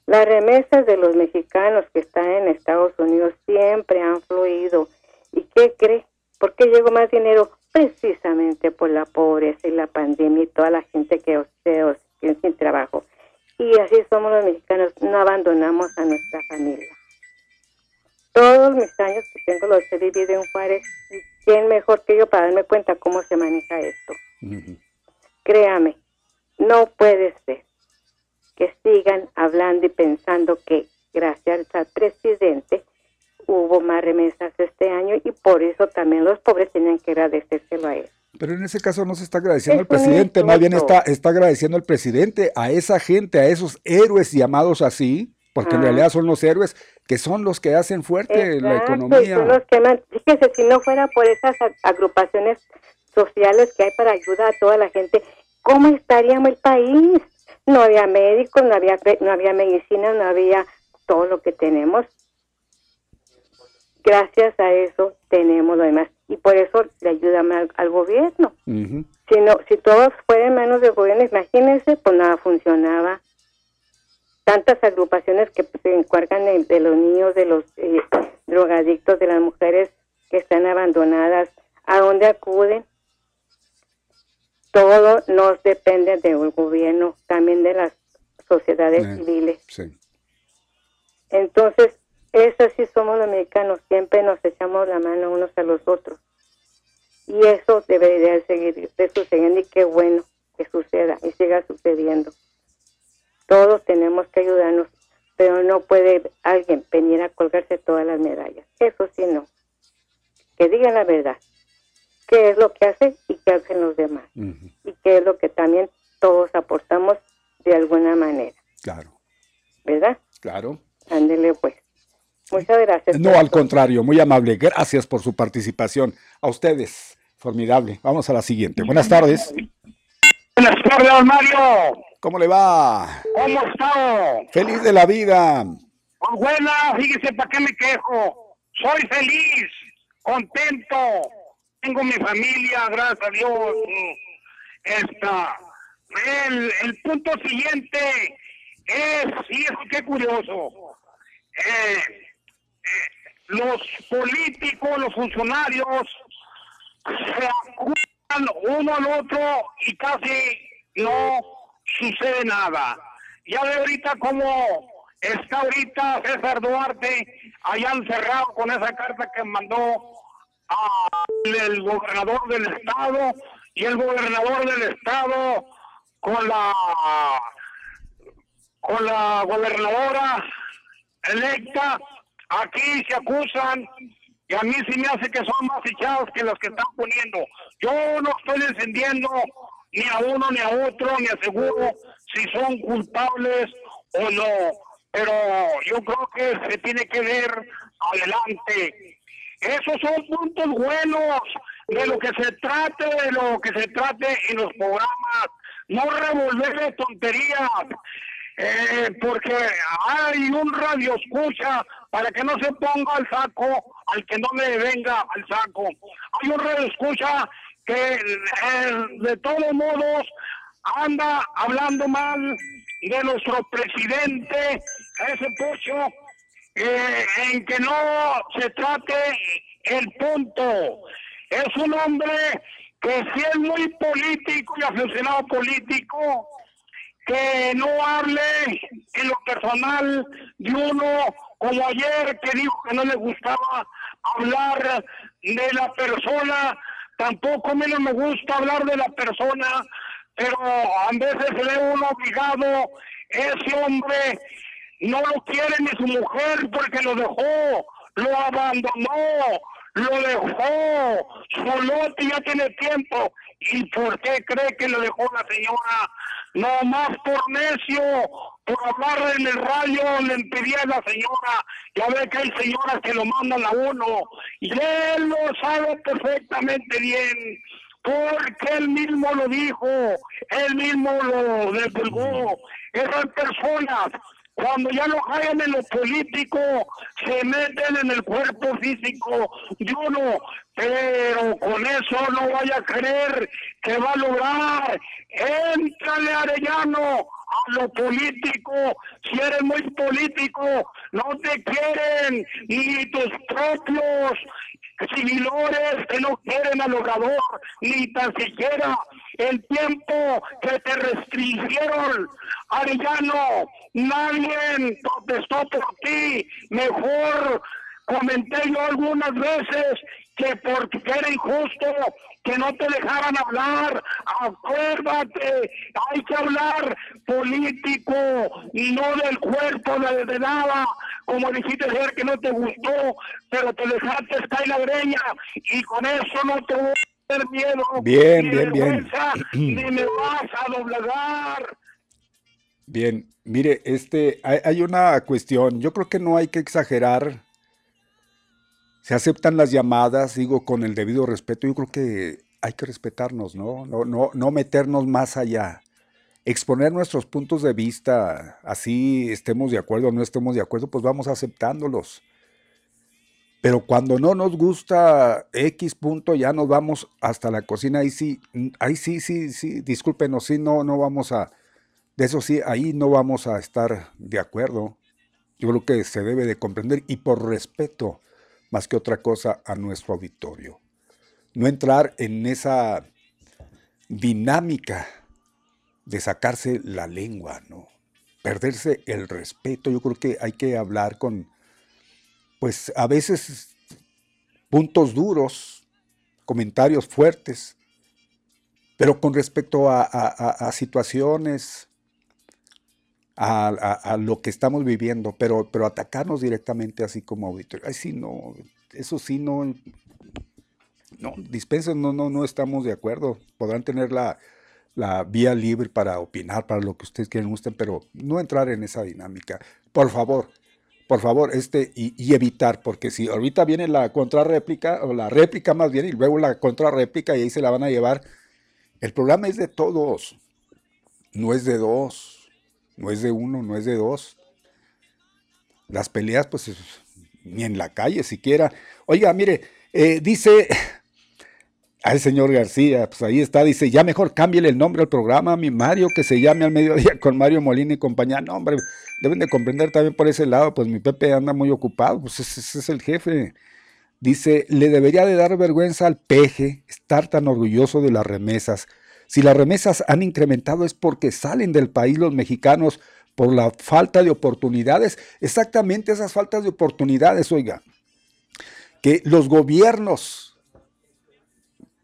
Las remesas de los mexicanos que están en Estados Unidos siempre han fluido ¿Y qué cree? ¿Por qué llegó más dinero? Precisamente por la pobreza y la pandemia y toda la gente que quedó sin trabajo. Y así somos los mexicanos, no abandonamos a nuestra familia. Todos mis años que tengo los he vivido en Juárez, ¿quién mejor que yo para darme cuenta cómo se maneja esto? Créame, no puede ser que sigan hablando y pensando que gracias al presidente hubo más remesas este año y por eso también los pobres tienen que agradecérselo a él. Pero en ese caso no se está agradeciendo al presidente, más bien está, está agradeciendo al presidente, a esa gente, a esos héroes llamados así, porque en realidad son los héroes que son los que hacen fuerte la economía. Son los que fíjese, si no fuera por esas agrupaciones sociales que hay para ayudar a toda la gente, ¿cómo estaríamos el país? No había médicos, no había, no había medicina, no había todo lo que tenemos gracias a eso tenemos lo demás y por eso le ayudamos al, gobierno. Si no, si todos fueran menos del gobierno, imagínense, pues nada funcionaba. Tantas agrupaciones que se encargan de, los niños, de los eh, drogadictos, de las mujeres que están abandonadas, ¿a dónde acuden? Todo nos depende del gobierno, también de las sociedades eh, civiles. Entonces, eso sí somos los mexicanos, siempre nos echamos la mano unos a los otros. Y eso debería seguir sucediendo y qué bueno que suceda y siga sucediendo. Todos tenemos que ayudarnos, pero no puede alguien venir a colgarse todas las medallas. Eso sí no. Que digan la verdad. ¿Qué es lo que hace y qué hacen los demás? Y qué es lo que también todos aportamos de alguna manera. Claro. ¿Verdad? Claro. Ándele pues. Muchas gracias. No, al contrario, muy amable. Gracias por su participación. A ustedes, formidable. Vamos a la siguiente. Buenas tardes. Buenas tardes, don Mario. ¿Cómo le va? ¿Cómo está? Feliz de la vida. Pues buena, fíjese, ¿para qué me quejo? Soy feliz, contento. Tengo mi familia, gracias a Dios. Está. El, el punto siguiente es, fíjese qué curioso. Eh, los políticos, los funcionarios, se acusan uno al otro y casi no sucede nada. Ya ve ahorita cómo está ahorita César Duarte allá encerrado con esa carta que mandó al gobernador del estado y el gobernador del estado con la con la gobernadora electa aquí se acusan y a mí sí me hace que son más echados que los que están poniendo. Yo no estoy defendiendo ni a uno ni a otro, ni aseguro si son culpables o no. Pero yo creo que se tiene que ver adelante. Esos son puntos buenos de lo que se trate, de lo que se trate en los programas. No revolver tonterías. Eh, porque hay un radio escucha para que no se ponga al saco al que no le venga al saco. Hay un radio escucha que eh, de todos modos anda hablando mal de nuestro presidente, ese pocho, eh, en que no se trate el punto. Es un hombre que si es muy político y aficionado político, que no hable en lo personal de uno, como ayer que dijo que no le gustaba hablar de la persona tampoco menos me gusta hablar de la persona, pero a veces ve uno obligado, ese hombre no lo quiere ni su mujer porque lo dejó, lo abandonó, lo dejó, su lote ya tiene tiempo. ¿Y por qué cree que lo dejó la señora? No más por necio, por hablar en el radio, le impedía a la señora. Ya ve que hay señoras que lo mandan a uno. Y él lo sabe perfectamente bien, porque él mismo lo dijo, él mismo lo divulgó. Esas personas cuando ya lo hayan en lo político, se meten en el cuerpo físico de uno, pero con eso no vaya a creer que va a lograr. Éntrale, Arellano, a lo político, si eres muy político, no te quieren ni tus propios civilores que no quieren al obrador, ni tan siquiera el tiempo que te restringieron, Arellano, nadie protestó por ti, mejor comenté yo algunas veces que porque era injusto que no te dejaran hablar, acuérdate, hay que hablar político y no del cuerpo de, nada, como dijiste ayer que no te gustó, pero te dejaste caer la greña y con eso no te voy a tener miedo, bien, bien, bien. ni me vas a doblegar. Bien, mire, este, hay, hay una cuestión, yo creo que no hay que exagerar se aceptan las llamadas, digo, con el debido respeto. Yo creo que hay que respetarnos, ¿no? No, no, no meternos más allá. Exponer nuestros puntos de vista, así estemos de acuerdo o no estemos de acuerdo, pues vamos aceptándolos. Pero cuando no nos gusta X punto, ya nos vamos hasta la cocina. Ahí sí, ahí sí, sí, sí, discúlpenos, sí, no, no vamos a, de eso sí, ahí no vamos a estar de acuerdo. Yo creo que se debe de comprender y por respeto más que otra cosa a nuestro auditorio. No entrar en esa dinámica de sacarse la lengua, ¿no? Perderse el respeto. Yo creo que hay que hablar con, pues a veces puntos duros, comentarios fuertes, pero con respecto a, situaciones, a, lo que estamos viviendo, pero, pero atacarnos directamente así como auditorio. Ay, sí, no, eso sí, no, no, dispensen, no, no, no estamos de acuerdo. Podrán tener la, la vía libre para opinar, para lo que ustedes quieren gusten, pero no entrar en esa dinámica. Por favor, por favor, este, y, evitar, porque si ahorita viene la contrarréplica, o la réplica más bien, y luego la contrarréplica, y ahí se la van a llevar. El programa es de todos, no es de dos, no es de uno, no es de dos. Las peleas, pues, ni en la calle siquiera. Oiga, mire, eh, dice al señor García, pues ahí está, dice, ya mejor cámbiale el nombre al programa, mi Mario, que se llame al mediodía con Mario Molina y compañía. No, hombre, deben de comprender también por ese lado, pues mi Pepe anda muy ocupado, pues ese, es el jefe. Dice, le debería de dar vergüenza al peje estar tan orgulloso de las remesas. Si las remesas han incrementado es porque salen del país los mexicanos por la falta de oportunidades. Exactamente esas faltas de oportunidades, oiga. Que los gobiernos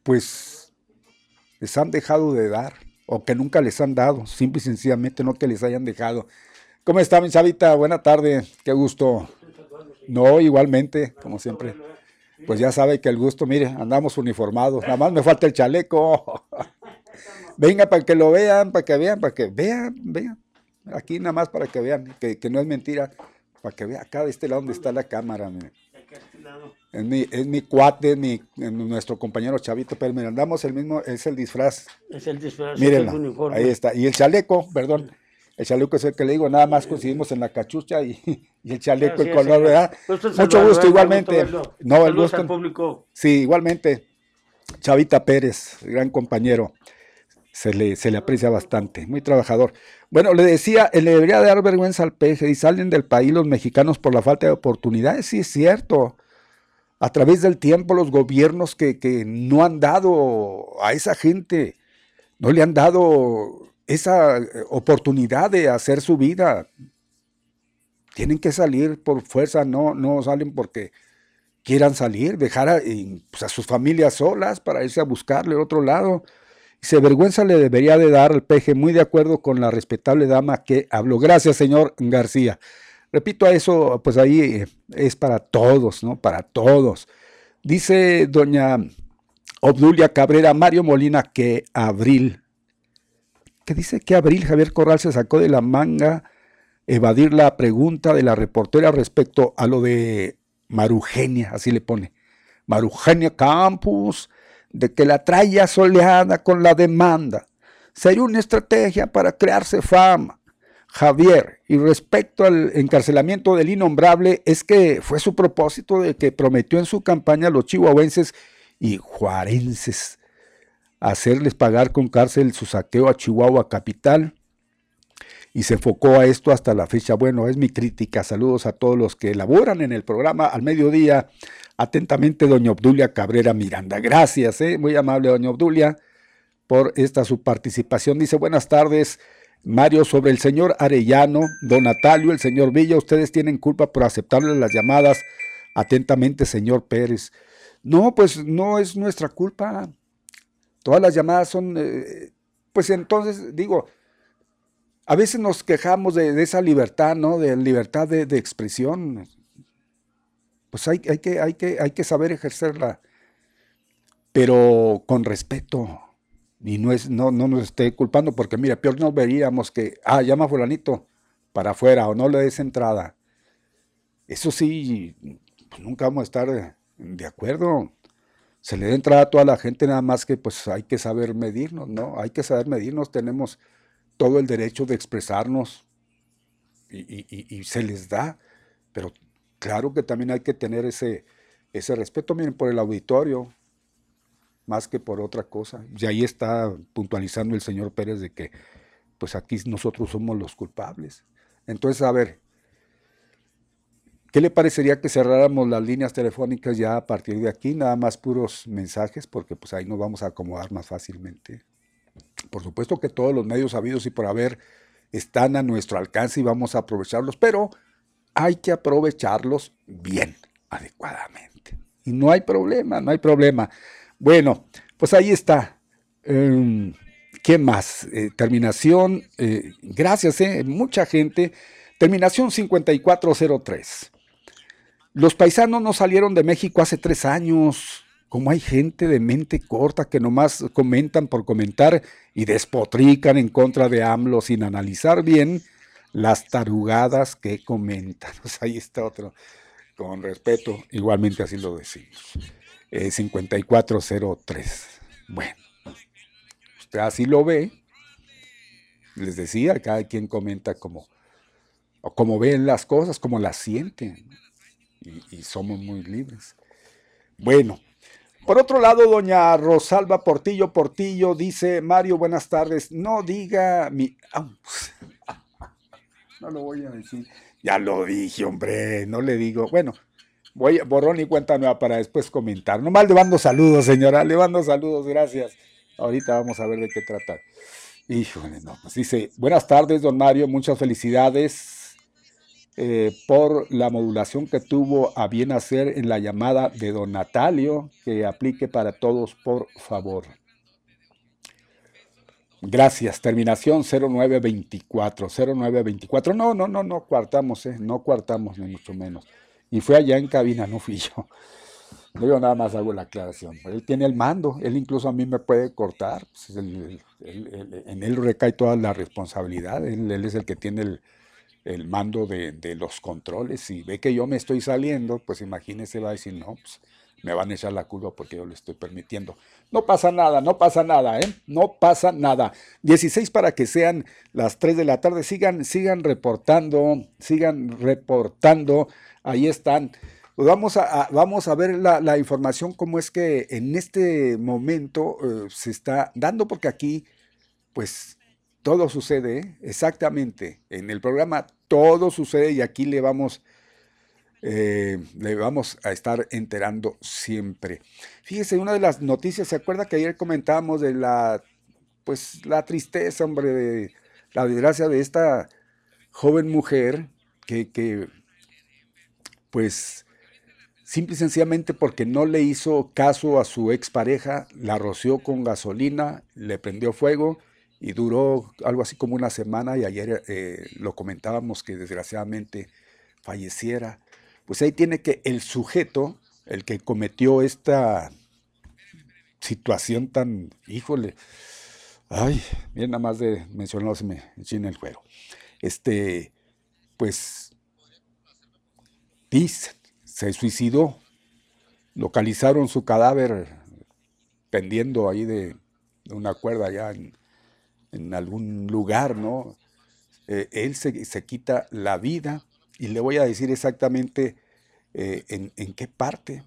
pues les han dejado de dar o que nunca les han dado, simple y sencillamente no que les hayan dejado. ¿Cómo está, mi Sabita? Buena tarde, qué gusto. No, igualmente, como siempre. Pues ya sabe que el gusto, mire, andamos uniformados, nada más me falta el chaleco. Venga para que lo vean, para que vean, para que vean, vean. Aquí nada más para que vean, que, no es mentira, para que vean acá de este lado donde está la cámara. Mire. Es mi, es mi cuate, mi, nuestro compañero Chavito pero mira, andamos el mismo, es el disfraz. Es el disfraz, Mírenlo, ahí está. Y el chaleco, perdón, el chaleco es el que le digo, nada más coincidimos en la cachucha y, el chaleco, el color, ¿verdad? Mucho gusto, igualmente. No, el gusto. público. Sí, igualmente. Chavita Pérez, gran compañero. Se le, se le aprecia bastante, muy trabajador. Bueno, le decía, le debería dar vergüenza al peje y salen del país los mexicanos por la falta de oportunidades. Sí, es cierto a través del tiempo los gobiernos que, no han dado a esa gente, no le han dado esa eh, oportunidad de hacer su vida. Tienen que salir por fuerza, no, no salen porque quieran salir, dejar a, pues, a sus familias solas para irse a buscarle otro lado. Se vergüenza le debería de dar al peje, muy de acuerdo con la respetable dama que habló. Gracias, señor García. Repito, a eso, pues ahí eh, es para todos, ¿no? Para todos. Dice doña Obdulia Cabrera, Mario Molina, que abril. ¿Qué dice que abril Javier Corral se sacó de la manga evadir la pregunta de la reportera respecto a lo de Marugenia, así le pone. Marugenia Campus, de que la traía soleada con la demanda. Sería una estrategia para crearse fama. Javier, y respecto al encarcelamiento del innombrable, es que fue su propósito de que prometió en su campaña a los chihuahuenses y juarenses hacerles pagar con cárcel su saqueo a Chihuahua capital y se enfocó a esto hasta la fecha. Bueno, es mi crítica. Saludos a todos los que elaboran en el programa al mediodía. Atentamente, doña Obdulia Cabrera Miranda. Gracias, ¿eh? muy amable, doña Obdulia, por esta su participación. Dice, buenas tardes. Mario, sobre el señor Arellano, don Natalio, el señor Villa, ustedes tienen culpa por aceptarle las llamadas. Atentamente, señor Pérez. No, pues no es nuestra culpa. Todas las llamadas son, eh, pues entonces digo, a veces nos quejamos de, esa libertad, ¿no? De libertad de, expresión. Pues hay, hay, que, hay, que, hay que saber ejercerla, pero con respeto y no, es, no, no nos esté culpando, porque mira, peor nos veríamos que, ah, llama a fulanito para afuera o no le des entrada. Eso sí, pues nunca vamos a estar de acuerdo. Se le da entrada a toda la gente, nada más que pues hay que saber medirnos, ¿no? Hay que saber medirnos, tenemos todo el derecho de expresarnos y, y se les da, pero claro que también hay que tener ese, ese respeto, miren, por el auditorio, más que por otra cosa. Y ahí está puntualizando el señor Pérez de que pues aquí nosotros somos los culpables. Entonces, a ver, ¿qué le parecería que cerráramos las líneas telefónicas ya a partir de aquí? Nada más puros mensajes, porque pues ahí nos vamos a acomodar más fácilmente. Por supuesto que todos los medios habidos y por haber están a nuestro alcance y vamos a aprovecharlos, pero hay que aprovecharlos bien, adecuadamente. Y no hay problema, no hay problema. Bueno, pues ahí está. Em, ¿Qué más? Eh, terminación, eh, gracias, eh, mucha gente. Terminación 5403. Los paisanos no salieron de México hace tres años. como hay gente de mente corta que nomás comentan por comentar y despotrican en contra de AMLO sin analizar bien las tarugadas que comentan. Pues ahí está otro, con respeto, igualmente así lo decimos. 5403. Eh, bueno, usted así lo ve. Les decía, cada quien comenta como, o ven las cosas, como las sienten. y somos muy libres. Bueno, por otro lado, doña Rosalba Portillo Portillo dice, Mario, buenas tardes, no diga mi... no lo voy a decir. Ya lo dije, hombre, no le digo. Bueno, voy borrón y cuenta nueva para después comentar. Nomás le mando saludos, señora, le mando saludos, gracias. Ahorita vamos a ver de qué trata. Híjole, no, pues dice, buenas tardes, don Mario, muchas felicidades eh, por la modulación que tuvo a bien hacer en la llamada de don Natalio, que aplique para todos, por favor. Gracias. Terminación 0924. 0924. No, no, no, no cuartamos, eh, no cuartamos, ni mucho menos. Y fue allá en cabina, no fui yo. Yo nada más hago la aclaración. Él tiene el mando, él incluso a mí me puede cortar. Pues, en él recae toda la responsabilidad. él es el que tiene el, el mando de, los controles. y ve que yo me estoy saliendo, pues imagínese, va a decir, no, pues me van a echar la culpa porque yo le estoy permitiendo. No pasa nada, no pasa nada, ¿eh? No pasa nada. 16 para que sean las 3 de la tarde. Sigan, sigan reportando, sigan reportando. Ahí están. Pues vamos a, vamos a ver la, información, cómo es que en este momento eh, se está dando, porque aquí, pues todo sucede exactamente en el programa, todo sucede y aquí le vamos, eh, le vamos a estar enterando siempre. Fíjese, una de las noticias, ¿se acuerda que ayer comentábamos de la, pues, la tristeza, hombre, de la desgracia de esta joven mujer que, que pues, simple y sencillamente porque no le hizo caso a su expareja, la roció con gasolina, le prendió fuego y duró algo así como una semana y ayer eh, lo comentábamos que desgraciadamente falleciera. Pues ahí tiene que el sujeto, el que cometió esta situación tan, híjole, ay, bien nada más de mencionarlo se me el cuero. Este, pues, dice, se suicidó, localizaron su cadáver pendiendo ahí de, una cuerda allá en, algún lugar, ¿no? Eh, él se, quita la vida y le voy a decir exactamente eh, en, qué parte.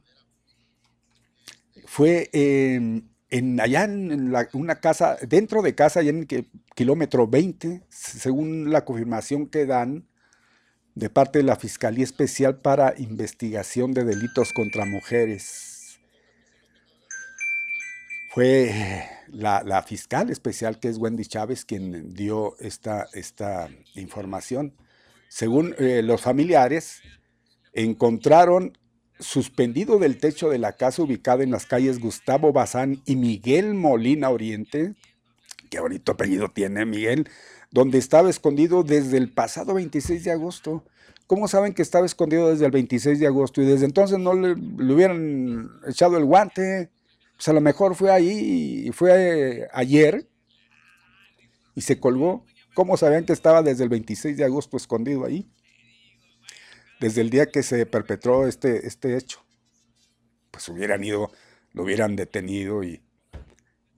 Fue en, allá en una casa, dentro de casa, allá en kilómetro 20, según la confirmación que dan de parte de la Fiscalía Especial para Investigación de Delitos contra Mujeres. Fue la, fiscal especial, que es Wendy Chávez, quien dio esta, esta información. Según eh, los familiares, encontraron suspendido del techo de la casa ubicada en las calles Gustavo Bazán y Miguel Molina Oriente, que bonito apellido tiene Miguel, donde estaba escondido desde el pasado 26 de agosto. ¿Cómo saben que estaba escondido desde el 26 de agosto? Y desde entonces no le hubieran echado el guante pues a lo mejor fue ahí, y fue ayer y se colgó. ¿Cómo sabían que estaba desde el 26 de agosto escondido ahí? Desde el día que se perpetró este, este hecho. Pues hubieran ido, lo hubieran detenido y,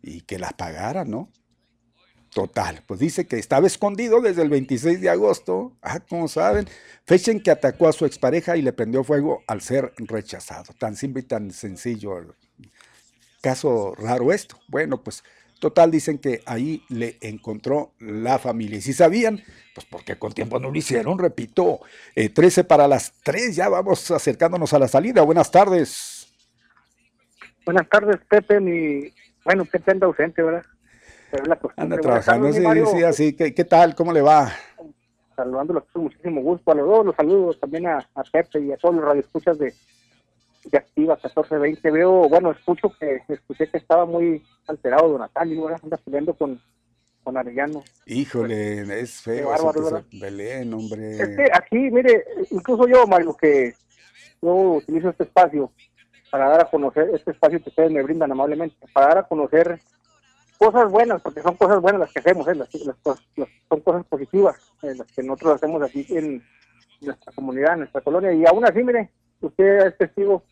y que la pagaran, ¿no? Total, pues dice que estaba escondido desde el 26 de agosto, ah, como saben, fecha en que atacó a su expareja y le prendió fuego al ser rechazado. Tan simple y tan sencillo caso raro esto. Bueno, pues total dicen que ahí le encontró la familia. Y si sabían, pues porque con tiempo no lo hicieron, repito, 13 eh, para las 3, ya vamos acercándonos a la salida. Buenas tardes. Buenas tardes, Pepe. Mi... Bueno, Pepe anda ausente, ¿verdad? Anda trabajando, sí, sí, así. ¿Qué, ¿Qué, tal? ¿Cómo le va? Saludándolos con muchísimo gusto a los dos, los saludos también a, a Pepe y a todos los radioescuchas de, de activa 1420. Veo, bueno, escucho que escuché que estaba muy alterado Don Natalio, ahora anda peleando con, con Arellano. Híjole, es feo. Belén, hombre. Es que aquí, mire, incluso yo, Mario, que yo utilizo este espacio, para dar a conocer este espacio que ustedes me brindan amablemente, para dar a conocer cosas buenas, porque son cosas buenas las que hacemos, ¿eh? las, son cosas positivas eh, las que nosotros hacemos aquí en nuestra comunidad, en nuestra colonia. Y aún así, mire, usted es testigo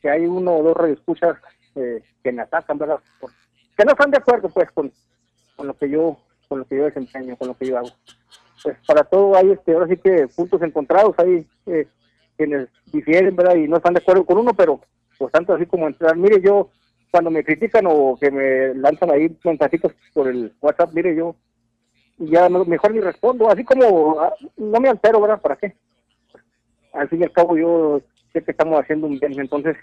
que hay uno o dos radioescuchas eh, que me atacan, ¿verdad? que no están de acuerdo, pues, con, con lo que yo con lo que yo desempeño, con lo que yo hago. Pues para todo hay, este, ahora sí que puntos encontrados, hay eh, quienes difieren, ¿verdad? Y no están de acuerdo con uno, pero pues tanto así como entrar, mire, yo cuando me critican o que me lanzan ahí mensajitos por el WhatsApp, mire, yo ya mejor ni respondo, así como ah, no me altero, ¿verdad? ¿Para qué? Al fin y al cabo yo sé que estamos haciendo un bien, entonces,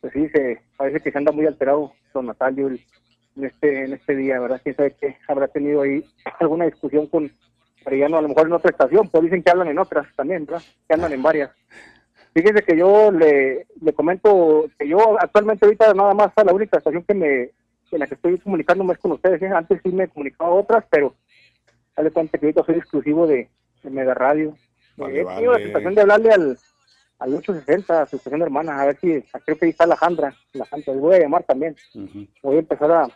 pues sí, se, parece que se anda muy alterado don Natalio en este en este día, ¿verdad? Quién sabe que habrá tenido ahí alguna discusión con Mariano, a lo mejor en otra estación, pues dicen que hablan en otras también, ¿verdad? Que andan en varias. Fíjese que yo le, le comento que yo actualmente ahorita nada más a la única estación que me en la que estoy comunicándome es con ustedes. ¿eh? Antes sí me comunicaba a otras, pero dale cuenta que ahorita soy exclusivo de, Mega Radio. Vale, he tenido la situación de hablarle al, al 860, a su estación hermana, a ver si, creo que ahí está la Jandra, la Jandra, les voy a llamar también. Voy a empezar a,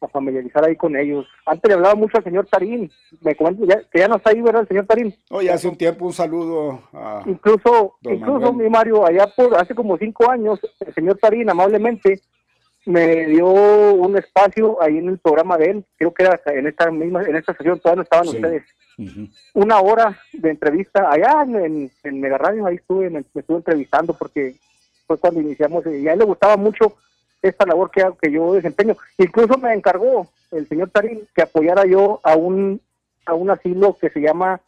a familiarizar ahí con ellos. Antes le hablaba mucho al señor Tarín, me comento que ya no está ahí, ¿verdad, el señor Tarín? Oye, hace un tiempo un saludo a... Incluso, incluso mi Mario, allá por hace como cinco años, el señor Tarín amablemente me dio un espacio ahí en el programa de él, creo que era en esta misma, en esta sesión todavía no estaban ustedes. Una hora de entrevista allá en, en, Mega Radio, ahí estuve, me, estuve entrevistando porque fue cuando iniciamos y a él le gustaba mucho esta labor que, que yo desempeño. Incluso me encargó el señor Tarín que apoyara yo a un a un asilo que se llama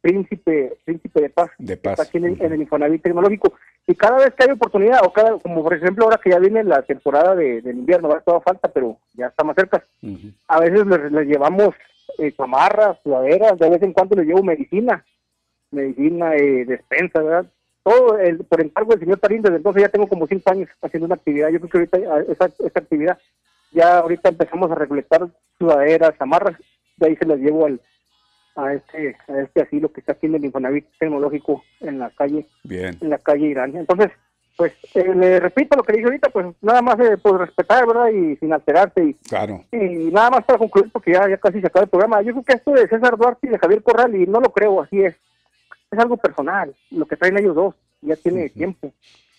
Príncipe Príncipe de Paz, de Paz. aquí en el, en Infonavit Tecnológico. Y cada vez que hay oportunidad, o cada, como por ejemplo ahora que ya viene la temporada de, del invierno, va toda falta, pero ya está más cerca. A veces les, llevamos eh, chamarras, sudaderas, de vez en cuando les llevo medicina, medicina, eh, despensa, ¿verdad? Todo el, por encargo del señor Tarín, desde entonces ya tengo como cinco años haciendo una actividad. Yo creo que ahorita ah, esa, esa actividad, ya ahorita empezamos a recolectar sudaderas, amarras, de ahí se las llevo al, a este a este asilo que está aquí en el Infonavit tecnológico en la calle Bien. en la calle Irán entonces pues eh, le repito lo que dije ahorita pues nada más eh, por respetar verdad y sin alterarte y claro y nada más para concluir porque ya, ya casi se acaba el programa yo creo que esto de César Duarte y de Javier Corral y no lo creo así es es algo personal, lo que traen ellos dos, ya tiene tiempo.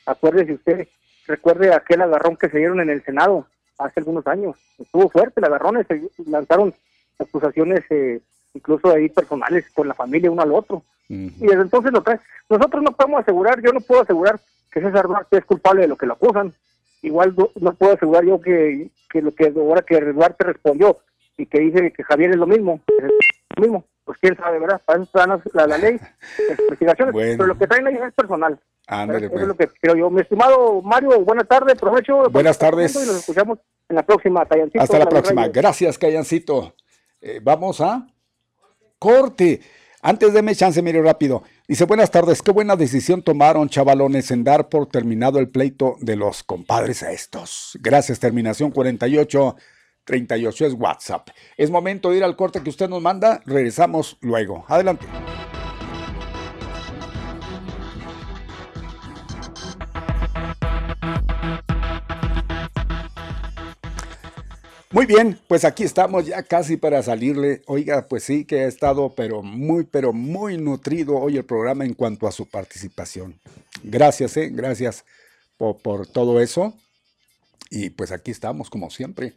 Acuérdese usted, recuerde aquel agarrón que se dieron en el Senado hace algunos años. Estuvo fuerte el agarrón, se lanzaron acusaciones eh, incluso ahí personales con la familia uno al otro. Y desde entonces lo trae. Nosotros no podemos asegurar, yo no puedo asegurar que César Duarte es culpable de lo que lo acusan. Igual no, puedo asegurar yo que, que lo que ahora que Duarte respondió y que dice que Javier es lo mismo, es lo mismo pues quién sabe, ¿verdad? Para eso la, la ley, investigaciones, pero lo que traen ahí es personal. Ándale, Eso es lo que creo yo. Mi estimado Mario, buenas tardes, provecho. Buenas tardes. Y nos escuchamos en la próxima, Callancito. Hasta la próxima. Gracias, Callancito. Eh, vamos a corte. Antes de me chance, mire rápido. Dice, buenas tardes, qué buena decisión tomaron, chavalones, en dar por terminado el pleito de los compadres a estos. Gracias, terminación 48. 38 es WhatsApp. Es momento de ir al corte que usted nos manda. Regresamos luego. Adelante. Muy bien, pues aquí estamos ya casi para salirle. Oiga, pues sí que ha estado pero muy, pero muy nutrido hoy el programa en cuanto a su participación. Gracias, eh, gracias por, por todo eso. Y pues aquí estamos como siempre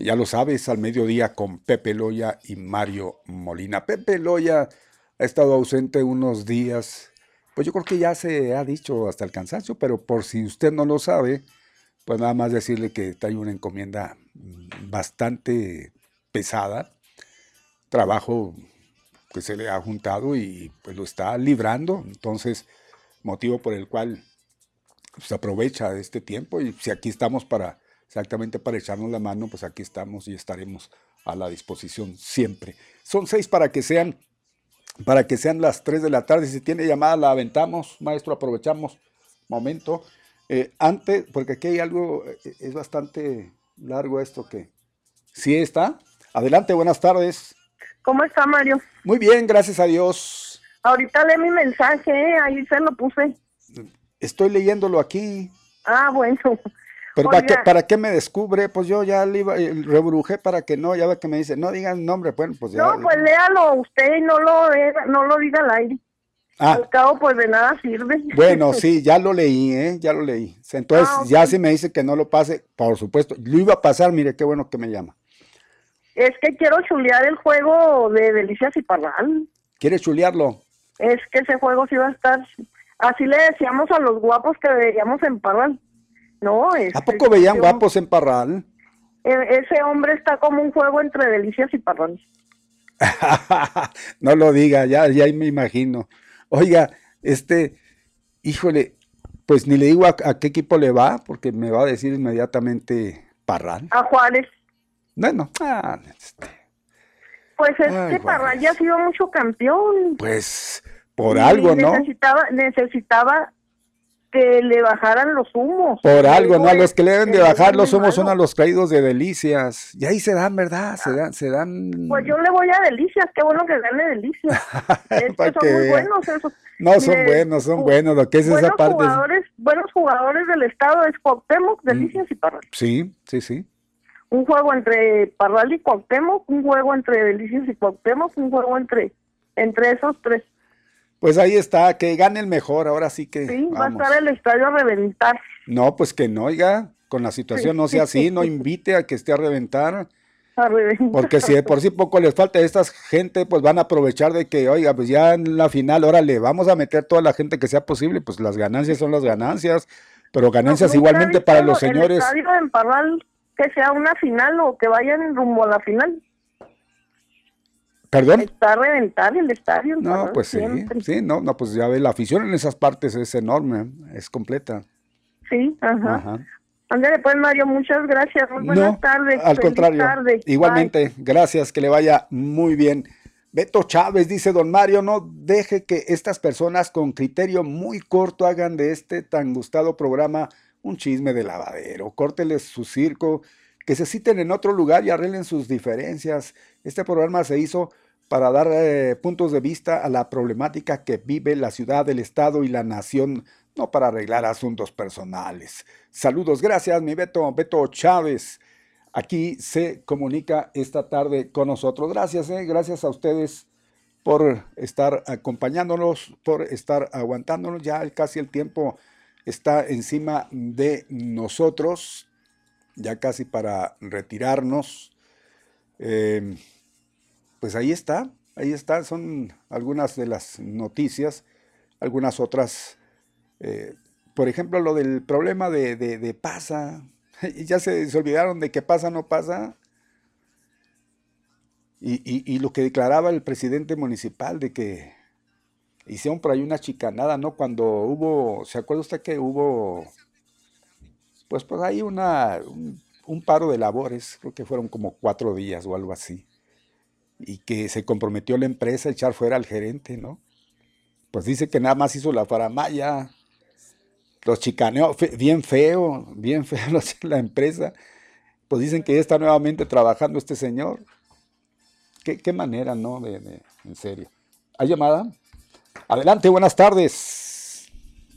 ya lo sabes, al mediodía con Pepe Loya y Mario Molina. Pepe Loya ha estado ausente unos días, pues yo creo que ya se ha dicho hasta el cansancio, pero por si usted no lo sabe, pues nada más decirle que hay una encomienda bastante pesada, trabajo que se le ha juntado y pues lo está librando, entonces motivo por el cual se aprovecha este tiempo y si aquí estamos para exactamente para echarnos la mano, pues aquí estamos y estaremos a la disposición siempre. Son seis para que sean, para que sean las tres de la tarde. Si tiene llamada, la aventamos, maestro, aprovechamos momento. Eh, antes, porque aquí hay algo, eh, es bastante largo esto que sí está. Adelante, buenas tardes. ¿Cómo está, Mario? Muy bien, gracias a Dios. Ahorita lee mi mensaje, ¿eh? ahí se lo puse. Estoy leyéndolo aquí. Ah, bueno. Pero ¿para qué, ¿para qué me descubre? Pues yo ya le iba, eh, rebrujé para que no, ya ve que me dice, no digan nombre, bueno, pues ya. No, pues léalo usted y no lo, no lo diga al aire. Ah. Al cabo, pues de nada sirve. Bueno, sí, ya lo leí, ¿eh? Ya lo leí. Entonces, ah, ya si me dice que no lo pase, por supuesto, lo iba a pasar, mire, qué bueno que me llama. Es que quiero chulear el juego de Delicias y Parral. ¿Quiere chulearlo? Es que ese juego sí va a estar... Así le decíamos a los guapos que veíamos en Parral. No, es, ¿A poco veían guapos en Parral? E, ese hombre está como un juego entre delicias y parral. no lo diga, ya, ya me imagino. Oiga, este, híjole, pues ni le digo a, qué equipo le va, porque me va a decir inmediatamente Parral. A Juárez. Bueno, ah, este. Pues es que Parral ya ha sido mucho campeón. Pues por algo, ¿no? Necesitaba, necesitaba que le bajaran los humos. Por algo, ¿no? A los que le deben de bajar los humos son a los caídos de delicias. Y ahí se dan, ¿verdad? Se dan, se dan. Pues yo le voy a delicias, qué bueno que gane delicias. es que son muy buenos esos. No, son buenos, son buenos, lo que es esa parte. Jugadores, Buenos jugadores del estado es Cuauhtémoc, mm. Delicias y Parral. Sí, sí, sí. Un juego entre Parral y Cuauhtémoc, un juego entre Delicias y Cuauhtémoc, un juego entre, entre esos tres. Pues ahí está, que gane el mejor, ahora sí que. Sí, va a estar el estadio a reventar. No, pues que no, oiga, con la situación no sea así, no invite a que esté a reventar. A reventar. Porque si de por sí poco les falta a esta gente, pues van a aprovechar de que, oiga, pues ya en la final, órale, vamos a meter toda la gente que sea posible, pues las ganancias son las ganancias, pero ganancias igualmente para los señores. El estadio en Parral, que sea una final o que vayan rumbo a la final. ¿Perdón? Está a reventar el estadio. No, pues sí, sí, no, no, pues ya ve, la afición en esas partes es enorme, es completa. Sí, ajá. ajá. Ándale, pues Mario, muchas gracias. Muy buenas tardes. Al contrario. Igualmente, gracias, que le vaya muy bien. Beto Chávez dice, don Mario, no deje que estas personas con criterio muy corto hagan de este tan gustado programa un chisme de lavadero. Córteles su circo, que se citen en otro lugar y arreglen sus diferencias. Este programa se hizo para dar eh, puntos de vista a la problemática que vive la ciudad, el Estado y la nación, no para arreglar asuntos personales. Saludos, gracias, mi Beto, Beto Chávez. Aquí se comunica esta tarde con nosotros. Gracias, eh, gracias a ustedes por estar acompañándonos, por estar aguantándonos. Ya casi el tiempo está encima de nosotros ya casi para retirarnos. Em, pues ahí está, ahí está, son algunas de las noticias, algunas otras, eh, por ejemplo, lo del problema de, pasa, ya se, olvidaron de que pasa, no pasa. Y, y, lo que declaraba el presidente municipal de que hicieron por ahí una chicanada, ¿no? Cuando hubo, ¿se acuerda usted que hubo pues pues hay una, un, paro de labores, creo que fueron como cuatro días o algo así, y que se comprometió la empresa a echar fuera al gerente, ¿no? Pues dice que nada más hizo la faramaya, los chicaneó, bien feo, bien feo la empresa, pues dicen que ya está nuevamente trabajando este señor. Qué, manera, ¿no? De, en serio. ¿Hay llamada? Adelante, buenas tardes.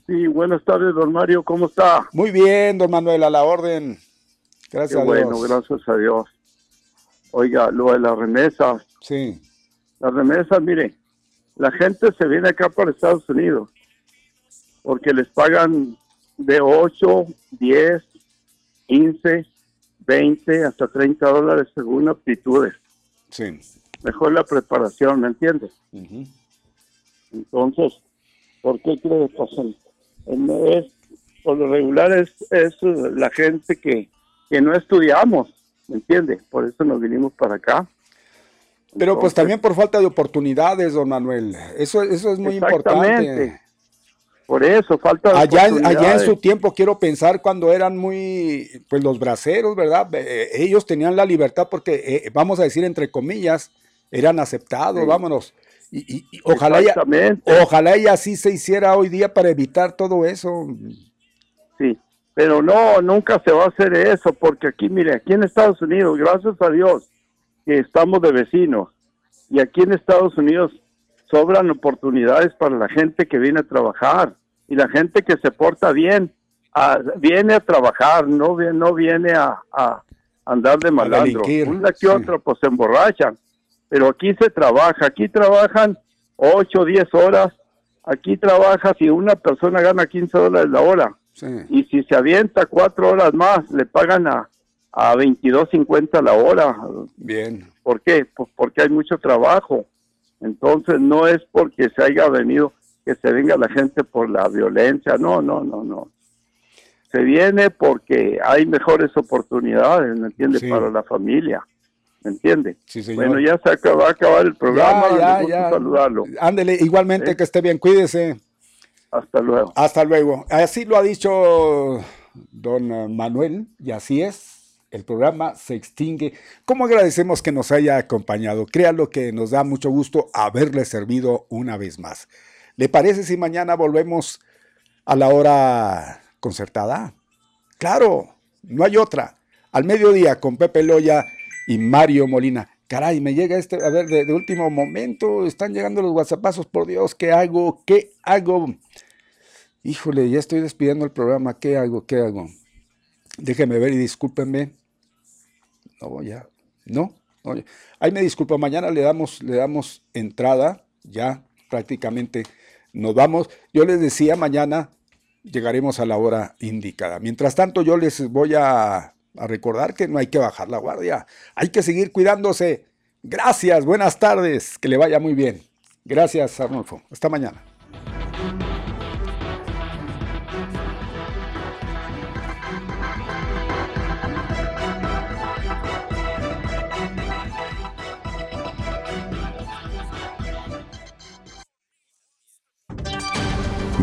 Sí, buenas tardes, don Mario, ¿cómo está? Muy bien, don Manuel, a la orden. Gracias a Dios. Bueno, gracias a Dios. Oiga, lo de las remesas. Sí. Las remesas, mire, la gente se viene acá para Estados Unidos porque les pagan de 8, 10, 15, 20, hasta 30 dólares según aptitudes. Sí. Mejor la preparación, ¿me entiendes? Entonces, ¿por qué cree que es, por lo regular es, es la gente que, que no estudiamos, ¿me entiende? Por eso nos vinimos para acá. Pero pues también por falta de oportunidades, don Manuel. Eso, eso es muy importante. Por eso, falta de allá, allá en su tiempo, quiero pensar cuando eran muy, pues los braceros, ¿verdad? Ellos tenían la libertad porque, eh, vamos a decir entre comillas, eran aceptados, vámonos. Y, ojalá, ella, ojalá ella así se hiciera hoy día para evitar todo eso. Sí, pero no, nunca se va a hacer eso, porque aquí, mire, aquí en Estados Unidos, gracias a Dios, que estamos de vecinos, y aquí en Estados Unidos sobran oportunidades para la gente que viene a trabajar y la gente que se porta bien. viene a trabajar, no, viene, no viene a, andar de malandro. Una que otra pues se emborrachan, pero aquí se trabaja, aquí trabajan 8 o 10 horas, aquí trabaja si una persona gana 15 dólares la hora. Y si se avienta cuatro horas más, le pagan a, a 22.50 la hora. Bien. ¿Por qué? Pues porque hay mucho trabajo. Entonces no es porque se haya venido, que se venga la gente por la violencia. No, no, no, no. Se viene porque hay mejores oportunidades, ¿me entiende? Para la familia. ¿Me entiende? Sí, señor. Bueno, ya se acaba, va a acabar el programa. Ya, ya, saludarlo. Ándele, igualmente que esté bien, cuídese. Hasta luego. Hasta luego. Así lo ha dicho don Manuel, y así es el programa se extingue. ¿Cómo agradecemos que nos haya acompañado? Créalo que nos da mucho gusto haberle servido una vez más. ¿Le parece si mañana volvemos a la hora concertada? Claro, no hay otra. Al mediodía con Pepe Loya y Mario Molina. Caray, me llega este, a ver, de, de último momento, están llegando los WhatsAppazos, por Dios, ¿qué hago? ¿Qué hago? Híjole, ya estoy despidiendo el programa, ¿qué hago? ¿Qué hago? Déjenme ver y discúlpenme. No, ya. No. Ahí me disculpo, mañana le damos, le damos entrada, ya prácticamente nos vamos. Yo les decía, mañana llegaremos a la hora indicada. Mientras tanto, yo les voy a, a recordar que no hay que bajar la guardia, hay que seguir cuidándose. Gracias, buenas tardes, que le vaya muy bien. Gracias, Arnulfo. Hasta mañana.